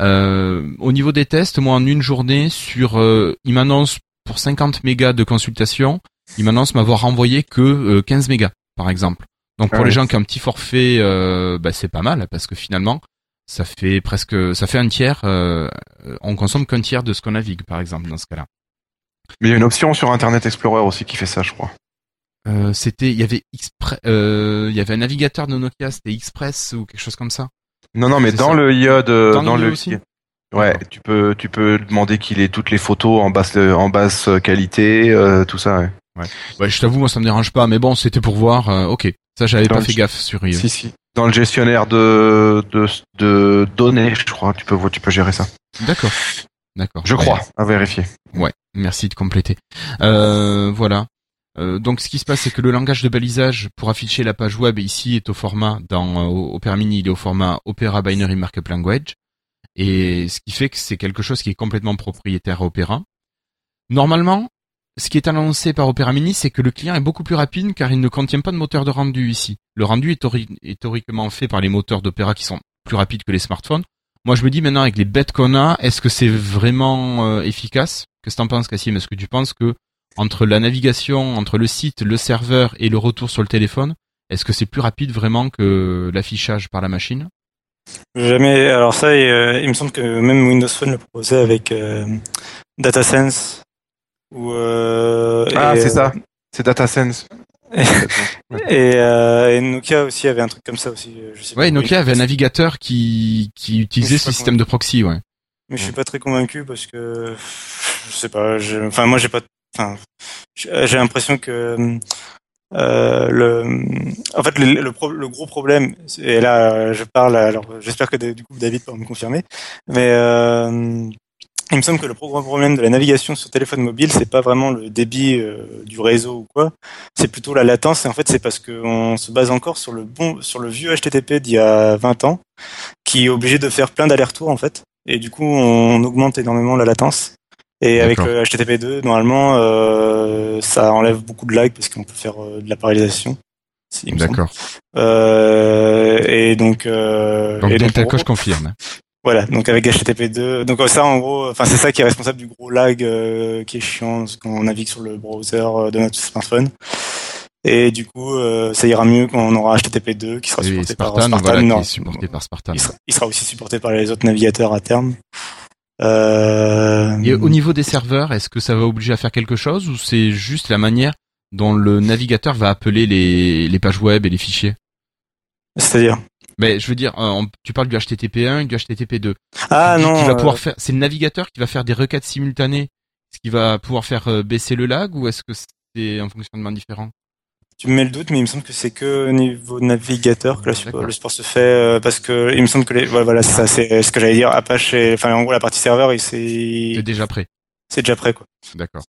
Euh, au niveau des tests, moi en une journée sur, euh, il m'annonce pour 50 mégas de consultation, il m'annonce m'avoir renvoyé que euh, 15 mégas, par exemple. Donc pour Ah les gens qui ont un petit forfait, euh, bah, c'est pas mal parce que finalement, ça fait presque, ça fait un tiers. euh, on consomme qu'un tiers de ce qu'on navigue, par exemple, dans ce cas-là. Mais il y a une option sur Internet Explorer aussi qui fait ça, je crois. Euh, c'était, il y avait Expre- euh, il y avait un navigateur de Nokia, c'était Express ou quelque chose comme ça. Non, non, mais dans ça. le IA de, Dans dans, le aussi Ouais, tu peux, tu peux demander qu'il ait toutes les photos en basse, en basse qualité, euh, tout ça. Ouais. Ouais, je t'avoue, moi ça me dérange pas, mais bon, c'était pour voir. euh, ok, ça j'avais pas fait gaffe sur iOS. Si, si. Dans le gestionnaire de, de, de données, je crois, tu peux, tu peux gérer ça. D'accord, d'accord. Je crois, à vérifier. Ouais, merci de compléter. Euh, voilà. Euh, donc ce qui se passe, c'est que le langage de balisage pour afficher la page web ici est au format dans euh, Opera Mini, il est au format Opera Binary Markup Language, et ce qui fait que c'est quelque chose qui est complètement propriétaire à Opera. Normalement, ce qui est annoncé par Opera Mini, c'est que le client est beaucoup plus rapide car il ne contient pas de moteur de rendu ici. Le rendu est théoriquement fait par les moteurs d'Opera qui sont plus rapides que les smartphones. Moi, je me dis maintenant avec les bêtes qu'on a, est-ce que c'est vraiment euh, efficace? Qu'est-ce que t'en penses, Cassim? Est-ce que tu penses que entre la navigation, entre le site, le serveur et le retour sur le téléphone, est-ce que c'est plus rapide vraiment que l'affichage par la machine? Jamais. Alors ça, et, euh, il me semble que même Windows Phone le proposait avec euh, DataSense. Ou euh, Ah, c'est ça. C'est DataSense. Et, euh, et Nokia aussi avait un truc comme ça aussi. Je sais Ouais, pas. Nokia avait un navigateur qui, qui utilisait ce système de proxy, ouais. Mais je suis pas très convaincu parce que je sais pas. je- Enfin, moi, j'ai pas. Enfin, j'ai j'ai l'impression que euh, le. En fait, le, le, pro- le gros problème. Et là, je parle. Alors, j'espère que du coup David pourra me confirmer. Mais euh, il me semble que le gros problème de la navigation sur téléphone mobile, c'est pas vraiment le débit euh, du réseau ou quoi, c'est plutôt la latence. Et en fait, c'est parce qu'on se base encore sur le bon, sur le vieux HTTP d'il y a 20 ans, qui est obligé de faire plein d'allers-retours en fait. Et du coup, on augmente énormément la latence. Et avec le HTTP2, normalement, euh, ça enlève beaucoup de lag parce qu'on peut faire euh, de la parallélisation. semble. D'accord. Euh, et donc, euh, Donc et Delta gros- Coche confirme. Voilà, donc avec HTTP2, donc ça en gros, enfin c'est ça qui est responsable du gros lag euh, qui est chiant quand on navigue sur le browser euh, de notre smartphone. Et du coup, euh, ça ira mieux quand on aura HTTP2 qui sera supporté Spartan, par Spartan. voilà, qui non. est supporté par Spartan. Il sera, il sera aussi supporté par les autres navigateurs à terme. Euh, Et au niveau des serveurs, est-ce que ça va obliger à faire quelque chose ou c'est juste la manière dont le navigateur va appeler les, les pages web et les fichiers? C'est-à-dire? Mais je veux dire, euh, tu parles du HTTP1 et du HTTP2. Ah non, qu'il va euh, pouvoir faire, c'est le navigateur qui va faire des requêtes simultanées, ce qui va pouvoir faire euh, baisser le lag ou est-ce que c'est un fonctionnement différent? Tu me mets le doute, mais il me semble que c'est que au niveau navigateur que D'accord. le support se fait euh, parce que il me semble que les, voilà, voilà, c'est ça, c'est ce que j'allais dire. Apache, et- enfin en gros la partie serveur, il c'est C'est déjà prêt. c'est déjà prêt quoi. D'accord.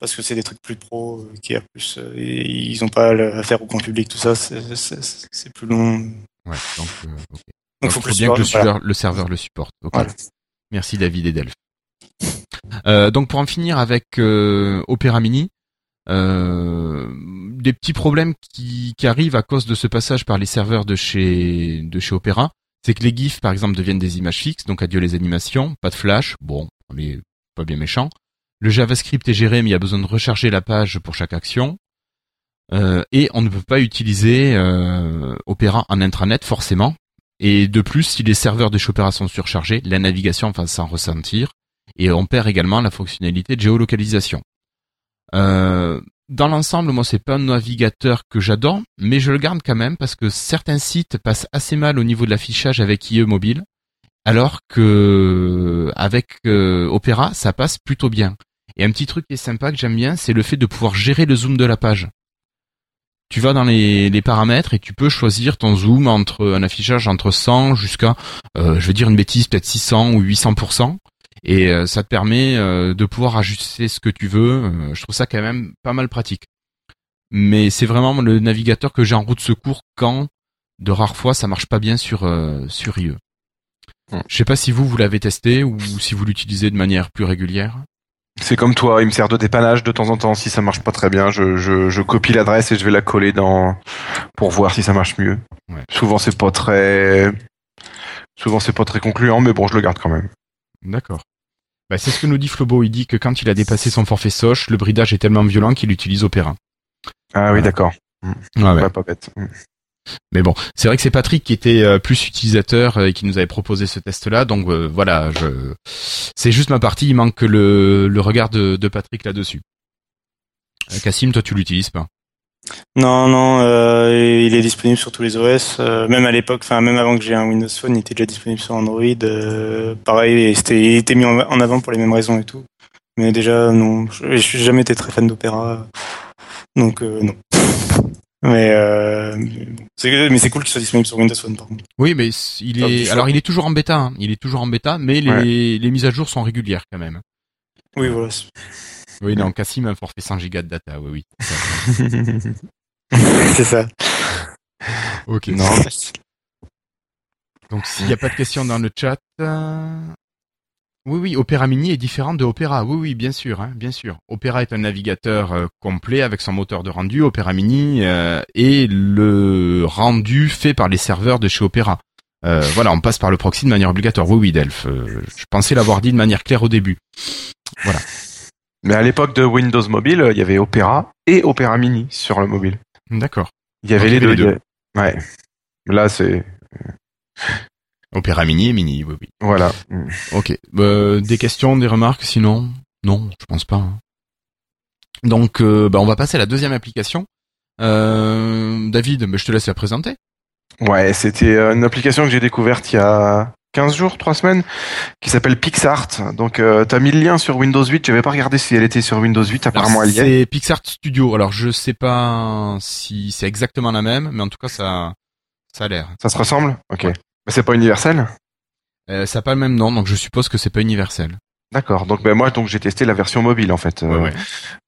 parce que c'est des trucs plus pro euh, qui a plus euh, et ils ont pas à faire au grand public tout ça c'est- plus long Ouais. Donc, euh, il faut, faut que le bien que le, voilà. serveur, le serveur le supporte. Voilà. Merci David et Delph. Euh, donc pour en finir avec euh, Opera Mini, euh, des petits problèmes qui, qui arrivent à cause de ce passage par les serveurs de chez de chez Opera, c'est que les GIFs par exemple deviennent des images fixes, donc adieu les animations, pas de flash, bon, on est pas bien méchant. Le JavaScript est géré, mais il y a besoin de recharger la page pour chaque action. Euh, et on ne peut pas utiliser euh, Opera en intranet forcément. Et de plus, si les serveurs de chez Opera sont surchargés, la navigation va s'en ressentir. Et on perd également la fonctionnalité de géolocalisation. Euh, dans l'ensemble, moi, c'est pas un navigateur que j'adore, mais je le garde quand même parce que certains sites passent assez mal au niveau de l'affichage avec IE mobile, alors que avec euh, Opera, ça passe plutôt bien. Et un petit truc qui est sympa que j'aime bien, c'est le fait de pouvoir gérer le zoom de la page. Tu vas dans les, les paramètres et tu peux choisir ton zoom entre un affichage entre 100 jusqu'à, euh, je vais dire une bêtise, peut-être 600 ou 800% et euh, ça te permet euh, de pouvoir ajuster ce que tu veux. Je trouve ça quand même pas mal pratique. Mais c'est vraiment le navigateur que j'ai en route secours quand, de rares fois, ça marche pas bien sur sur IE. Hmm. Je sais pas si vous vous l'avez testé ou si vous l'utilisez de manière plus régulière. C'est comme toi, il me sert de dépannage de temps en temps. Si ça marche pas très bien, je, je, je copie l'adresse et je vais la coller dans pour voir si ça marche mieux. Ouais. Souvent c'est pas très, souvent c'est pas très concluant, mais bon, je le garde quand même. D'accord. Bah, c'est ce que nous dit Flobo. Il dit que quand il a dépassé son forfait Soch, le bridage est tellement violent qu'il utilise Opera. Ah oui, d'accord. Ouais, pas bête. Mais bon, c'est vrai que c'est Patrick qui était euh, plus utilisateur euh, et qui nous avait proposé ce test-là. Donc euh, voilà, je... c'est juste ma partie. Il manque que le, le regard de, Patrick là-dessus. Cassim, toi tu l'utilises pas? non non il est disponible sur tous les OS même à l'époque enfin même avant que j'ai un Windows Phone il était déjà disponible sur Android pareil et c'était il était mis en avant pour les mêmes raisons et tout mais déjà non je, je suis jamais été très fan d'opéra donc non mais euh, mais c'est mais c'est cool qu'il soit disponible sur Windows Phone par contre Oui, mais il est. Alors il est toujours en bêta. hein. Il est toujours en bêta, mais les, Ouais. les mises à jour sont régulières quand même. oui voilà Oui, non, Cassim a un forfait 100 gigas de data. Oui, oui. *laughs* c'est ça Ok. non. Donc s'il n'y a pas de questions dans le chat. euh, Oui, oui, Opera Mini est différent de Opera. Oui, oui, bien sûr, hein, bien sûr. Opera est un navigateur euh, complet avec son moteur de rendu. Opera Mini euh, est le rendu fait par les serveurs de chez Opera. Euh, voilà, on passe par le proxy de manière obligatoire. Oui, oui, Delph. euh, je pensais l'avoir dit de manière claire au début. Mais à l'époque de Windows Mobile, il y avait Opera et Opera Mini sur le mobile. D'accord. Il y avait Donc, les deux. les deux. Ouais. Là, c'est Opera Mini et Mini, oui, oui. voilà. Ok. Euh, des questions, des remarques sinon? Non, je pense pas. hein. Donc, euh, bah, on va passer à la deuxième application. Euh, David, bah, je te laisse la présenter. Ouais, c'était euh, une application que j'ai découverte il y a 15 jours, 3 semaines, qui s'appelle PixArt. Donc, euh, t'as mis le lien sur Windows 8. J'avais pas regardé si elle était sur Windows 8. Apparemment, Alors, elle y est. C'est Pixart Studio. Alors, je sais pas si c'est exactement la même, mais en tout cas, ça, ça a l'air. Ça se ressemble? Ok. Ouais. Mais c'est pas universel Euh, ça n'a pas le même nom, donc je suppose que c'est pas universel. D'accord. Donc ben moi donc j'ai testé la version mobile en fait. Ouais, Euh, ouais.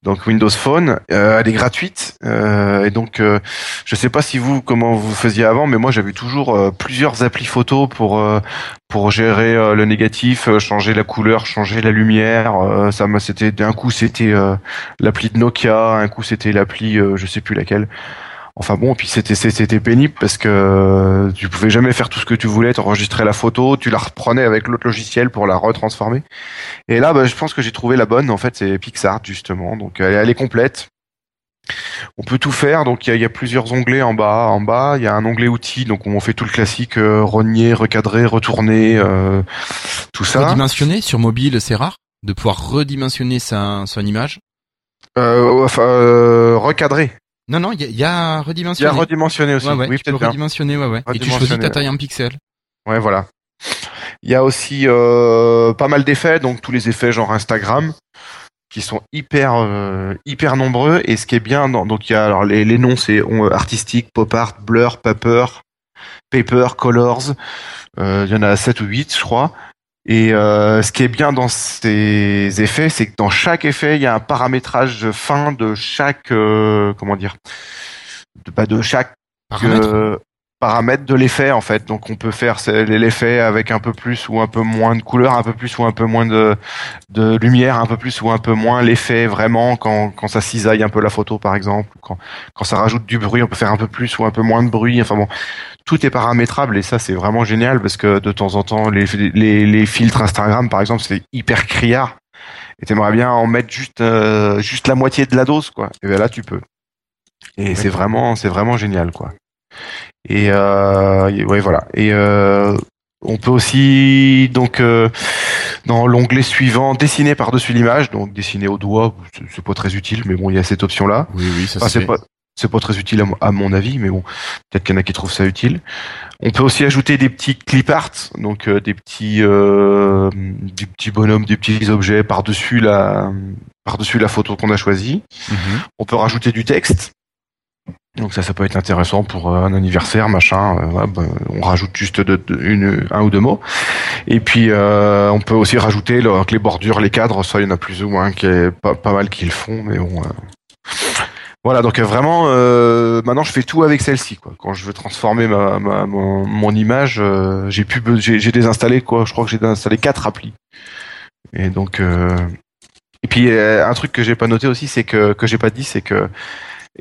Donc Windows Phone, euh, elle est gratuite euh, et donc euh, je sais pas si vous comment vous faisiez avant, mais moi j'avais toujours euh, plusieurs applis photo pour euh, pour gérer le négatif, euh, changer la couleur, changer la lumière. euh, ça m'a c'était d'un coup c'était euh, l'appli de Nokia, un coup c'était l'appli euh, je sais plus laquelle. Enfin bon, puis c'était c'était pénible parce que euh, tu pouvais jamais faire tout ce que tu voulais, t'enregistrais la photo, tu la reprenais avec l'autre logiciel pour la retransformer. Et là, bah, je pense que j'ai trouvé la bonne. En fait, c'est PixArt justement. Donc elle, elle est complète. On peut tout faire. Donc il y a, il y a plusieurs onglets en bas. En bas, il y a un onglet outils. Donc on fait tout le classique euh, rogner, recadrer, retourner, euh, tout ça. Redimensionner sur mobile, c'est rare de pouvoir redimensionner sa, son image? Euh, enfin, euh, recadrer. Non, non, il y a, y a Il y a redimensionner aussi. Ouais, ouais, oui, tu peux redimensionner, ouais, ouais. Et tu choisis ta taille en pixels. Ouais, voilà. Il y a aussi euh, pas mal d'effets, donc tous les effets genre Instagram, qui sont hyper euh, hyper nombreux. Et ce qui est bien, dans, donc il y a alors les, les noms, c'est on, artistique, pop art, blur, paper, paper, colors. Euh, Il y en a 7 ou 8, je crois. Et euh, ce qui est bien dans ces effets, c'est que dans chaque effet, il y a un paramétrage fin de chaque euh, comment dire, de, pas de chaque Paramètres. euh, paramètres de l'effet en fait. Donc on peut faire l'effet avec un peu plus ou un peu moins de couleur, un peu plus ou un peu moins de, de lumière, un peu plus ou un peu moins l'effet vraiment quand, quand ça cisaille un peu la photo par exemple. Quand, quand ça rajoute du bruit, on peut faire un peu plus ou un peu moins de bruit. Enfin bon, tout est paramétrable et ça c'est vraiment génial parce que de temps en temps les, les, les filtres Instagram par exemple c'est hyper criard. Et t'aimerais bien en mettre juste euh, juste la moitié de la dose quoi. Et bien là tu peux. Et c'est vraiment c'est vraiment génial quoi. Et euh, ouais voilà. Et euh, on peut aussi donc euh, dans l'onglet suivant dessiner par-dessus l'image, donc dessiner au doigt, c'est- pas très utile, mais bon il y a cette option là. Oui, oui, ça Enfin, c'est pas c'est pas très utile à, mon- avis, mais bon, peut-être qu'il y en a qui trouvent ça utile. On peut aussi ajouter des petits clip art, donc euh, des petits euh, des petits bonhommes, des petits objets par-dessus la par-dessus la photo qu'on a choisie. Mhm. On peut rajouter du texte. Donc ça, ça peut être intéressant pour euh, un anniversaire, machin. euh, ben, on rajoute juste de- de- une, un ou deux mots. Et puis on peut aussi rajouter le- les bordures, les cadres. Ça, il y en a plus ou moins qui est pas, pas mal qui le font, mais bon. Voilà, donc euh, vraiment, euh, maintenant je fais tout avec celle-ci. Quand je veux transformer ma, mon, image, euh, j'ai be- j'ai désinstallé quoi. Je crois que j'ai désinstallé quatre applis. Et donc, euh, et puis un truc que j'ai pas noté aussi, c'est que que j'ai pas dit, c'est que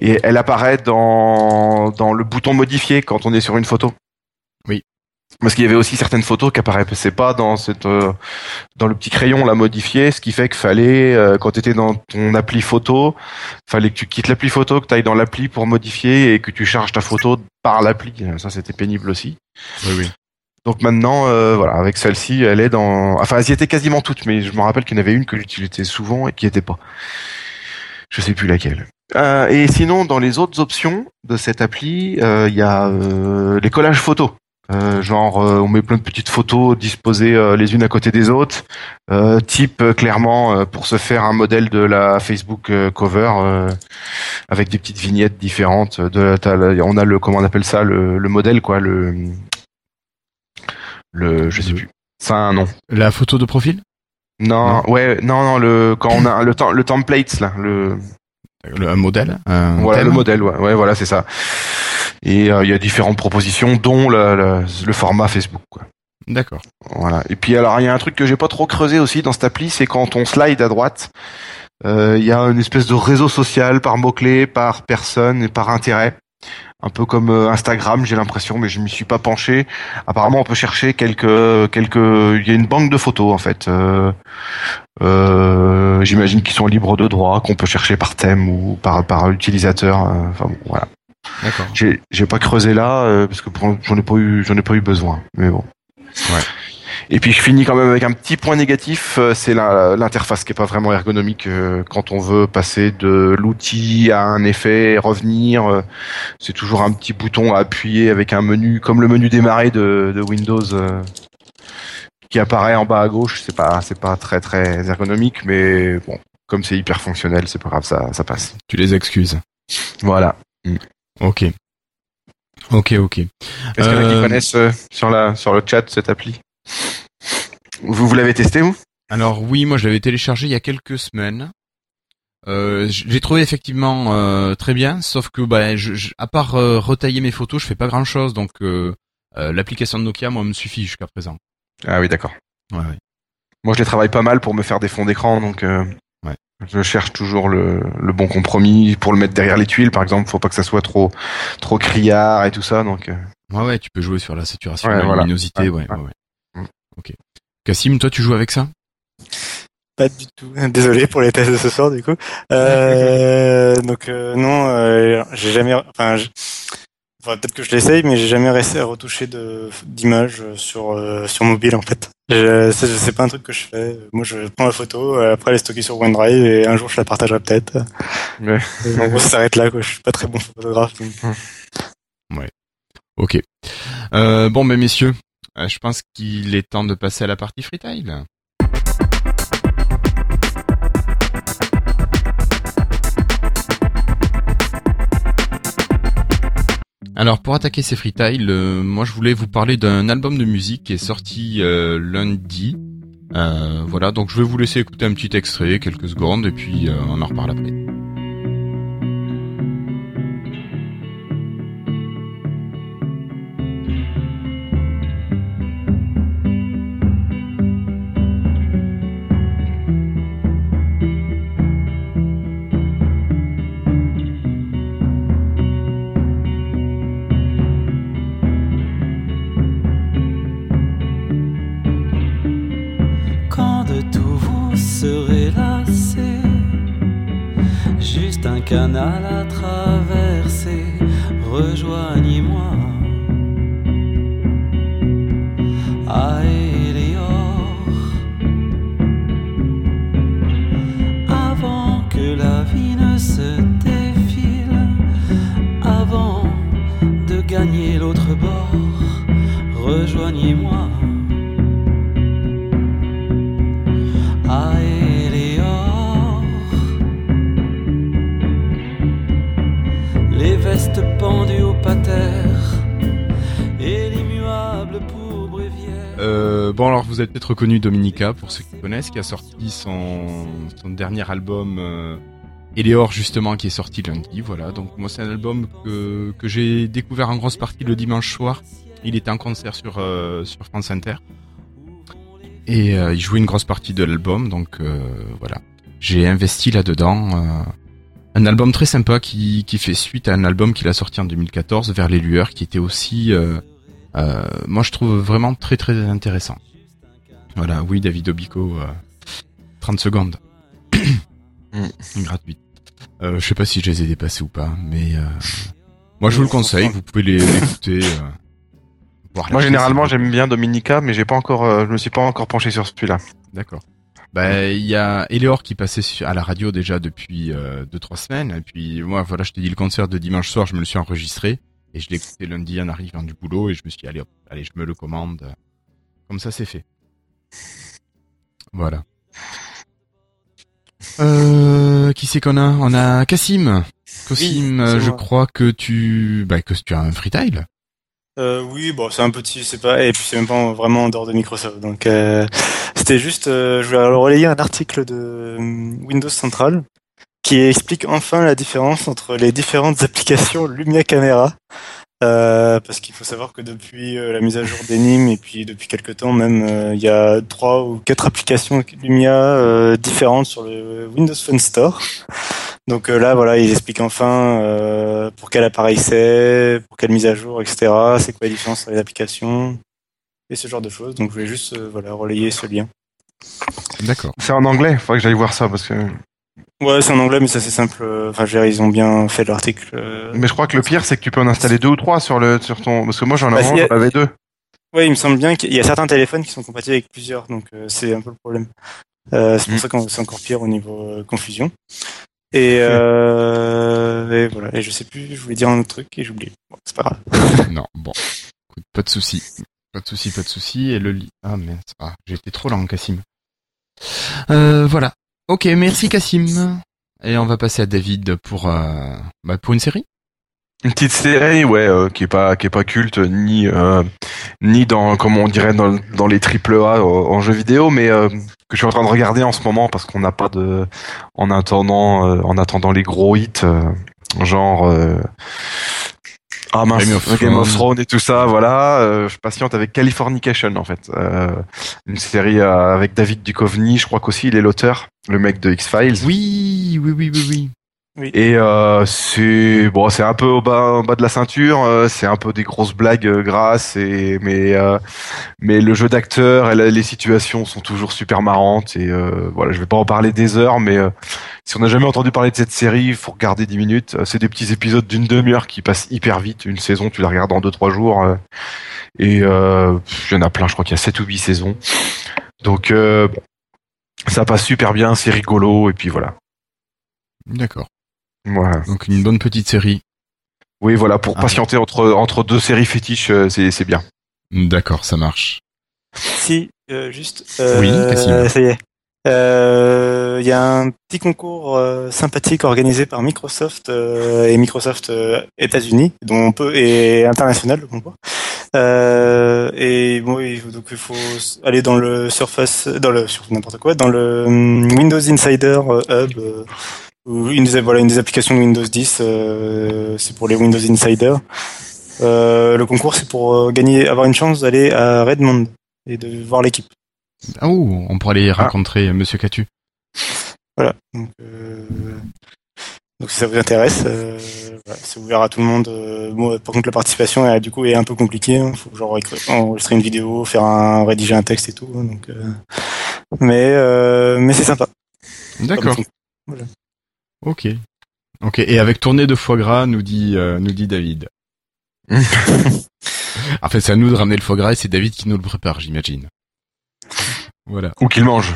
elle apparaît dans dans le bouton modifier quand on est sur une photo. Parce qu'il y avait aussi certaines photos qui apparaissaient pas dans cette euh, dans le petit crayon là modifié, ce qui fait qu'il fallait euh, quand tu étais dans ton appli photo, fallait que tu quittes l'appli photo, que tu ailles dans l'appli pour modifier et que tu charges ta photo par l'appli. Ça c'était pénible aussi. Oui, oui. Donc maintenant, euh, voilà, avec celle-ci, elle est dans. Enfin, elles y étaient quasiment toutes, mais je me rappelle qu'il y en avait une que j'utilisais souvent et qui était pas. Je sais plus laquelle. Euh, et sinon, dans les autres options de cette appli, euh, il y a euh, les collages photos. Euh, genre, euh, on met plein de petites photos disposées euh, les unes à côté des autres. Type, clairement, pour se faire un modèle de la Facebook cover avec des petites vignettes différentes. De, on a le, comment on appelle ça, le, le modèle, quoi, le, le, je sais plus. Ça a un nom. La photo de profil? Non, ouais, non, non, le, quand on a le, tem- le template, là, le, le, Un modèle un voilà, thème? le modèle, ouais, ouais, voilà, c'est ça. Et euh, il y a différentes propositions, dont la- la- le format Facebook, quoi. D'accord. Voilà. Et puis alors il y a un truc que j'ai pas trop creusé aussi dans cette appli, c'est quand on slide à droite, euh, il y a une espèce de réseau social par mots clés, par personne et par intérêt. Un peu comme euh, Instagram, j'ai l'impression, mais je m'y suis pas penché. Apparemment, on peut chercher quelques quelques. Il y a une banque de photos en fait. Euh, euh, J'imagine qu'ils sont libres de droit, qu'on peut chercher par thème ou par par utilisateur. Enfin bon, voilà. D'accord. J'ai j'ai pas creusé là euh, parce que pour- j'en ai pas eu j'en ai pas eu besoin. Mais bon. Ouais. Et puis je finis quand même avec un petit point négatif, euh, c'est la- l'interface qui est pas vraiment ergonomique euh, quand on veut passer de l'outil à un effet, revenir. C'est toujours un petit bouton à appuyer avec un menu comme le menu démarrer de, de Windows qui apparaît en bas à gauche. C'est pas c'est pas très très ergonomique, mais bon comme c'est hyper fonctionnel, c'est pas grave, ça ça passe. Tu les excuses. Voilà. Ok. Ok, ok. Est-ce qu'il y en a qui Euh, connaissent euh, sur la sur le chat cette appli? Vous vous l'avez testé vous? Alors oui, moi je l'avais téléchargé il y a quelques semaines. Euh, je l'ai trouvé effectivement euh, très bien, sauf que bah, je, je- à part euh, retailler mes photos, je fais pas grand chose, donc euh, l'application de Nokia, moi, me suffit jusqu'à présent. Ah oui, d'accord. Ouais, ouais. Moi, je les travaille pas mal pour me faire des fonds d'écran, donc euh. Je cherche toujours le, le bon compromis pour le mettre derrière les tuiles, par exemple. Faut pas que ça soit trop trop criard et tout ça, donc. euh, Ouais, ouais, tu peux jouer sur la saturation, Ouais, la voilà. luminosité, ouais, Ouais, ouais, ouais. Mm. Ok. Cassim, toi, tu joues avec ça? Pas du tout. *laughs* Désolé pour les tests de ce soir du coup. Euh, donc euh, non, euh, j'ai jamais. Enfin, enfin, peut-être que je l'essaye, mais j'ai jamais réussi à retoucher de d'images sur euh, sur mobile en fait. C'est, pas un truc que je fais. Moi, je prends la photo, euh, après, elle est stockée sur OneDrive et un jour, je la partagerai peut-être. Ouais. En gros, ça s'arrête là. Quoi. Je suis pas très bon photographe. donc. Ok. Euh, bon, mais messieurs, euh, je pense qu'il est temps de passer à la partie freetile. Alors pour attaquer ces freetiles, euh, moi je voulais vous parler d'un album de musique qui est sorti euh, lundi. Euh, voilà, donc je vais vous laisser écouter un petit extrait, quelques secondes, et puis euh, on en reparle après. Canal à traverser, rejoignez-moi. À avant que la vie ne se défile, avant de gagner l'autre bord, rejoignez-moi. Euh, bon alors vous avez peut-être reconnu Dominica pour ceux qui connaissent, qui a sorti son, son dernier album euh, Eleor justement qui est sorti lundi. Voilà donc moi c'est un album que, que j'ai découvert en grosse partie le dimanche soir. Il était en concert sur euh, sur France Inter et euh, il jouait une grosse partie de l'album donc voilà j'ai investi là-dedans. Un album très sympa qui, qui fait suite à un album qu'il a sorti en 2014 vers les lueurs qui était aussi euh, euh, moi, je trouve vraiment très très intéressant. Voilà, oui, David Obico, euh, 30 secondes. *coughs* Gratuit. Euh, je sais pas si je les ai dépassés ou pas, mais euh, moi je vous le conseille, vous pouvez les l'écouter. Euh, Moi, généralement, j'aime bien Dominica, mais j'ai pas encore, euh, je me suis pas encore penché sur celui-là. D'accord. Bah, il y a Eleor qui passait à la radio déjà depuis euh, deux trois semaines. Et puis moi, voilà, je te dis le concert de dimanche soir, je me le suis enregistré et je l'ai écouté lundi en arrivant du boulot et je me suis dit allez, hop, allez, je me le commande. Comme ça, c'est fait. Voilà. Euh, qui c'est qu'on a? On a Cassim. Cassim, Oui, euh, je crois que tu, bah, que tu as un freetile. Euh, oui, bon, c'est un petit, c'est pas, et puis c'est même pas vraiment en dehors de Microsoft. Donc, euh, c'était juste, euh, je vais relayer un article de euh, Windows Central qui explique enfin la différence entre les différentes applications Lumia Camera. Euh, parce qu'il faut savoir que depuis euh, la mise à jour d'Enim et puis depuis quelques temps même, euh, il y a trois ou quatre applications Lumia différentes sur le Windows Phone Store. Donc là, voilà, ils expliquent enfin pour quel appareil c'est, pour quelle mise à jour, etc. C'est quoi la différence entre les applications et ce genre de choses. Donc je voulais juste voilà relayer ce lien. D'accord. C'est en anglais, faudrait que j'aille voir ça parce que. Ouais, c'est en anglais, mais ça c'est simple. euh, Enfin, je veux dire, ils ont bien fait l'article. euh. Mais je crois que le pire, c'est que tu peux en installer deux ou trois sur le, sur ton, parce que moi j'en Bah, avais, a- deux. Ouais, il me semble bien qu'il y a certains téléphones qui sont compatibles avec plusieurs, donc euh, c'est un peu le problème. Euh, c'est pour Mm. ça que c'est encore pire au niveau euh, confusion. Et, euh, et voilà. Et je sais plus, je voulais dire un autre truc et j'ai oublié. Bon, c'est pas grave. *laughs* Non, bon. Écoute, pas de souci. Pas de souci, pas de souci. Et le lit. Ah, mais c'est pas grave. J'ai été trop lent, Cassim. Euh, voilà. Ok, merci, Cassim. Et on va passer à David pour, euh, bah, pour une série. Une petite série, ouais, euh, qui est pas qui est pas culte ni euh, ni dans comme on dirait dans, dans les triple A en, en jeu vidéo, mais euh, que je suis en train de regarder en ce moment parce qu'on n'a pas de en attendant euh, en attendant les gros hits euh, genre euh, ah mince, Game of Game of Thrones. Thrones et tout ça, voilà. euh, je patiente avec Californication en fait, euh, une série euh, avec David Duchovny, je crois qu'aussi il est l'auteur, le mec de X Files. Oui, oui, oui, oui, oui. Et euh, c'est bon, c'est un peu au bas, au bas de la ceinture. euh, c'est un peu des grosses blagues euh, grasses, et mais euh, mais le jeu d'acteur et la- les situations sont toujours super marrantes. Et euh, voilà, je vais pas en parler des heures, mais euh, si on n'a jamais entendu parler de cette série, il faut regarder 10 minutes. Euh, C'est des petits épisodes d'une demi-heure qui passent hyper vite. Une saison, tu la regardes en 2-3 jours. euh, et euh, il y en a plein. Je crois qu'il y a 7 ou 8 saisons. Donc euh, bon, ça passe super bien, c'est rigolo. Et puis voilà. D'accord. Voilà. Donc une bonne petite série. Oui, voilà, pour Ah. patienter entre, entre deux séries fétiches, euh, c'est c'est bien. D'accord, ça marche. Si, euh, juste. euh, Oui. Ça y est. Euh, Il y a un petit concours euh, sympathique organisé par Microsoft euh, et Microsoft euh, États-Unis, dont on peut et international le concours. Et bon, donc il faut aller dans le Surface, dans le n'importe quoi, dans le hum, Windows Insider Hub, ou une des voilà une des applications de Windows 10. euh, c'est pour les Windows Insider. Le concours, c'est pour gagner, avoir une chance d'aller à Redmond et de voir l'équipe. Ah, oh, on pourrait aller rencontrer Monsieur Catu. Voilà. Donc, euh, donc si ça vous intéresse, euh, voilà, c'est ouvert à tout le monde. Euh, bon, par contre, la participation est, du coup est un peu compliquée. Il faut genre enregistrer une vidéo, faire un rédiger un texte et tout. hein, Donc, euh, mais euh, mais c'est sympa. D'accord. Comme- Ok. Ok. Et avec tournée de foie gras, nous dit euh, nous dit David. *laughs* en fait, c'est à nous de ramener le foie gras et c'est David qui nous le prépare, j'imagine. Voilà. Ou qu'il mange.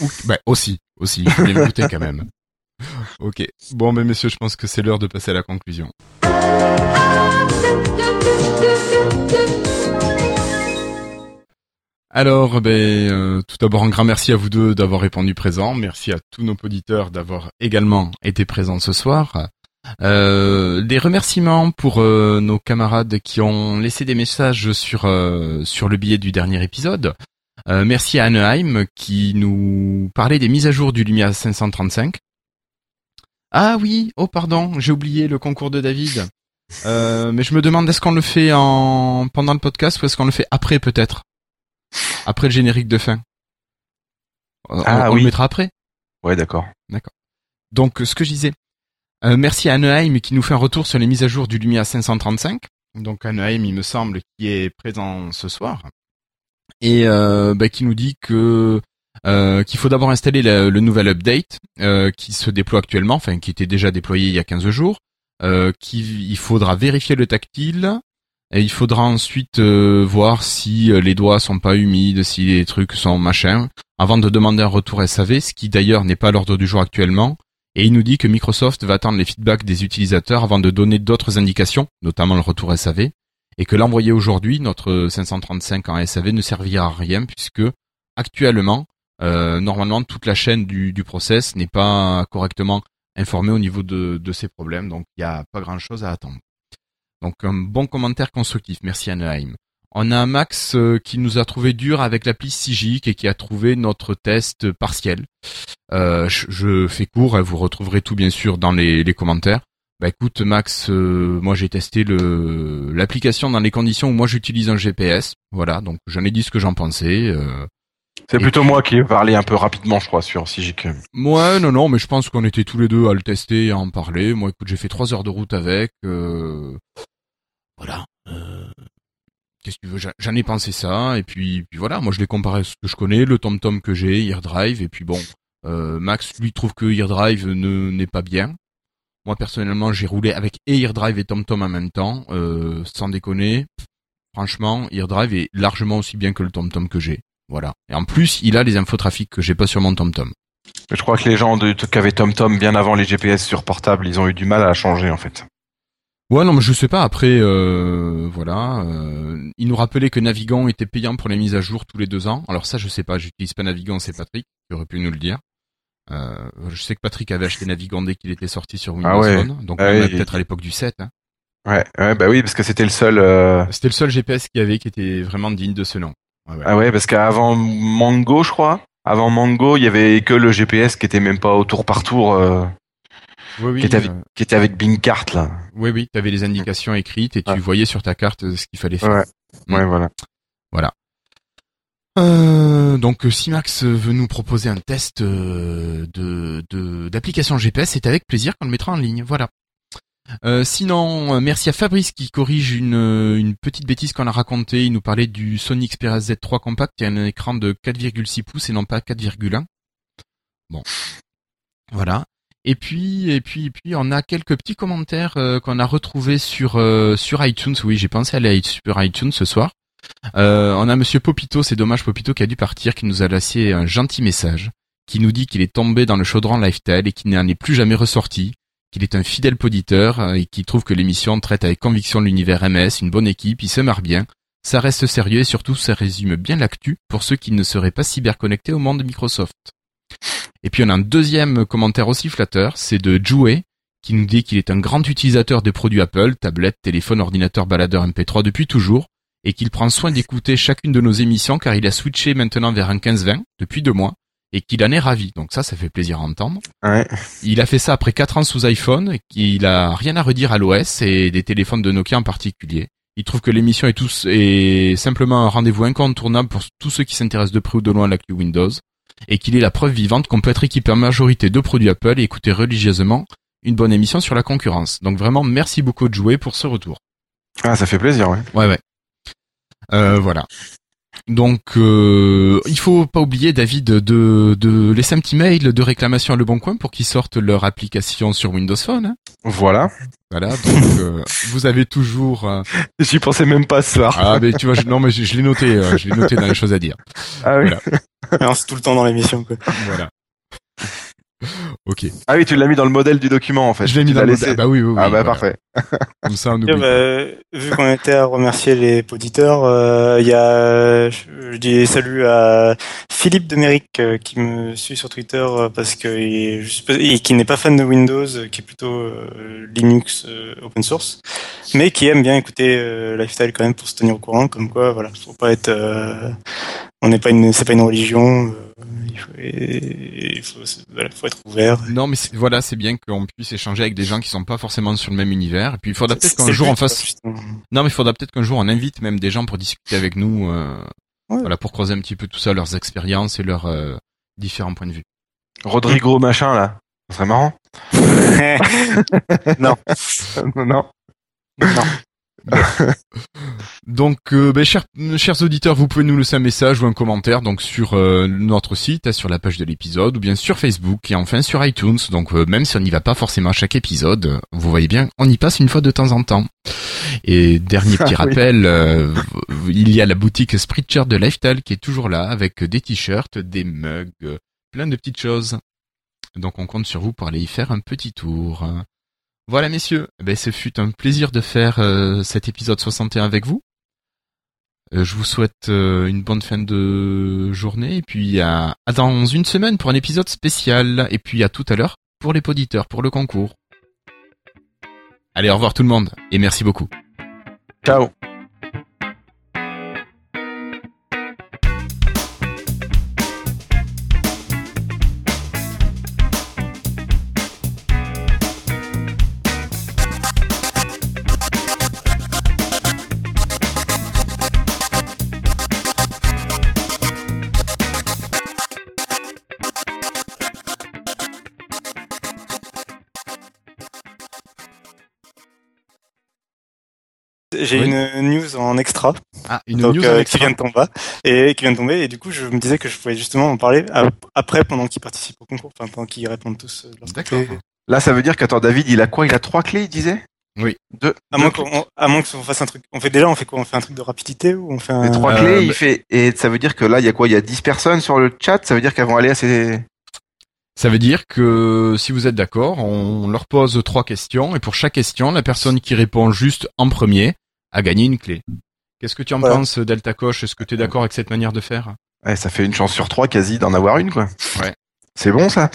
Ou, bah, aussi, aussi. Faut bien goûter quand même. *laughs* Ok. Bon, mais messieurs, je pense que c'est l'heure de passer à la conclusion. Alors, ben, euh, tout d'abord, un grand merci à vous deux d'avoir répondu présent. Merci à tous nos auditeurs d'avoir également été présents ce soir. Euh, des remerciements pour euh, nos camarades qui ont laissé des messages sur euh, sur le billet du dernier épisode. Euh, merci à Anaheim qui nous parlait des mises à jour du Lumia 535. Ah oui, oh pardon, j'ai oublié le concours de David. Euh, mais je me demande est-ce qu'on le fait en pendant le podcast ou est-ce qu'on le fait après peut-être? Après le générique de fin. On, Ah on oui. le mettra après? Ouais, d'accord. Donc, ce que je disais, euh, merci à Anaheim qui nous fait un retour sur les mises à jour du Lumia 535. Donc, Anaheim, il me semble, qui est présent ce soir. Et euh, bah, qui nous dit que euh, qu'il faut d'abord installer le, nouvel update euh, qui se déploie actuellement, enfin qui était déjà déployé il y a 15 jours. Euh, faudra vérifier le tactile. Et il faudra ensuite euh, voir si les doigts sont pas humides, si les trucs sont machin, avant de demander un retour SAV, ce qui d'ailleurs n'est pas à l'ordre du jour actuellement. Et il nous dit que Microsoft va attendre les feedbacks des utilisateurs avant de donner d'autres indications, notamment le retour SAV, et que l'envoyer aujourd'hui, notre 535 en SAV, ne servira à rien puisque actuellement, euh, normalement, toute la chaîne du, du process n'est pas correctement informée au niveau de, de ces problèmes, donc il n'y a pas grand-chose à attendre. Donc un bon commentaire constructif, merci Anaheim. On a Max euh, qui nous a trouvé dur avec l'appli Sigic et qui a trouvé notre test partiel. Euh, je, fais court, hein, vous retrouverez tout bien sûr dans les, les commentaires. Bah écoute Max, euh, moi j'ai testé le l'application dans les conditions où moi j'utilise un GPS, voilà, donc j'en ai dit ce que j'en pensais. euh. C'est plutôt puis- moi qui ai parlé un peu rapidement, je crois, sur Sigic. Ouais, non, non, mais je pense qu'on était tous les deux à le tester et à en parler. Moi écoute, j'ai fait trois heures de route avec. euh, Voilà. euh, Qu'est-ce que tu veux j'en- ai pensé ça, et puis, puis voilà, moi je l'ai comparé à ce que je connais, le TomTom que j'ai, AirDrive, et puis bon, euh, Max lui trouve que AirDrive ne n'est pas bien. Moi personnellement, j'ai roulé avec et AirDrive et TomTom en même temps, euh, sans déconner. Franchement, AirDrive est largement aussi bien que le TomTom que j'ai. Voilà. Et en plus, il a les infotrafics que j'ai pas sur mon TomTom. Je crois que les gens de, qui avaient TomTom bien avant les GPS sur portable, ils ont eu du mal à la changer en fait. Ouais, non, mais je sais pas. Après, euh, voilà, euh, il nous rappelait que Navigant était payant pour les mises à jour tous les deux ans. Alors ça, je sais pas. J'utilise pas Navigant, c'est Patrick qui aurait pu nous le dire. Euh, je sais que Patrick avait acheté Navigant dès qu'il était sorti sur Windows Ah ouais. Phone, donc Ah ouais. peut-être à l'époque du 7. Hein. Ouais, ouais, bah oui, parce que c'était le seul. euh, C'était le seul GPS qu'il y avait qui était vraiment digne de ce nom. Ouais, ouais. Ah ouais, parce qu'avant Mango, je crois, avant Mango, il y avait que le GPS qui était même pas au tour par tour, euh, Oui, oui, qui, était avec, euh, qui était avec Bingcart là. oui, oui, t'avais les indications écrites et tu voyais sur ta carte euh, ce qu'il fallait faire. Ouais. Mm. Ouais, voilà. Euh, donc euh, si Max veut nous proposer un test euh, de d'application GPS, c'est avec plaisir qu'on le mettra en ligne. Voilà. Euh, sinon, euh, merci à Fabrice qui corrige une, une petite bêtise qu'on a racontée. Il nous parlait du Sony Xperia Z3 compact qui a un écran de 4,6 pouces et non pas 4,1. Bon, voilà. Et puis, et puis, et puis, on a quelques petits commentaires qu'on a retrouvés sur euh, sur iTunes. Oui, j'ai pensé à aller sur iTunes ce soir. Euh, on a Monsieur Popito, c'est dommage Popito qui a dû partir, qui nous a laissé un gentil message, qui nous dit qu'il est tombé dans le chaudron Lifestyle et qu'il n'en est plus jamais ressorti, qu'il est un fidèle poditeur euh, et qui trouve que l'émission traite avec conviction l'univers MS, une bonne équipe, il se marre bien, ça reste sérieux et surtout ça résume bien l'actu pour ceux qui ne seraient pas cyberconnectés au monde de Microsoft. Et puis on a un deuxième commentaire aussi flatteur, c'est de Jouet, qui nous dit qu'il est un grand utilisateur des produits Apple, tablettes, téléphones, ordinateurs, baladeurs MP3 depuis toujours, et qu'il prend soin d'écouter chacune de nos émissions car il a switché maintenant vers un 15-20 depuis deux mois et qu'il en est ravi. Donc ça, ça fait plaisir à entendre. Ouais. Il a fait ça après quatre ans sous iPhone et qu'il a rien à redire à l'OS et des téléphones de Nokia en particulier. Il trouve que l'émission est, tous, est simplement un rendez-vous incontournable pour tous ceux qui s'intéressent de près ou de loin à l'actu Windows et qu'il est la preuve vivante qu'on peut être équipé en majorité de produits Apple et écouter religieusement une bonne émission sur la concurrence. Donc vraiment, merci beaucoup de jouer pour ce retour. Ah, ça fait plaisir, ouais. Ouais, ouais. Euh, voilà. Donc, euh, il faut pas oublier, David, de, de laisser un petit mail de réclamation à Le Bon Coin pour qu'ils sortent leur application sur Windows Phone. hein. Voilà. Voilà, donc euh, *laughs* vous avez toujours... euh, J'y pensais même pas ce soir. Ah, mais tu vois, je, non, mais je, je l'ai noté, euh, je l'ai noté dans les choses à dire. Ah oui. Voilà. *laughs* Alors, c'est tout le temps dans l'émission, quoi. Voilà. Ok. Ah oui, tu l'as mis dans le modèle du document en fait. Je l'ai mis dans le... laissé- Ah bah oui, oui, oui. Ah bah voilà. parfait. Comme ça, on oublie. bah, vu qu'on était à remercier les auditeurs, euh, il y a, je, je dis salut à Philippe Deméric euh, qui me suit sur Twitter euh, parce que il est juste- et qui n'est pas fan de Windows, euh, qui est plutôt euh, Linux euh, open source, mais qui aime bien écouter euh, Lifestyle quand même pour se tenir au courant, comme quoi voilà, faut pas être, euh, on n'est pas une, c'est pas une religion, euh, et- il faut, voilà, faut être ouvert. Non, mais c'est- voilà, c'est bien qu'on puisse échanger avec des gens qui sont pas forcément sur le même univers. Et puis, il faudra peut-être C'est- qu'un c'est jour on fasse... Non, mais il faudra peut-être qu'un jour on invite même des gens pour discuter avec nous, euh, Ouais. voilà, pour creuser un petit peu tout ça, leurs expériences et leurs euh, différents points de vue. Rodrigo machin là. Ce serait marrant. non. non, non. *laughs* Donc, euh, ben, chers, chers auditeurs, vous pouvez nous laisser un message ou un commentaire donc sur euh, notre site, hein, sur la page de l'épisode, ou bien sur Facebook et enfin sur iTunes. Donc, euh, même si on n'y va pas forcément à chaque épisode, vous voyez bien, on y passe une fois de temps en temps. Et dernier *laughs* petit Ah rappel, euh, il y a la boutique Spritcher de Lifestyle qui est toujours là avec des t-shirts, des mugs, plein de petites choses. Donc, on compte sur vous pour aller y faire un petit tour. Voilà messieurs, Eh ben, ce fut un plaisir de faire euh, cet épisode 61 avec vous. Euh, je vous souhaite euh, une bonne fin de journée et puis à, à dans une semaine pour un épisode spécial et puis à tout à l'heure pour les poditeurs, pour le concours. Allez, au revoir tout le monde et merci beaucoup. Ciao. J'ai Oui. une news en extra, Ah, une donc news euh, qui vient de tomber et qui vient de tomber et du coup je me disais que je pouvais justement en parler ap- après pendant qu'ils participent au concours, enfin pendant qu'ils répondent tous. euh, D'accord. Là, ça veut dire qu'attends, David, il a quoi? Il a trois clés, il disait? Oui. Deux. À moins qu'on, à moins qu'on fasse un truc. On fait déjà, on fait quoi? On fait un truc de rapidité ou on fait un. Les trois Euh, clés, il bah- fait. Et ça veut dire que là, il y a quoi? Il y a 10 personnes sur le chat? Ça veut dire qu'elles vont aller à ces. Ça veut dire que si vous êtes d'accord, on leur pose trois questions et pour chaque question, la personne qui répond juste en premier a gagné une clé. Qu'est-ce que tu en Voilà. penses, Delta Coche? Est-ce que tu es d'accord avec cette manière de faire? Ouais, ça fait une chance sur trois quasi d'en avoir une, quoi. Ouais. C'est bon, ça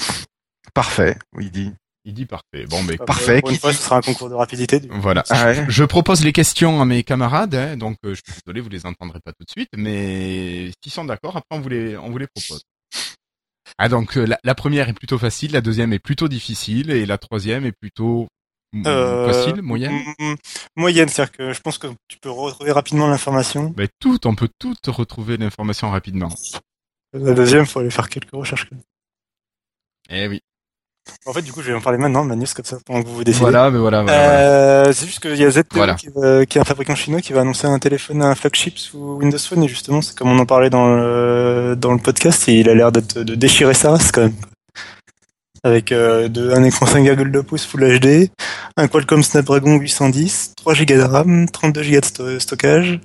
Parfait, il dit. Il dit parfait. Bon, mais Parfait. Pour une fois, ce sera un concours de rapidité. du coup. voilà. Ah ouais. *laughs* Je propose les questions à mes camarades, hein, donc euh, je suis désolé, vous les entendrez pas tout de suite, mais s'ils sont d'accord, après on vous les, on vous les propose. Ah donc euh, la, la première est plutôt facile, la deuxième est plutôt difficile et la troisième est plutôt Euh, facile, moyenne. mm, Moyenne, c'est-à-dire que je pense que tu peux retrouver rapidement l'information. Mais tout, on peut tout retrouver l'information rapidement. La deuxième, faut aller faire quelques recherches. Eh oui. En fait, du coup, je vais en parler maintenant de ma news comme ça pendant que vous vous décidez. Voilà, mais voilà, voilà. voilà. Euh, c'est juste qu'il y a ZTE Voilà. qui, va- qui est un fabricant chinois qui va annoncer un téléphone, un flagship sous Windows Phone et justement c'est comme on en parlait dans le, dans le podcast et il a l'air d'être de déchirer sa race quand même. Avec euh, de, un écran 5,2 pouces Full HD, un Qualcomm Snapdragon 810, 3 Go de RAM, 32 Go de sto- stockage, une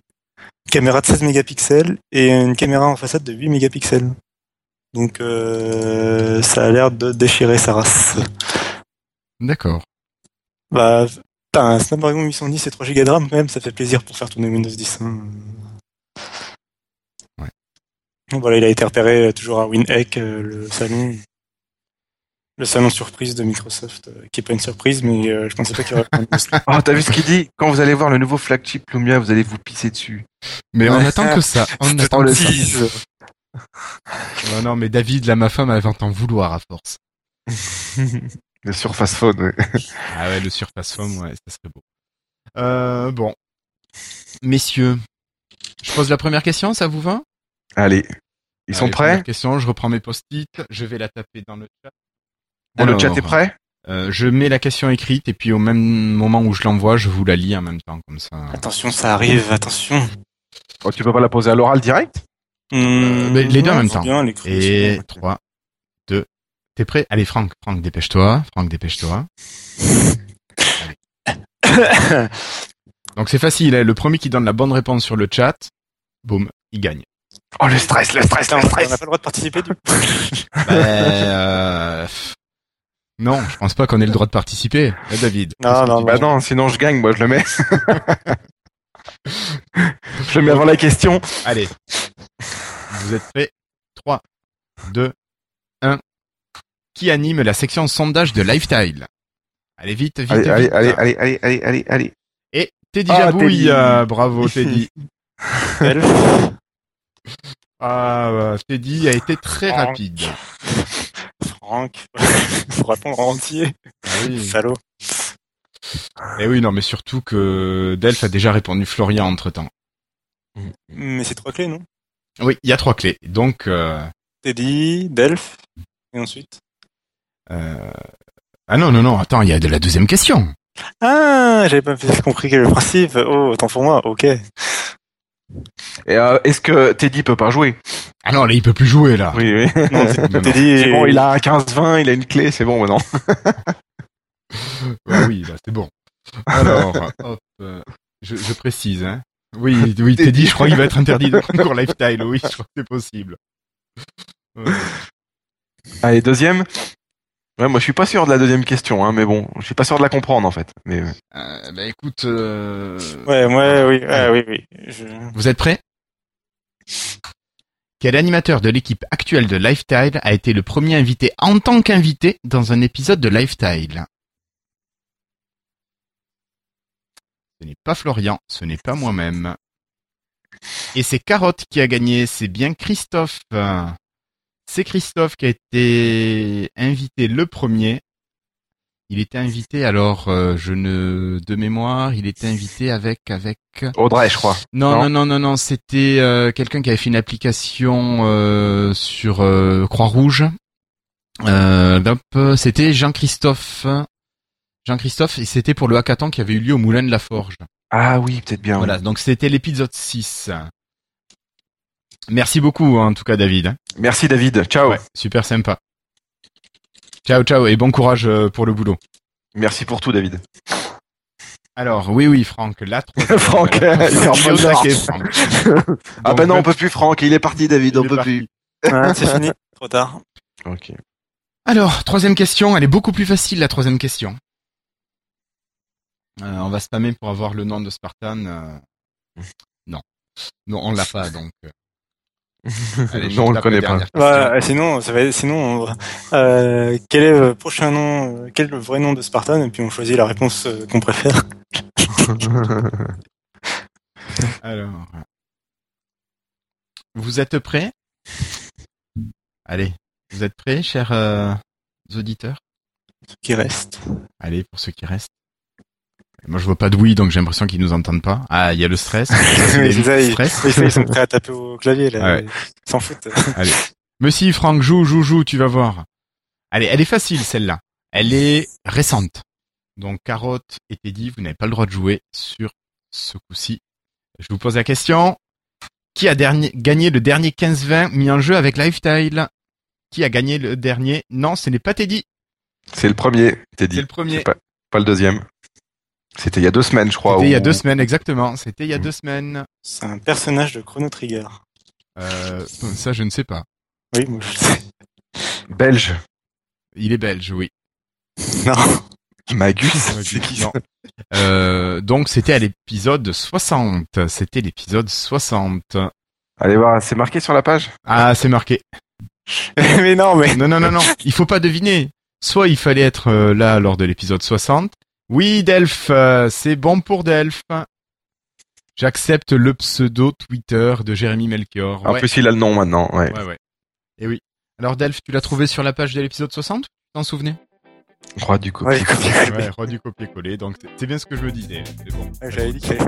caméra de 16 mégapixels et une caméra en façade de 8 mégapixels. Donc euh, ça a l'air de déchirer sa race. D'accord. Bah, t'as un Snapdragon 810 et 3 Go de RAM quand même, ça fait plaisir pour faire tourner Windows 10. hein. Ouais. Voilà, il a été repéré euh, toujours à WinEck, euh, le salon, le salon surprise de Microsoft, euh, qui est pas une surprise, mais euh, je pensais pas qu'il y aurait. *laughs* Oh, t'as vu ce qu'il dit? Quand vous allez voir le nouveau flagship Lumia, vous allez vous pisser dessus. Mais on attend que ça. On *laughs* attend le. *laughs* Non, non, mais David, là, ma femme, elle va t'en vouloir à force. Le Surface Phone, ouais. Ah ouais, le Surface Phone, ouais, ça serait beau. Euh, bon. Messieurs, je pose la première question, ça vous va? Allez. Ils sont prêts? première question, je reprends mes post-it, je vais la taper dans le chat. Bon, Le chat est prêt euh, Je mets la question écrite et puis au même moment où je l'envoie, je vous la lis en même temps, comme ça. Attention, ça arrive, attention. Oh, Tu peux pas la poser à l'oral direct Hum, mais les deux en même temps. bien, Et sinon, 3, 2, t'es prêt? Allez Franck, Franck, dépêche-toi, Franck, dépêche-toi. *laughs* Donc c'est facile, hein, le premier qui donne la bonne réponse sur le chat, boum, il gagne. Oh, le stress, le stress, le on n'a stress pas le droit de participer du coup. Ben, euh, Non, je pense pas qu'on ait le droit de participer, hein, David. Non, non, Bah non, sinon je gagne, moi je le mets. *laughs* je le mets avant la question. Allez, vous êtes prêts? 3, 2, 1. Qui anime la section sondage de Lifestyle? Allez vite, vite, Allez, vite. allez, allez, allez, allez, allez, allez, allez. Et Teddy Ah, Jabouille, Teddy. euh, bravo *laughs* Teddy. Ah, bah, Teddy a été très Franck. rapide. Franck, *laughs* faut répondre en entier. Ah oui. Salaud. Et oui, non, mais surtout que Delph a déjà répondu Florian entre temps. Mais c'est trois clés, non? Oui, il y a trois clés. Donc, euh, Teddy, Delph, et ensuite? Euh, ah non, non, non, attends, il y a de la deuxième question. Ah, j'avais pas compris quel est le principe. Oh, autant pour moi, ok. Et euh, est-ce que Teddy peut pas jouer? Ah non, là, il peut plus jouer, là. Oui, oui. Non. *laughs* Teddy, C'est bon, il a un 15-20, il a une clé, c'est bon maintenant. *laughs* Ah oui, là, c'est bon. Alors, hop, euh, je, je précise, hein. Oui, oui, Teddy, je crois qu'il va être interdit de concours lifestyle. Oui, je crois que c'est possible. Euh, Allez, deuxième. Ouais, moi je suis pas sûr de la deuxième question, hein, mais bon, je suis pas sûr de la comprendre en fait. Mais euh, euh, bah écoute, euh, Ouais, ouais, oui, ouais, oui, oui. Je... vous êtes prêts? Quel animateur de l'équipe actuelle de Lifestyle a été le premier invité en tant qu'invité dans un épisode de Lifestyle Ce n'est pas Florian, ce n'est pas moi-même. Et c'est Carotte qui a gagné, c'est bien Christophe. C'est Christophe qui a été invité le premier. Il était invité alors, euh, je ne de mémoire, il était invité avec avec. Audrey, je crois. Non Non? non non non non, c'était euh, quelqu'un qui avait fait une application euh, sur euh, Croix-Rouge. Euh, hop, c'était Jean-Christophe. Jean-Christophe et c'était pour le hackathon qui avait eu lieu au Moulin de la Forge. Ah oui, peut-être bien. Voilà, donc c'était l'épisode 6. Merci beaucoup en tout cas David. Merci David. Ciao. Ouais, super sympa. Ciao ciao et bon courage euh, pour le boulot. Merci pour tout David. Alors oui oui Franck, la troisième. *laughs* Franck, il est en taquet. Franck. ah bah non, on peut plus Franck, il est parti David, il on peut parti. plus. Ouais, c'est fini, trop tard. Ok. Alors, troisième question, elle est beaucoup plus facile la troisième question. Euh, on va spammer pour avoir le nom de Spartan. euh, Non, non, on l'a pas donc. Euh. Allez, non, on le connaît pas. Bah, sinon, ça va sinon, on- euh, quel est le prochain nom, euh, quel est le vrai nom de Spartan, et puis on choisit la réponse qu'on préfère. *laughs* Alors, vous êtes prêts? Allez, vous êtes prêts, chers euh, auditeurs? Qui reste. Allez, pour ceux qui restent. Moi, je vois pas de oui, donc j'ai l'impression qu'ils nous entendent pas. Ah, il y a le stress. Oui, c'est ça, ils, stress. oui, ça, ils sont prêts à taper au clavier, là. Ouais. Ils S'en foutent. *laughs* Allez. Mais si, Franck, joue, joue, joue, tu vas voir. Allez, elle est facile, celle-là. Elle est récente. Donc, Carotte et Teddy, vous n'avez pas le droit de jouer sur ce coup-ci. Je vous pose la question. Qui a dernier, gagné le dernier 15-20 mis en jeu avec Lifestyle? Qui a gagné le dernier? Non, ce n'est pas Teddy. C'est le premier, t'es dit. C'est le premier. Pas le deuxième. C'était il y a deux semaines, je crois. C'était il y a deux semaines, exactement. C'était il y a Mm. deux semaines. C'est un personnage de Chrono Trigger. Euh, ça, je ne sais pas. Oui, moi, je sais. Belge. Il est belge, oui. Non. Magus. C'est qui Non. Euh, donc c'était à l'épisode 60. C'était l'épisode 60. Allez voir, c'est marqué sur la page Ah, c'est marqué. *laughs* mais non, mais. Non, non, non, non. Il faut pas deviner. Soit il fallait être euh, là lors de l'épisode 60. Oui, Delph, euh, c'est bon pour Delph. J'accepte le pseudo Twitter de Jérémy Melchior. En ouais. plus, il a le nom maintenant. Ouais. ouais. Et eh oui. Alors, Delph, tu l'as trouvé sur la page de l'épisode 60 t'en souvenais? Roi du copier-coller. Ouais, roi du copier-coller. Donc, c'est bien ce que je me disais. C'est bon. J'avais dit qu'il.